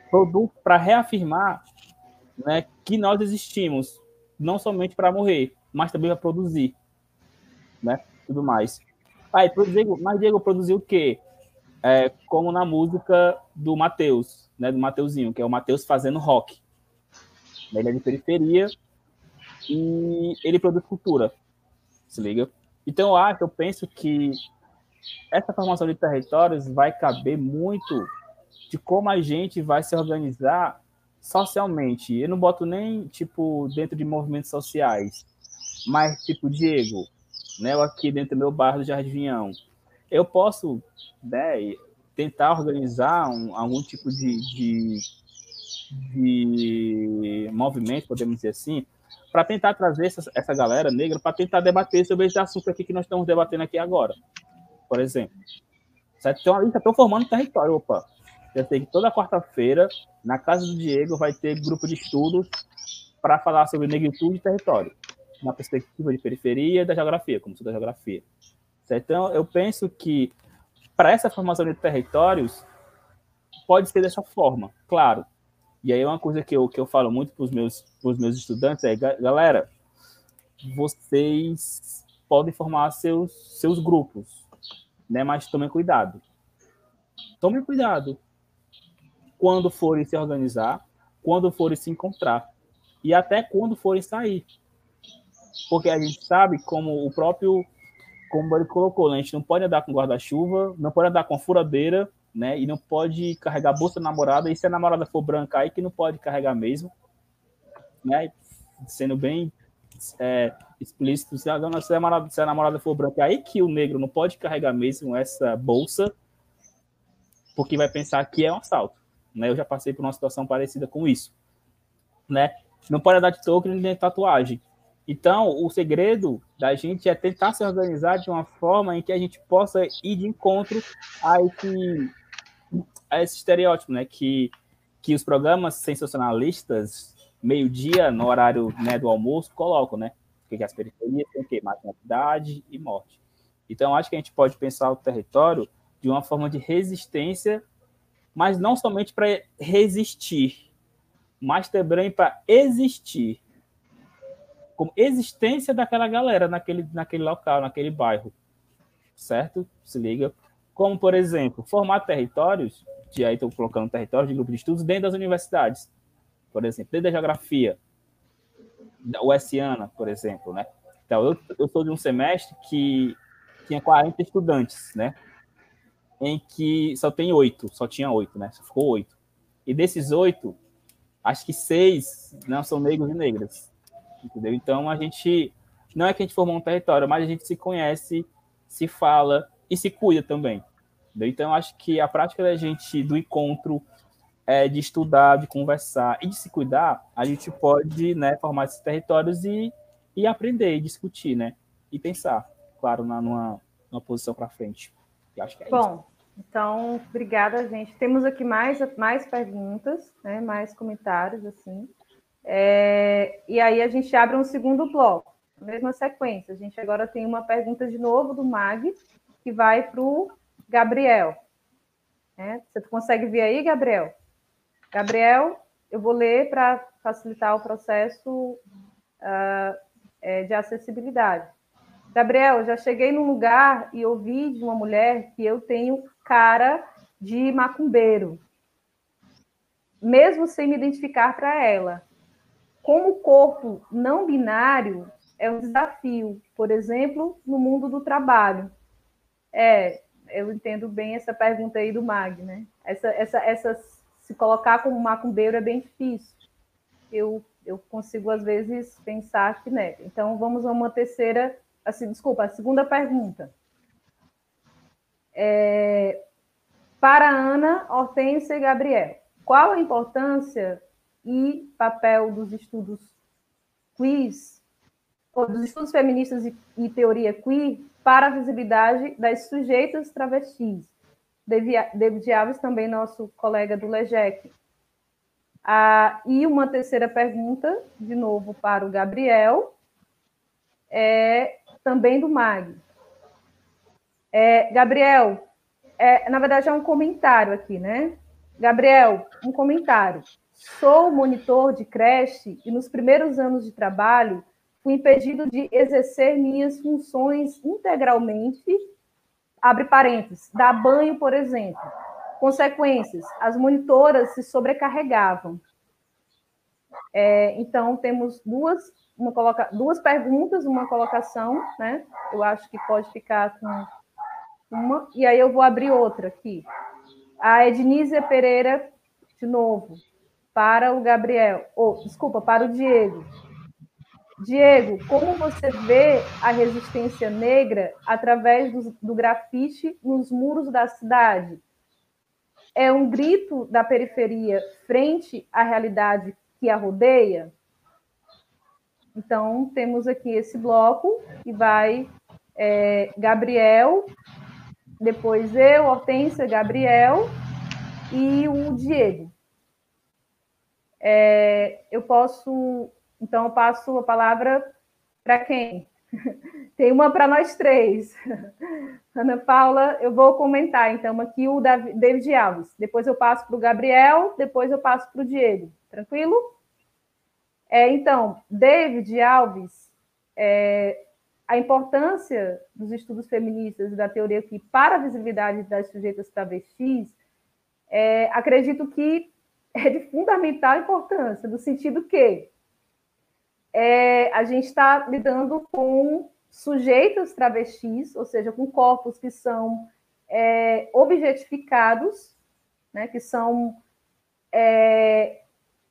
produto para reafirmar né, que nós existimos, não somente para morrer, mas também para produzir, né, tudo mais. Aí, Diego, mas Diego produziu o quê? É, como na música do Matheus, né, do Mateuzinho, que é o Matheus fazendo rock. Ele é de periferia e ele produz cultura, se liga? Então, eu acho, eu penso que essa formação de territórios vai caber muito de como a gente vai se organizar socialmente. Eu não boto nem, tipo, dentro de movimentos sociais, mas, tipo, Diego, né, eu aqui dentro do meu bairro do Jardinhão, eu posso né, tentar organizar um, algum tipo de, de, de movimento, podemos dizer assim, para tentar trazer essa, essa galera negra para tentar debater sobre esse assunto aqui que nós estamos debatendo aqui agora, por exemplo. Certo? Então, ali estou formando território, opa. Eu sei que toda quarta-feira, na casa do Diego, vai ter grupo de estudos para falar sobre negritude e território, na perspectiva de periferia e da geografia, como sou da geografia. Certo? Então, eu penso que para essa formação de territórios, pode ser dessa forma, claro. E aí, uma coisa que eu, que eu falo muito para os meus, meus estudantes é: galera, vocês podem formar seus, seus grupos, né? mas tomem cuidado. Tomem cuidado, quando forem se organizar, quando forem se encontrar e até quando forem sair. Porque a gente sabe como o próprio, como ele colocou, né? a gente não pode andar com guarda-chuva, não pode andar com furadeira, né? E não pode carregar bolsa da namorada, e se a namorada for branca aí que não pode carregar mesmo, né? Sendo bem é, explícito, se a, se, a namorada, se a namorada for branca, aí que o negro não pode carregar mesmo essa bolsa, porque vai pensar que é um assalto. Né? Eu já passei por uma situação parecida com isso. Né? Não pode andar de token nem de tatuagem. Então, o segredo da gente é tentar se organizar de uma forma em que a gente possa ir de encontro a esse, a esse estereótipo, né? Que, que os programas sensacionalistas, meio-dia, no horário né, do almoço, colocam, né? Porque as periferias têm o quê? Marginalidade e morte. Então, acho que a gente pode pensar o território de uma forma de resistência mas não somente para resistir, mas também para existir. Como existência daquela galera naquele, naquele local, naquele bairro. Certo? Se liga. Como, por exemplo, formar territórios, e aí estou colocando territórios de grupo de estudos dentro das universidades. Por exemplo, dentro da geografia, da USiana, por exemplo, né? Então, eu, eu sou de um semestre que tinha 40 estudantes, né? em que só tem oito, só tinha oito, né? Só ficou oito. E desses oito, acho que seis não são negros e negras, entendeu? Então a gente não é que a gente formou um território, mas a gente se conhece, se fala e se cuida também. Entendeu? Então acho que a prática da gente do encontro é, de estudar, de conversar e de se cuidar, a gente pode né, formar esses territórios e, e aprender, e discutir, né? E pensar, claro, na, numa, numa posição para frente. Eu acho que é Bom, isso. então, obrigada, gente. Temos aqui mais, mais perguntas, né, mais comentários, assim. É, e aí a gente abre um segundo bloco, mesma sequência. A gente agora tem uma pergunta de novo do Mag, que vai para o Gabriel. É, você consegue ver aí, Gabriel? Gabriel, eu vou ler para facilitar o processo uh, é, de acessibilidade. Gabriel, já cheguei num lugar e ouvi de uma mulher que eu tenho cara de macumbeiro, mesmo sem me identificar para ela. Como corpo não binário é um desafio, por exemplo, no mundo do trabalho. É, eu entendo bem essa pergunta aí do Mag, né? Essa, essa, essa se colocar como macumbeiro é bem difícil. Eu, eu consigo, às vezes, pensar que, né? Então, vamos a uma terceira assim, desculpa, a segunda pergunta. É, para Ana, Hortência e Gabriel, qual a importância e papel dos estudos quiz, ou dos estudos feministas e, e teoria queer para a visibilidade das sujeitas travestis? David Alves, também nosso colega do LEGEC. Ah, e uma terceira pergunta, de novo, para o Gabriel. É, também do MAG. É, Gabriel, é, na verdade é um comentário aqui, né? Gabriel, um comentário. Sou monitor de creche e nos primeiros anos de trabalho fui impedido de exercer minhas funções integralmente. Abre parênteses, dar banho, por exemplo. Consequências: as monitoras se sobrecarregavam. É, então, temos duas uma coloca... duas perguntas, uma colocação, né? Eu acho que pode ficar com Uma, e aí eu vou abrir outra aqui. A Ednízia Pereira, de novo, para o Gabriel, ou, desculpa, para o Diego. Diego, como você vê a resistência negra através do, do grafite nos muros da cidade? É um grito da periferia frente à realidade que a rodeia? Então, temos aqui esse bloco que vai é, Gabriel, depois eu, Hortência, Gabriel e o Diego. É, eu posso então, eu passo a palavra para quem? Tem uma para nós três. Ana Paula, eu vou comentar, então, aqui o David Alves. Depois eu passo para o Gabriel, depois eu passo para o Diego. Tranquilo? É, então, David Alves, é, a importância dos estudos feministas e da teoria aqui para a visibilidade das sujeitas travestis, é, acredito que é de fundamental importância, no sentido que é, a gente está lidando com sujeitos travestis, ou seja, com corpos que são é, objetificados, né, que são é,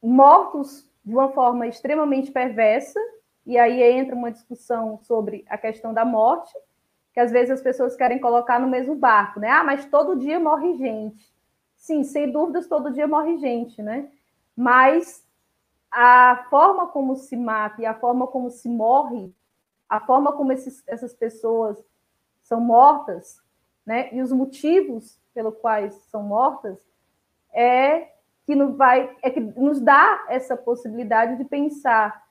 mortos de uma forma extremamente perversa, e aí entra uma discussão sobre a questão da morte, que às vezes as pessoas querem colocar no mesmo barco, né? Ah, mas todo dia morre gente. Sim, sem dúvidas, todo dia morre gente, né? Mas a forma como se mata e a forma como se morre, a forma como esses, essas pessoas são mortas, né, e os motivos pelos quais são mortas, é que nos vai, é que nos dá essa possibilidade de pensar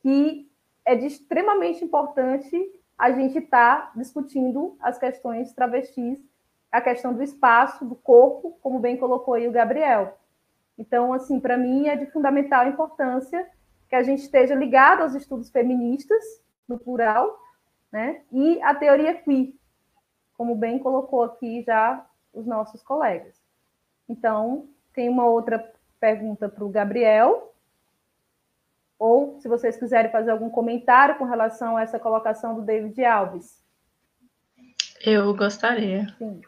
que é de extremamente importante a gente estar tá discutindo as questões travestis, a questão do espaço, do corpo, como bem colocou aí o Gabriel. Então, assim, para mim é de fundamental importância que a gente esteja ligado aos estudos feministas, no plural, né? E a teoria queer, como bem colocou aqui já os nossos colegas. Então, tem uma outra pergunta para o Gabriel, ou se vocês quiserem fazer algum comentário com relação a essa colocação do David Alves. Eu gostaria. Sim.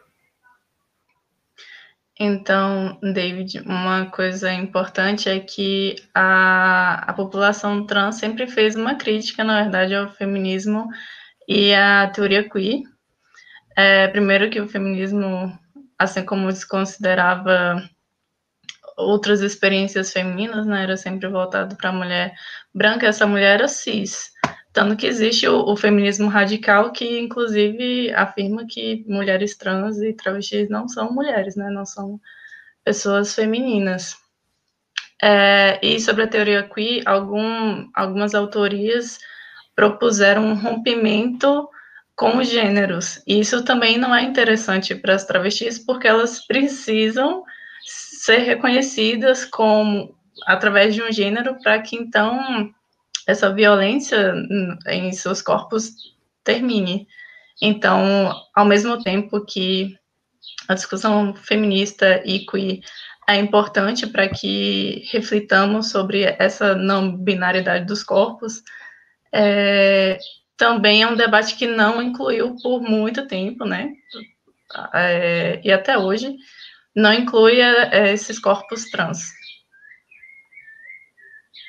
Então, David, uma coisa importante é que a, a população trans sempre fez uma crítica, na verdade, ao feminismo e à teoria queer. É, primeiro que o feminismo, assim como se considerava outras experiências femininas, né, era sempre voltado para a mulher branca, essa mulher era cis. Tanto que existe o, o, feminismo radical, que inclusive afirma que mulheres trans e travestis não são mulheres, né? Não são pessoas femininas. É, e sobre a teoria queer, algum, algumas autorias propuseram um rompimento com os gêneros. E isso também não é interessante para as travestis, porque elas precisam ser reconhecidas como através de um gênero para que então essa violência em seus corpos termine. Então, ao mesmo tempo que a discussão feminista e queer é importante para que reflitamos sobre essa não binariedade dos corpos, é, também é um debate que não incluiu por muito tempo, né? É, e até hoje não inclui é, esses corpos trans.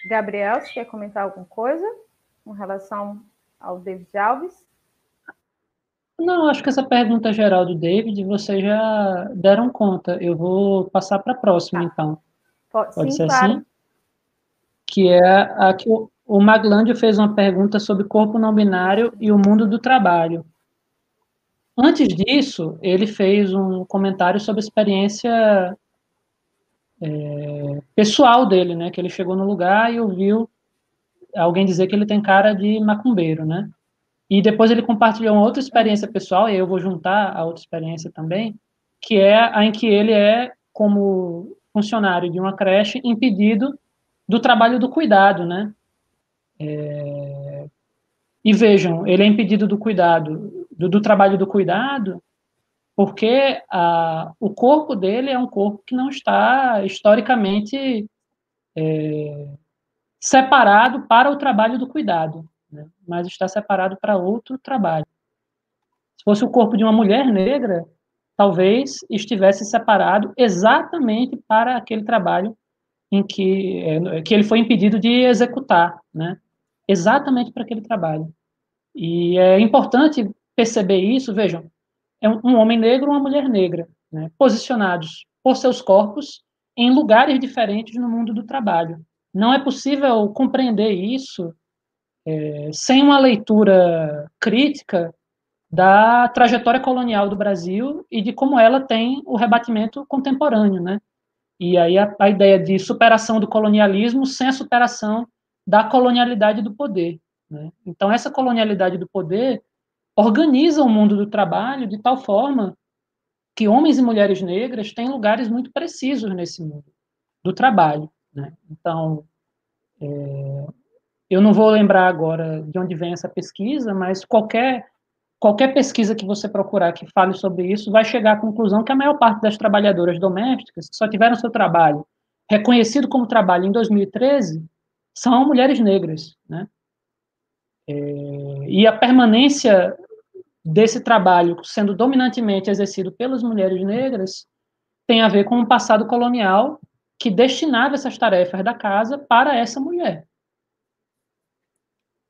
Gabriel, você quer comentar alguma coisa com relação ao David Alves? Não, acho que essa pergunta geral do David vocês já deram conta. Eu vou passar para a próxima, tá. então. Pode, Pode sim, ser claro. assim? Que é a que o, o Maglândio fez uma pergunta sobre corpo não binário e o mundo do trabalho. Antes disso, ele fez um comentário sobre a experiência é, pessoal dele, né? Que ele chegou no lugar e ouviu alguém dizer que ele tem cara de macumbeiro, né? E depois ele compartilhou uma outra experiência pessoal, e eu vou juntar a outra experiência também, que é a em que ele é, como funcionário de uma creche, impedido do trabalho do cuidado, né? É... E vejam, ele é impedido do cuidado, do, do trabalho do cuidado, porque a, o corpo dele é um corpo que não está historicamente é, separado para o trabalho do cuidado, né? mas está separado para outro trabalho. Se fosse o corpo de uma mulher negra, talvez estivesse separado exatamente para aquele trabalho em que, é, que ele foi impedido de executar, né? Exatamente para aquele trabalho. E é importante perceber isso, vejam, é um homem negro ou uma mulher negra, né, posicionados por seus corpos em lugares diferentes no mundo do trabalho. Não é possível compreender isso é, sem uma leitura crítica da trajetória colonial do Brasil e de como ela tem o rebatimento contemporâneo, né? E aí a, a ideia de superação do colonialismo sem a superação da colonialidade do poder. Né? Então, essa colonialidade do poder organiza o mundo do trabalho de tal forma que homens e mulheres negras têm lugares muito precisos nesse mundo do trabalho. Né? Então, é, eu não vou lembrar agora de onde vem essa pesquisa, mas qualquer qualquer pesquisa que você procurar que fale sobre isso vai chegar à conclusão que a maior parte das trabalhadoras domésticas que só tiveram seu trabalho reconhecido como trabalho em 2013 são mulheres negras, né? É, e a permanência desse trabalho sendo dominantemente exercido pelas mulheres negras tem a ver com um passado colonial que destinava essas tarefas da casa para essa mulher.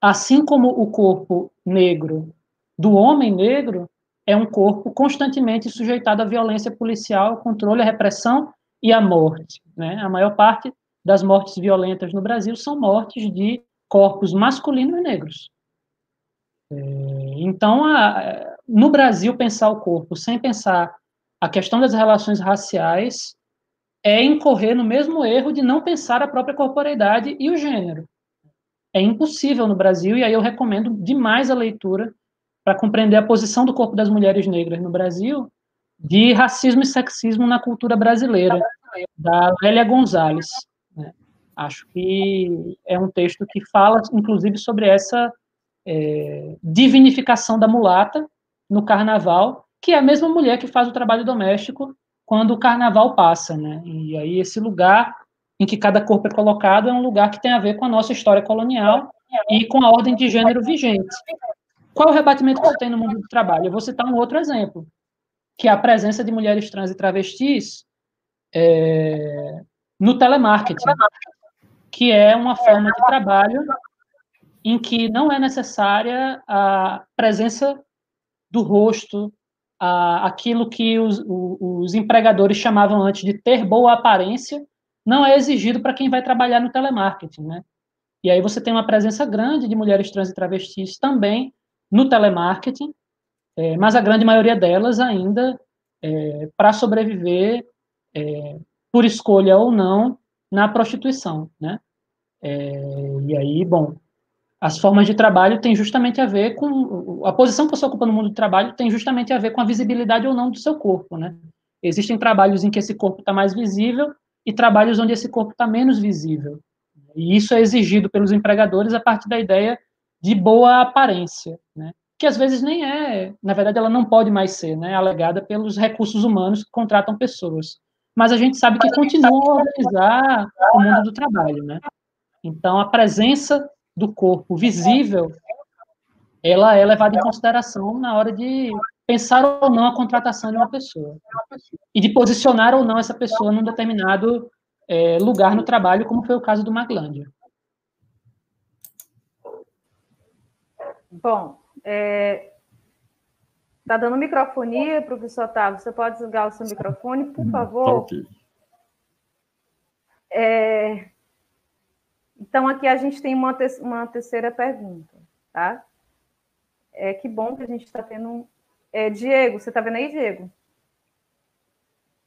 Assim como o corpo negro do homem negro é um corpo constantemente sujeitado à violência policial, controle, à repressão e à morte. Né? A maior parte das mortes violentas no Brasil são mortes de corpos masculinos e negros. É, então, a, no Brasil, pensar o corpo sem pensar a questão das relações raciais é incorrer no mesmo erro de não pensar a própria corporeidade e o gênero. É impossível no Brasil, e aí eu recomendo demais a leitura para compreender a posição do corpo das mulheres negras no Brasil de racismo e sexismo na cultura brasileira, da Lélia Gonzalez. Acho que é um texto que fala, inclusive, sobre essa é, divinificação da mulata no carnaval, que é a mesma mulher que faz o trabalho doméstico quando o carnaval passa, né? E aí esse lugar em que cada corpo é colocado é um lugar que tem a ver com a nossa história colonial e com a ordem de gênero vigente. Qual o rebatimento que você tem no mundo do trabalho? Eu vou citar um outro exemplo, que é a presença de mulheres trans e travestis é, no telemarketing, que é uma forma de trabalho em que não é necessária a presença do rosto, a, aquilo que os, os empregadores chamavam antes de ter boa aparência, não é exigido para quem vai trabalhar no telemarketing, né? E aí você tem uma presença grande de mulheres trans e travestis também no telemarketing, é, mas a grande maioria delas ainda, é, para sobreviver, é, por escolha ou não, na prostituição, né? É, e aí, bom, as formas de trabalho têm justamente a ver com a posição que você ocupa no mundo do trabalho tem justamente a ver com a visibilidade ou não do seu corpo, né? Existem trabalhos em que esse corpo está mais visível e trabalhos onde esse corpo está menos visível. E isso é exigido pelos empregadores a partir da ideia de boa aparência, né? que às vezes nem é, na verdade ela não pode mais ser, né, alegada pelos recursos humanos que contratam pessoas. Mas a gente sabe que continuam a organizar o mundo do trabalho, né? Então a presença do corpo visível, ela é levada em consideração na hora de pensar ou não a contratação de uma pessoa e de posicionar ou não essa pessoa num determinado é, lugar no trabalho, como foi o caso do Maglândia. Bom, é, tá dando microfonia, professor Otávio? Você pode desligar o seu microfone, por hum, favor? Tá okay. É, então, aqui a gente tem uma, te uma terceira pergunta, tá? É, que bom que a gente está tendo. É, Diego, você está vendo aí, Diego?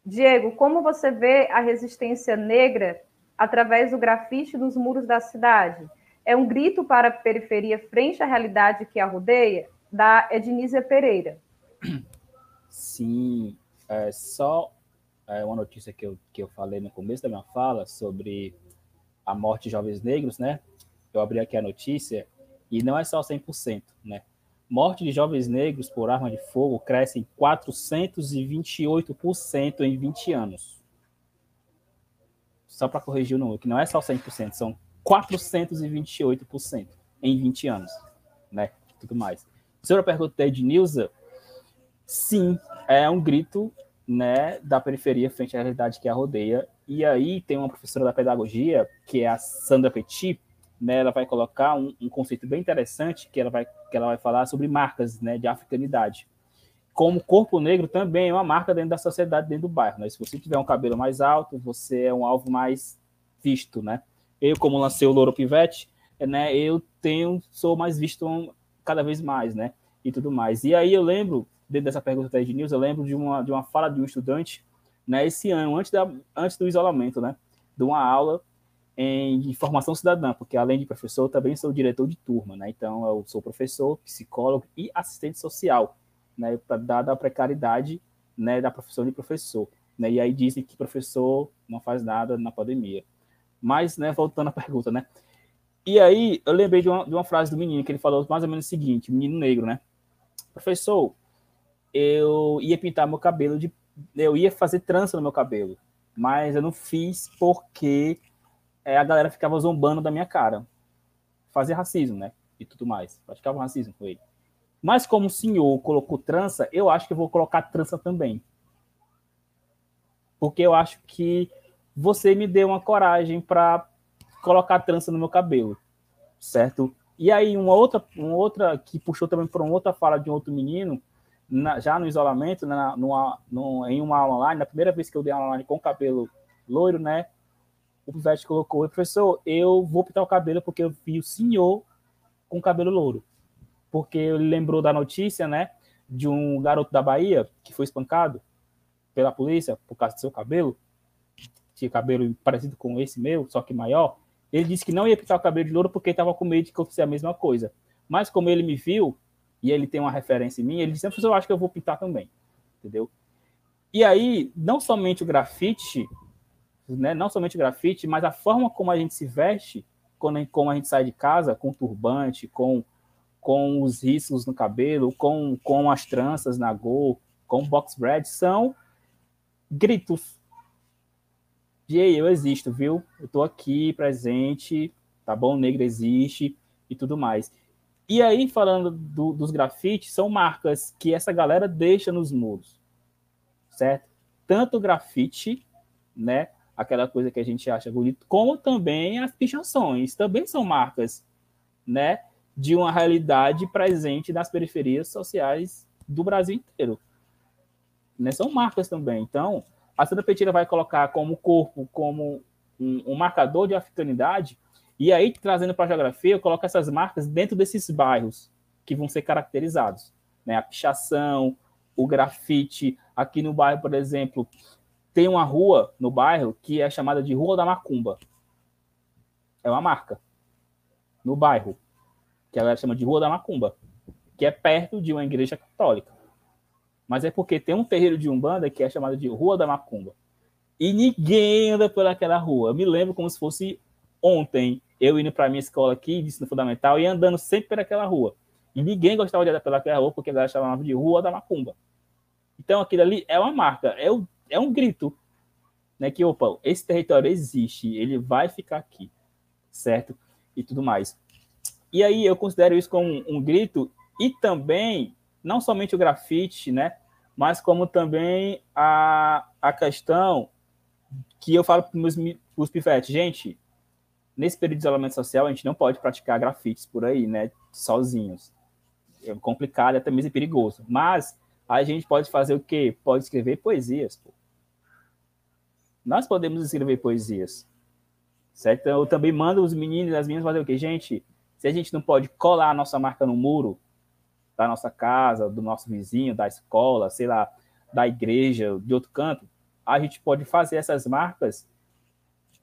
Diego, como você vê a resistência negra através do grafite nos muros da cidade? é um grito para a periferia frente à realidade que a rodeia, da Ednísia Pereira. Sim, é só é, uma notícia que eu, que eu falei no começo da minha fala sobre a morte de jovens negros, né? Eu abri aqui a notícia e não é só 100%, né? Morte de jovens negros por arma de fogo cresce em 428% em 20 anos. Só para corrigir o número, que não é só 100%, são 428% em 20 anos, né? Tudo mais. Sobre a pergunta de Nilza, sim, é um grito né, da periferia frente à realidade que a rodeia. E aí tem uma professora da pedagogia, que é a Sandra Petit, né, ela vai colocar um, um, conceito bem interessante, que ela vai, que ela vai falar sobre marcas né, de africanidade. Como corpo negro também é uma marca dentro da sociedade, dentro do bairro. Né? Se você tiver um cabelo mais alto, você é um alvo mais visto. Né? Eu, como lancei o Louro Pivete, né, eu tenho, sou mais visto cada vez mais, né? E tudo mais. E aí eu lembro dentro dessa pergunta da Ed News, eu lembro de uma, de uma fala de um estudante, né, esse ano, antes, da, antes do isolamento, né, de uma aula em formação cidadã, porque além de professor, também sou diretor de turma, né, então eu sou professor, psicólogo e assistente social, né, dada a precariedade, né, da profissão de professor, né, e aí dizem que professor não faz nada na pandemia. Mas, né, voltando à pergunta, né, e aí eu lembrei de uma, de uma frase do menino, que ele falou mais ou menos o seguinte, menino negro, né, professor, eu ia pintar meu cabelo de. Eu ia fazer trança no meu cabelo. Mas eu não fiz porque é, a galera ficava zombando da minha cara. Fazer racismo, né? E tudo mais. Praticava racismo com ele. Mas como o senhor colocou trança, eu acho que eu vou colocar trança também. Porque eu acho que você me deu uma coragem para colocar trança no meu cabelo, certo? E aí uma outra, uma outra que puxou também para uma outra fala de um outro menino, na, já no isolamento, né, numa, numa, em uma aula online, na primeira vez que eu dei aula online com cabelo loiro, né? O pivete colocou, professor, eu vou pintar o cabelo porque eu vi o senhor com cabelo louro. Porque ele lembrou da notícia, né? De um garoto da Bahia que foi espancado pela polícia por causa do seu cabelo. Tinha cabelo parecido com esse meu, só que maior. Ele disse que não ia pintar o cabelo de louro porque estava com medo de que fosse a mesma coisa. Mas como ele me viu, e ele tem uma referência em mim, ele disse, eu acho que eu vou pintar também, entendeu? E aí, não somente o grafite, né, não somente o grafite, mas a forma como a gente se veste, quando, como a gente sai de casa, com turbante, com, com os riscos no cabelo, com, com as tranças na go, com box bread, são gritos de ei, eu existo, viu? Eu tô aqui presente, tá bom? O negro existe e tudo mais. E aí, falando do, dos grafites, são marcas que essa galera deixa nos muros, certo? Tanto grafite, né? Aquela coisa que a gente acha bonito, como também as pichações, também são marcas, né? De uma realidade presente nas periferias sociais do Brasil inteiro. Né? São marcas também. Então, a Sandra Petira vai colocar como corpo, como um, um marcador de africanidade, e aí, trazendo para a geografia, eu coloco essas marcas dentro desses bairros que vão ser caracterizados. Né? A pichação, o grafite. Aqui no bairro, por exemplo, tem uma rua no bairro que é chamada de Rua da Macumba. É uma marca no bairro, que ela chama de Rua da Macumba, que é perto de uma igreja católica. Mas é porque tem um terreiro de Umbanda que é chamado de Rua da Macumba. E ninguém anda por aquela rua. Eu me lembro como se fosse ontem eu indo para minha escola aqui, de ensino fundamental, e andando sempre por aquela rua. E ninguém gostava de andar pelaquela rua, porque a galera chamava de Rua da Macumba. Então, aquilo ali é uma marca, é, o, é um grito, né? Que, opa, esse território existe, ele vai ficar aqui, certo? E tudo mais. E aí, eu considero isso como um, um grito, e também, não somente o grafite, né? Mas como também a, a questão que eu falo para os pivetes, gente, nesse período de isolamento social, a gente não pode praticar grafites por aí, né? Sozinhos. É complicado, até mesmo é perigoso. Mas a gente pode fazer o quê? Pode escrever poesias. Pô. Nós podemos escrever poesias. Certo? Eu também mando os meninos e as meninas fazer o quê? Gente, se a gente não pode colar a nossa marca no muro da nossa casa, do nosso vizinho, da escola, sei lá, da igreja, de outro canto, a gente pode fazer essas marcas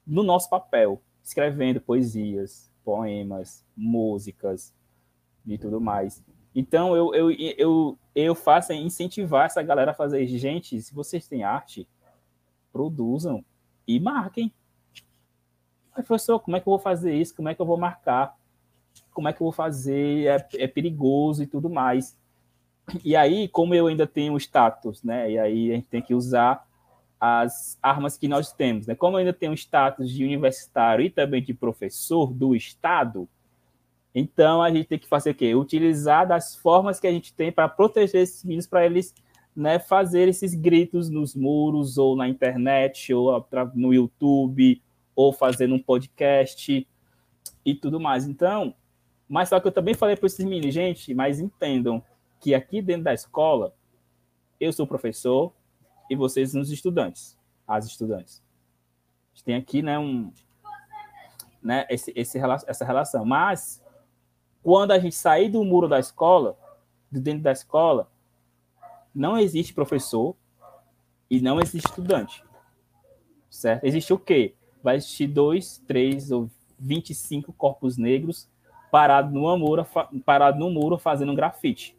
no nosso papel, escrevendo poesias, poemas, músicas e tudo mais. Então, eu, eu, eu, eu faço é incentivar essa galera a fazer. Gente, se vocês têm arte, produzam e marquem. professor, como é que eu vou fazer isso? Como é que eu vou marcar? Como é que eu vou fazer? É, é perigoso e tudo mais. E aí, como eu ainda tenho status, né? E aí a gente tem que usar as armas que nós temos. Né? Como eu ainda tenho status de universitário e também de professor do Estado, então a gente tem que fazer o quê? Utilizar das formas que a gente tem para proteger esses meninos, para eles né, fazer esses gritos nos muros ou na internet ou no YouTube ou fazer um podcast e tudo mais. Então, mas só que eu também falei para esses meninos, gente, mas entendam que aqui dentro da escola eu sou professor e vocês são os estudantes, as estudantes. A gente tem aqui, né, um, né, esse, esse, essa relação. Mas quando a gente sair do muro da escola, de dentro da escola, não existe professor e não existe estudante. Certo? Existe o quê? Vai existir dois, três ou 25 corpos negros parados no muro, parado no muro fazendo um grafite.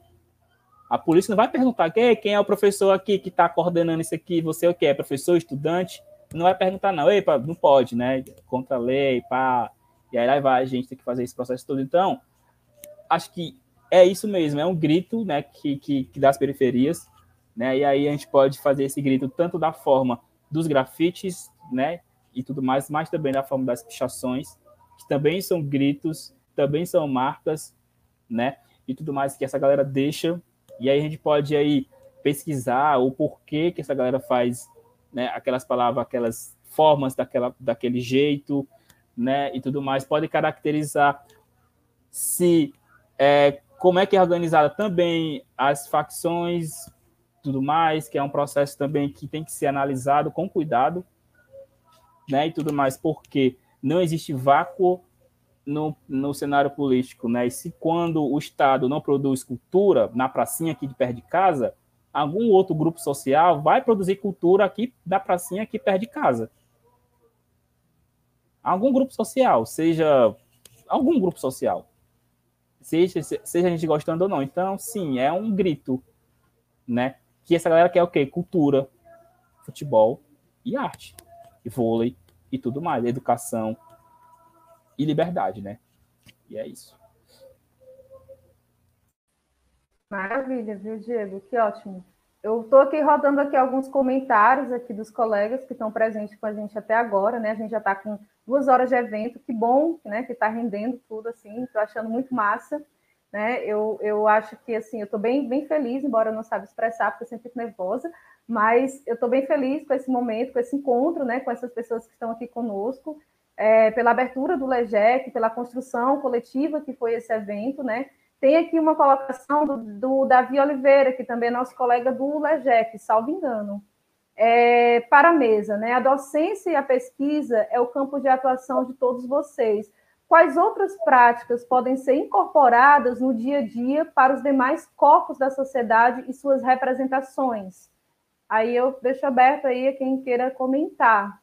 A polícia não vai perguntar quem é o professor aqui que está coordenando isso aqui, você é o que? É professor, estudante? Não vai perguntar, não. Ei, não pode, né? Contra a lei, pá. E aí vai a gente ter que fazer esse processo todo. Então, acho que é isso mesmo, é um grito né, que, que, que das periferias, né? E aí a gente pode fazer esse grito tanto da forma dos grafites, né? E tudo mais, mas também da forma das pichações, que também são gritos, também são marcas, né? E tudo mais que essa galera deixa. E aí a gente pode aí pesquisar o porquê que essa galera faz né, aquelas palavras, aquelas formas daquela, daquele jeito, né? E tudo mais. Pode caracterizar se é, como é que é organizada também as facções, tudo mais, que é um processo também que tem que ser analisado com cuidado, né, e tudo mais, porque não existe vácuo no, no cenário político, né, e se quando o Estado não produz cultura na pracinha aqui de perto de casa, algum outro grupo social vai produzir cultura aqui da pracinha aqui perto de casa. Algum grupo social, seja algum grupo social, seja, seja a gente gostando ou não. Então, sim, é um grito, né? Que essa galera quer o quê? Cultura, futebol e arte, e vôlei e tudo mais, educação e liberdade, né? E é isso. Maravilha, viu, Diego? Que ótimo. Eu estou aqui rodando aqui alguns comentários aqui dos colegas que estão presentes com a gente até agora, né? A gente já está com duas horas de evento, que bom, né? Que está rendendo tudo assim, estou achando muito massa, né? Eu, eu acho que assim, eu estou bem, bem feliz, embora eu não saiba expressar, porque eu sempre fico nervosa, mas eu estou bem feliz com esse momento, com esse encontro, né? Com essas pessoas que estão aqui conosco, é, pela abertura do LEGEC, pela construção coletiva que foi esse evento, né? Tem aqui uma colocação do, do Davi Oliveira, que também é nosso colega do LEGEC, salvo engano é, para a mesa, né? A docência e a pesquisa é o campo de atuação de todos vocês. Quais outras práticas podem ser incorporadas no dia a dia para os demais corpos da sociedade e suas representações? Aí eu deixo aberto aí a quem queira comentar.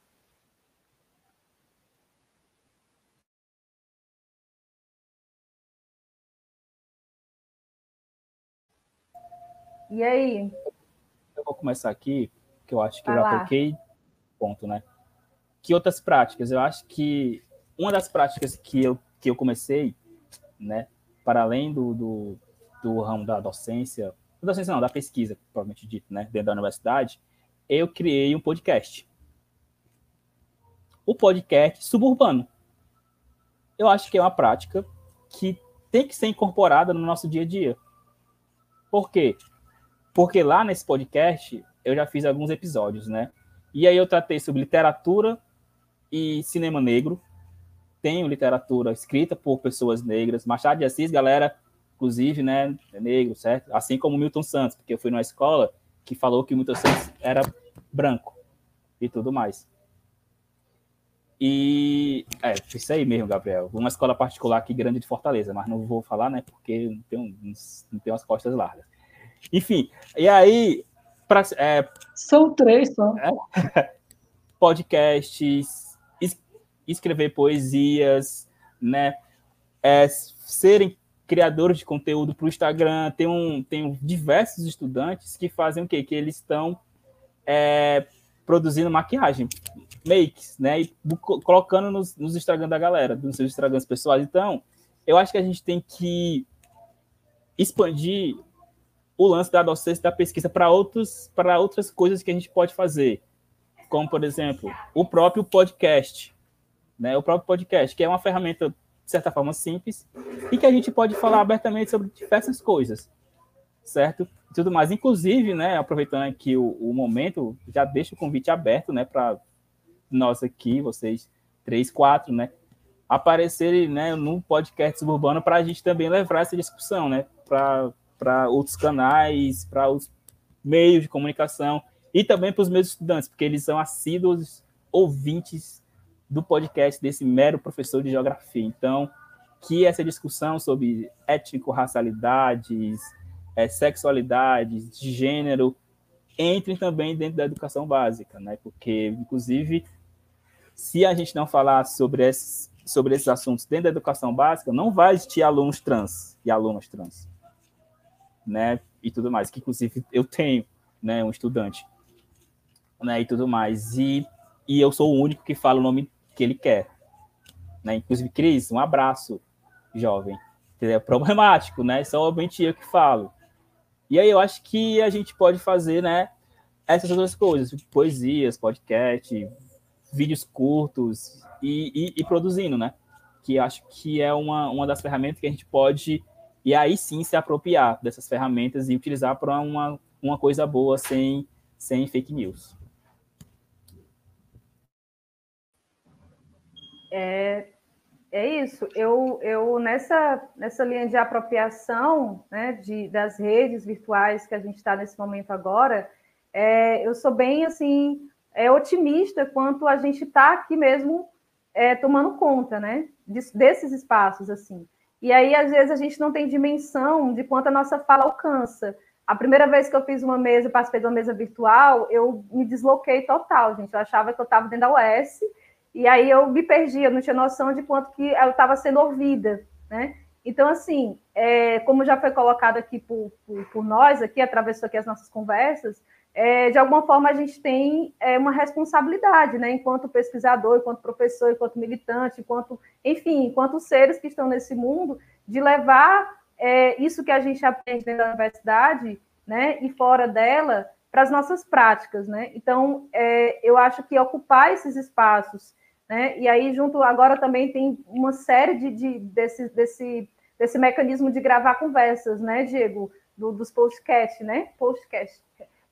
E aí? Eu vou começar aqui que eu acho que Vai eu já toquei ponto, né? Que outras práticas? Eu acho que uma das práticas que eu, que eu comecei, né, para além do, do, do ramo da docência, da docência não, da pesquisa, provavelmente dito, né, dentro da universidade, eu criei um podcast. O podcast suburbano. Eu acho que é uma prática que tem que ser incorporada no nosso dia a dia. Por quê? Porque lá nesse podcast eu já fiz alguns episódios, né? E aí eu tratei sobre literatura e cinema negro. Tenho literatura escrita por pessoas negras. Machado de Assis, galera, inclusive, né, é negro, certo? Assim como Milton Santos, porque eu fui numa escola que falou que Milton Santos era branco e tudo mais. E é isso aí mesmo, Gabriel. Uma escola particular aqui grande de Fortaleza, mas não vou falar, né? Porque não tenho, não tenho as costas largas. Enfim, e aí Pra, é, São três só. É, podcasts, es, escrever poesias, né? É, serem criadores de conteúdo para o Instagram. Tem, um, tem diversos estudantes que fazem o quê? Que eles estão é, produzindo maquiagem, makes, né? E colocando nos, nos Instagram da galera, nos seus Instagrams pessoais. Então, eu acho que a gente tem que expandir o lance da docência da pesquisa para outros para outras coisas que a gente pode fazer, como por exemplo, o próprio podcast, né? O próprio podcast, que é uma ferramenta de certa forma simples e que a gente pode falar abertamente sobre diversas coisas, certo? Tudo mais. Inclusive, né, aproveitando aqui o, o momento, já deixo o convite aberto, né, para nós aqui, vocês três, quatro, né, aparecerem, né, no podcast suburbano para a gente também levar essa discussão, né, para outros canais, para os meios de comunicação e também para os meus estudantes, porque eles são assíduos ouvintes do podcast desse mero professor de geografia. Então, que essa discussão sobre étnico-racialidades, é, sexualidades, de gênero, entrem também dentro da educação básica, né? Porque, inclusive, se a gente não falar sobre esses, sobre esses assuntos dentro da educação básica, não vai existir alunos trans e alunas trans, né? E tudo mais, que inclusive eu tenho, né? Um estudante, né? E tudo mais. E, e eu sou o único que fala o nome que ele quer, né? Inclusive, Cris, um abraço, jovem. É problemático, né? Somente eu que falo. E aí eu acho que a gente pode fazer, né, essas outras coisas, poesias, podcast, vídeos curtos e, e, e, produzindo, né? Que acho que é uma, uma das ferramentas que a gente pode, e aí sim se apropriar dessas ferramentas e utilizar para uma, uma coisa boa sem, sem fake news. É, é isso. Eu, eu nessa, nessa linha de apropriação né, de, das redes virtuais que a gente está nesse momento agora, é, eu sou bem assim é, otimista quanto a gente está aqui mesmo é, tomando conta, né, desses espaços assim. E aí às vezes a gente não tem dimensão de quanto a nossa fala alcança. A primeira vez que eu fiz uma mesa, participei de uma mesa virtual, eu me desloquei total, gente. Eu achava que eu estava dentro da UES e aí eu me perdi, eu não tinha noção de quanto que ela estava sendo ouvida, né? Então, assim, é, como já foi colocado aqui por, por, por, nós, aqui, atravessou aqui as nossas conversas, é, de alguma forma a gente tem é, uma responsabilidade, né? Enquanto pesquisador, enquanto professor, enquanto militante, enquanto, enfim, enquanto seres que estão nesse mundo, de levar é, isso que a gente aprende dentro da universidade, né? E fora dela, para as nossas práticas, né? Então, é, eu acho que ocupar esses espaços né? E aí, junto agora também tem uma série de, de desse, desse, desse mecanismo de gravar conversas, né, Diego? Do, dos podcasts, né? Podcast.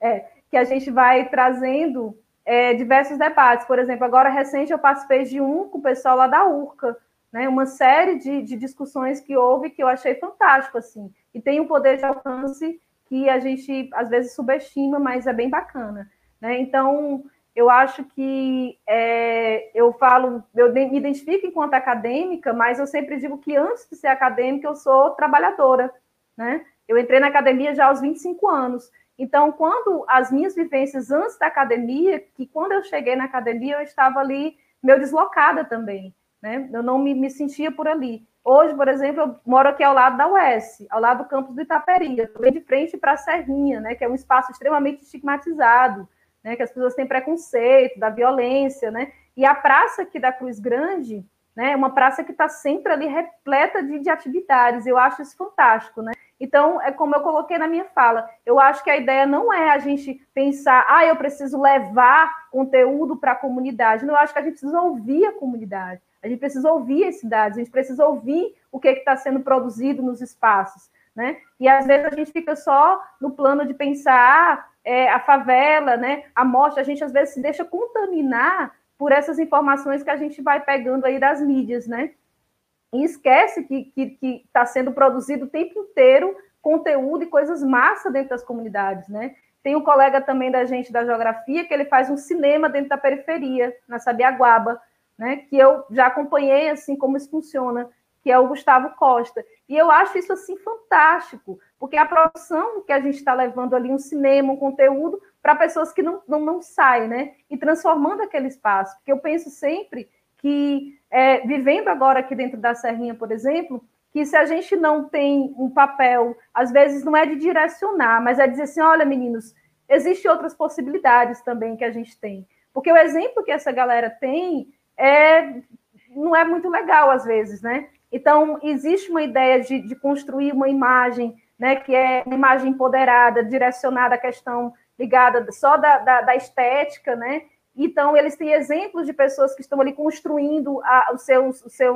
É, que a gente vai trazendo é, diversos debates. Por exemplo, agora recente eu participei de um com o pessoal lá da URCA, né? Uma série de, de discussões que houve que eu achei fantástico, assim. E tem um poder de alcance que a gente às vezes subestima, mas é bem bacana. Né? Então, eu acho que é, eu falo, eu me identifico enquanto acadêmica, mas eu sempre digo que antes de ser acadêmica, eu sou trabalhadora, né? Eu entrei na academia já aos 25 anos. Então, quando as minhas vivências antes da academia, que quando eu cheguei na academia, eu estava ali meio deslocada também, né? Eu não me, me sentia por ali. Hoje, por exemplo, eu moro aqui ao lado da UES, ao lado do campus do Itaperi, também de frente para a Serrinha, né? Que é um espaço extremamente estigmatizado né, que as pessoas têm preconceito, da violência, né? E a praça aqui da Cruz Grande, né, é uma praça que está sempre ali repleta de, de atividades. Eu acho isso fantástico, né? Então, é como eu coloquei na minha fala, eu acho que a ideia não é a gente pensar, ah, eu preciso levar conteúdo para a comunidade. Não, eu acho que a gente precisa ouvir a comunidade, a gente precisa ouvir as cidades, a gente precisa ouvir o que é está sendo produzido nos espaços. Né? E às vezes a gente fica só no plano de pensar, ah, é, a favela, né, a morte, a gente às vezes se deixa contaminar por essas informações que a gente vai pegando aí das mídias, né? E esquece que está sendo produzido o tempo inteiro conteúdo e coisas massa dentro das comunidades, né? Tem um colega também da gente da geografia que ele faz um cinema dentro da periferia, na Sabiaguaba, né? Que eu já acompanhei assim como isso funciona que é o Gustavo Costa. E eu acho isso assim fantástico, porque a produção que a gente está levando ali, um cinema, um conteúdo, para pessoas que não, não, não saem, né? E transformando aquele espaço. Porque eu penso sempre que, é, vivendo agora aqui dentro da Serrinha, por exemplo, que se a gente não tem um papel, às vezes não é de direcionar, mas é dizer assim: olha, meninos, existem outras possibilidades também que a gente tem. Porque o exemplo que essa galera tem é, não é muito legal, às vezes, né? Então, existe uma ideia de, de construir uma imagem, né, que é uma imagem empoderada, direcionada à questão ligada só da, da, da estética, né? Então, eles têm exemplos de pessoas que estão ali construindo a, o seu, o seu,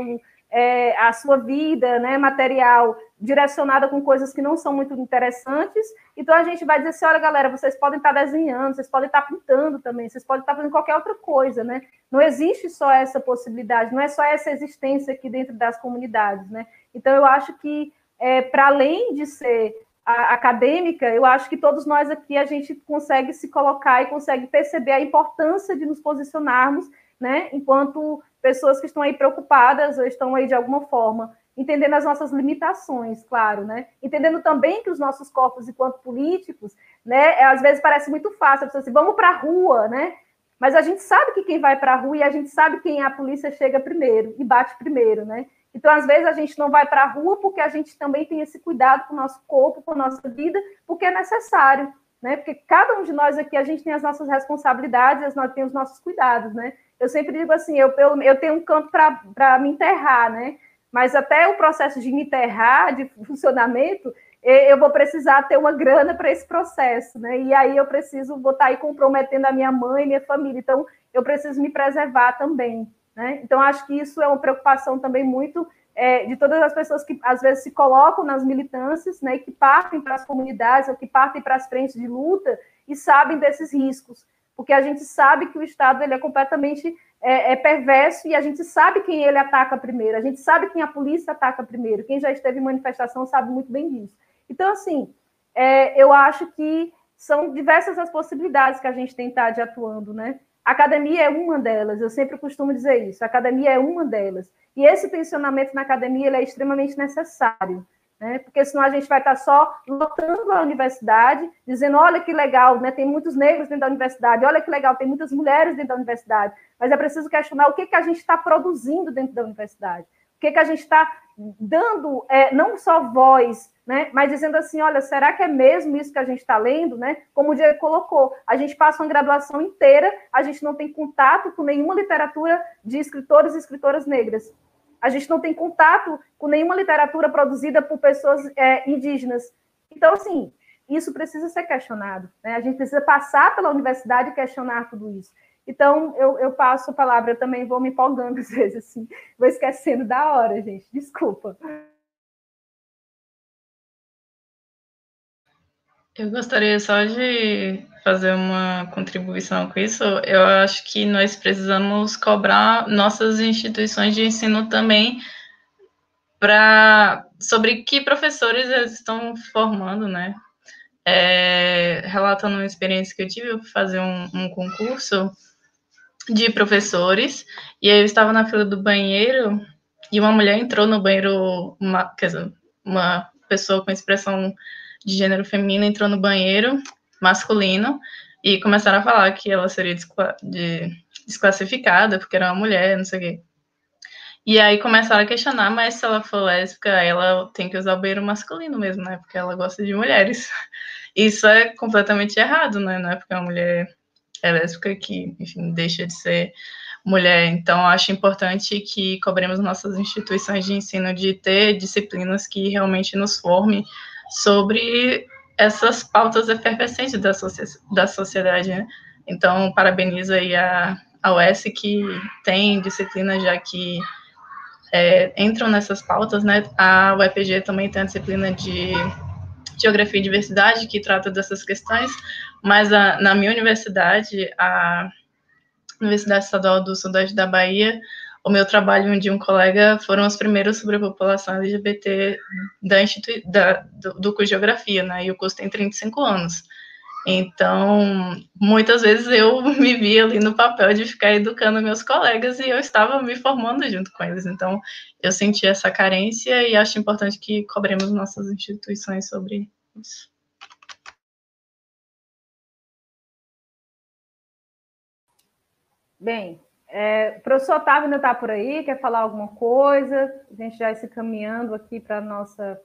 é, a sua vida né, material direcionada com coisas que não são muito interessantes. Então a gente vai dizer assim, olha, galera, vocês podem estar desenhando, vocês podem estar pintando também, vocês podem estar fazendo qualquer outra coisa, né? Não existe só essa possibilidade, não é só essa existência aqui dentro das comunidades, né? Então eu acho que é, para além de ser a, acadêmica, eu acho que todos nós aqui a gente consegue se colocar e consegue perceber a importância de nos posicionarmos, né? Enquanto pessoas que estão aí preocupadas ou estão aí de alguma forma entendendo as nossas limitações, claro, né? Entendendo também que os nossos corpos, enquanto políticos, né, é, às vezes parece muito fácil, a pessoa assim, vamos para a rua, né? Mas a gente sabe que quem vai para a rua e a gente sabe quem a polícia chega primeiro e bate primeiro, né? Então, às vezes, a gente não vai para a rua porque a gente também tem esse cuidado com o nosso corpo, com a nossa vida, porque é necessário, né? Porque cada um de nós aqui, a gente tem as nossas responsabilidades, nós temos os nossos cuidados, né? Eu sempre digo assim, eu, eu, eu tenho um canto para me enterrar, né? mas até o processo de me enterrar, de funcionamento, eu vou precisar ter uma grana para esse processo, né? E aí eu preciso botar aí comprometendo a minha mãe, minha família. Então, eu preciso me preservar também, né? Então, acho que isso é uma preocupação também muito é, de todas as pessoas que às vezes se colocam nas militâncias, né? Que partem para as comunidades ou que partem para as frentes de luta e sabem desses riscos, porque a gente sabe que o Estado ele é completamente é, é, perverso e a gente sabe quem ele ataca primeiro, a gente sabe quem a polícia ataca primeiro, quem já esteve em manifestação sabe muito bem disso. Então, assim, é, eu acho que são diversas as possibilidades que a gente tem de atuando, né? A academia é uma delas, eu sempre costumo dizer isso, a academia é uma delas. E esse tensionamento na academia é extremamente necessário né? porque senão a gente vai estar só lotando a universidade, dizendo, olha que legal, né? tem muitos negros dentro da universidade, olha que legal, tem muitas mulheres dentro da universidade, mas é preciso questionar o que, que a gente está produzindo dentro da universidade, o que, que a gente está dando, é, não só voz, né? mas dizendo assim, olha, será que é mesmo isso que a gente está lendo? Né? Como o Diego colocou, a gente passa uma graduação inteira, a gente não tem contato com nenhuma literatura de escritores e escritoras negras a gente não tem contato com nenhuma literatura produzida por pessoas é, indígenas. Então, assim, isso precisa ser questionado. Né? A gente precisa passar pela universidade e questionar tudo isso. Então, eu, eu passo a palavra, eu também vou me empolgando às vezes, assim, vou esquecendo da hora, gente, desculpa. Eu gostaria só de fazer uma contribuição com isso. Eu acho que nós precisamos cobrar nossas instituições de ensino também para sobre que professores eles estão formando, né? É, relatando uma experiência que eu tive, eu fazer um, um concurso de professores, e aí eu estava na fila do banheiro, e uma mulher entrou no banheiro, uma, quer dizer, uma pessoa com expressão de gênero feminino entrou no banheiro masculino e começaram a falar que ela seria desclassificada porque era uma mulher, não sei o quê. E aí começaram a questionar, mas se ela for lésbica, ela tem que usar o banheiro masculino mesmo, né? Porque ela gosta de mulheres. Isso é completamente errado, né? Não é porque uma mulher é lésbica que, enfim, deixa de ser mulher. Então, acho importante que cobremos nossas instituições de ensino de ter disciplinas que realmente nos formem sobre essas pautas efervescentes da, da sociedade, né? Então, parabenizo aí a, a UES que tem disciplinas já que é, entram nessas pautas, né? A UEPG também tem a disciplina de Geografia e Diversidade, que trata dessas questões, mas a, na minha universidade, a Universidade Estadual do Sudeste da Bahia, o meu trabalho de um colega foram os primeiros sobre a população LGBT da, institui da do, do curso de Geografia, né? E o curso tem 35 anos. Então, muitas vezes eu me via ali no papel de ficar educando meus colegas e eu estava me formando junto com eles. Então, eu senti essa carência e acho importante que cobremos nossas instituições sobre isso. Bem, é, o professor Otávio ainda está por aí, quer falar alguma coisa? A gente já se caminhando aqui para nossa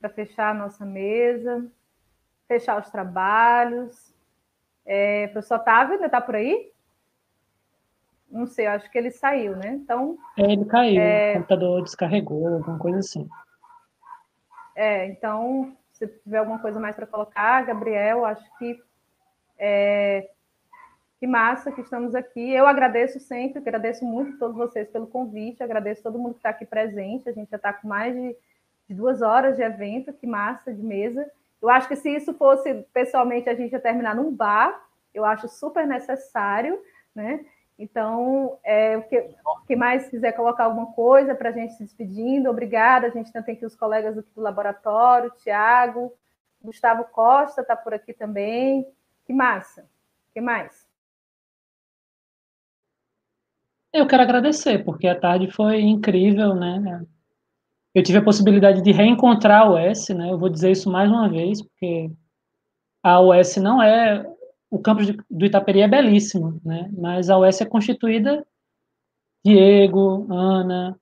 para fechar a nossa mesa, fechar os trabalhos. É, professor Otávio ainda está por aí? Não sei, acho que ele saiu, né? Então. É, ele caiu, é... o computador descarregou, alguma coisa assim. É, então, se tiver alguma coisa mais para colocar, Gabriel, acho que é, que massa que estamos aqui. Eu agradeço sempre, agradeço muito a todos vocês pelo convite, agradeço todo mundo que está aqui presente. A gente já está com mais de, de duas horas de evento, que massa de mesa. Eu acho que se isso fosse pessoalmente a gente ia terminar num bar, eu acho super necessário, né? Então, é, o que, que mais quiser colocar alguma coisa para a gente se despedindo, obrigada. A gente tem aqui os colegas aqui do laboratório, Tiago, Gustavo Costa está por aqui também. Que massa! que mais? Eu quero agradecer, porque a tarde foi incrível, né? Eu tive a possibilidade de reencontrar a US, né? Eu vou dizer isso mais uma vez, porque a US não é o campus do Itaperi é belíssimo, né? Mas a US é constituída Diego, Ana,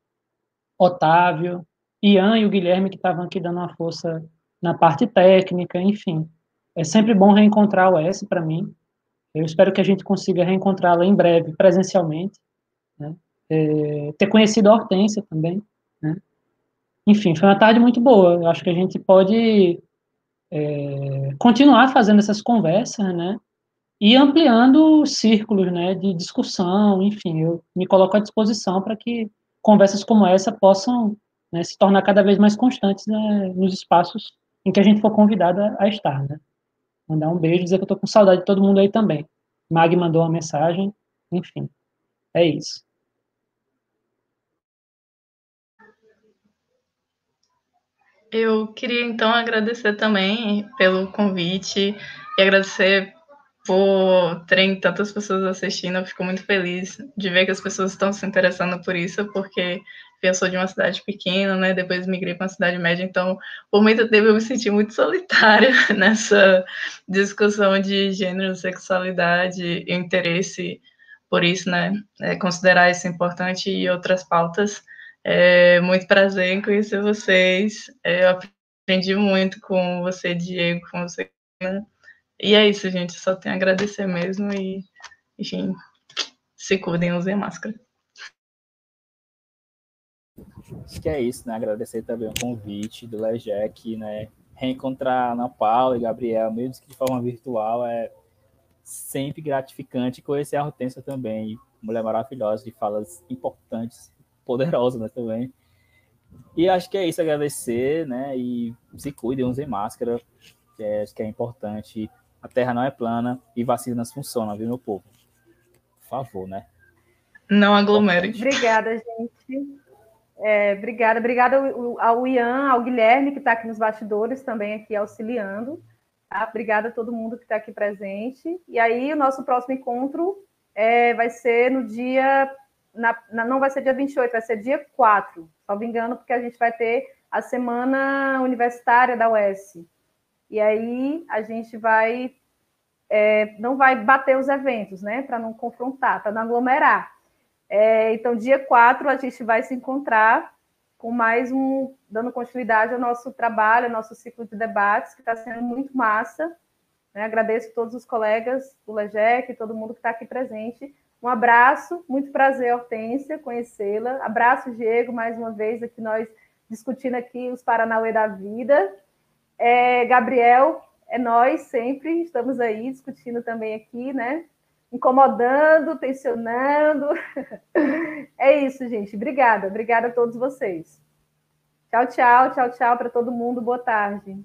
Otávio, Ian e o Guilherme que estavam aqui dando uma força na parte técnica, enfim. É sempre bom reencontrar a US para mim. Eu espero que a gente consiga reencontrá-la em breve, presencialmente. É, ter conhecido a Hortência também. Né? Enfim, foi uma tarde muito boa. Eu acho que a gente pode é, continuar fazendo essas conversas, né? e ampliando círculos né, de discussão, enfim, eu me coloco à disposição para que conversas como essa possam né, se tornar cada vez mais constantes né, nos espaços em que a gente for convidada a estar. Né. Mandar um beijo, dizer que eu estou com saudade de todo mundo aí também. Mag mandou uma mensagem, enfim, é isso. Eu queria então agradecer também pelo convite e agradecer por terem tantas pessoas assistindo, eu fico muito feliz de ver que as pessoas estão se interessando por isso, porque eu sou de uma cidade pequena, né? Depois migrei para uma cidade média, então por muito tempo eu me senti muito solitária nessa discussão de gênero, sexualidade e interesse por isso, né? É, considerar isso importante e outras pautas. É muito prazer em conhecer vocês. É, eu aprendi muito com você, Diego, com você, né? E é isso, gente. Só tenho a agradecer mesmo e, enfim, se cuidem, usem máscara. Acho que é isso, né? Agradecer também o convite do Lejec, né? Reencontrar Ana Paula e Gabriel, mesmo que de forma virtual, é sempre gratificante. Conhecer a Hortência também, mulher maravilhosa, de falas importantes, poderosas, né? Também. E acho que é isso, agradecer, né? E se cuidem, usem máscara, que é, acho que é importante a Terra não é plana e vacinas funcionam, viu, meu povo? Por favor, né? Não aglomere. Obrigada, gente. É, obrigada, obrigada ao Ian, ao Guilherme, que está aqui nos bastidores, também aqui auxiliando. Tá? Obrigada a todo mundo que está aqui presente. E aí, o nosso próximo encontro é, vai ser no dia. Na, na, não vai ser dia 28, vai ser dia 4, só me engano, porque a gente vai ter a semana universitária da UES. E aí a gente vai é, não vai bater os eventos, né? Para não confrontar, para não aglomerar. É, então, dia 4, a gente vai se encontrar com mais um, dando continuidade ao nosso trabalho, ao nosso ciclo de debates, que está sendo muito massa. Né? Agradeço todos os colegas do LEGEC, todo mundo que está aqui presente. Um abraço, muito prazer, Hortência, conhecê-la. Abraço, Diego, mais uma vez, aqui nós discutindo aqui os Paranauê da vida. É, Gabriel, é nós sempre, estamos aí discutindo também aqui, né? Incomodando, tensionando. É isso, gente. Obrigada, obrigada a todos vocês. Tchau, tchau, tchau, tchau para todo mundo. Boa tarde.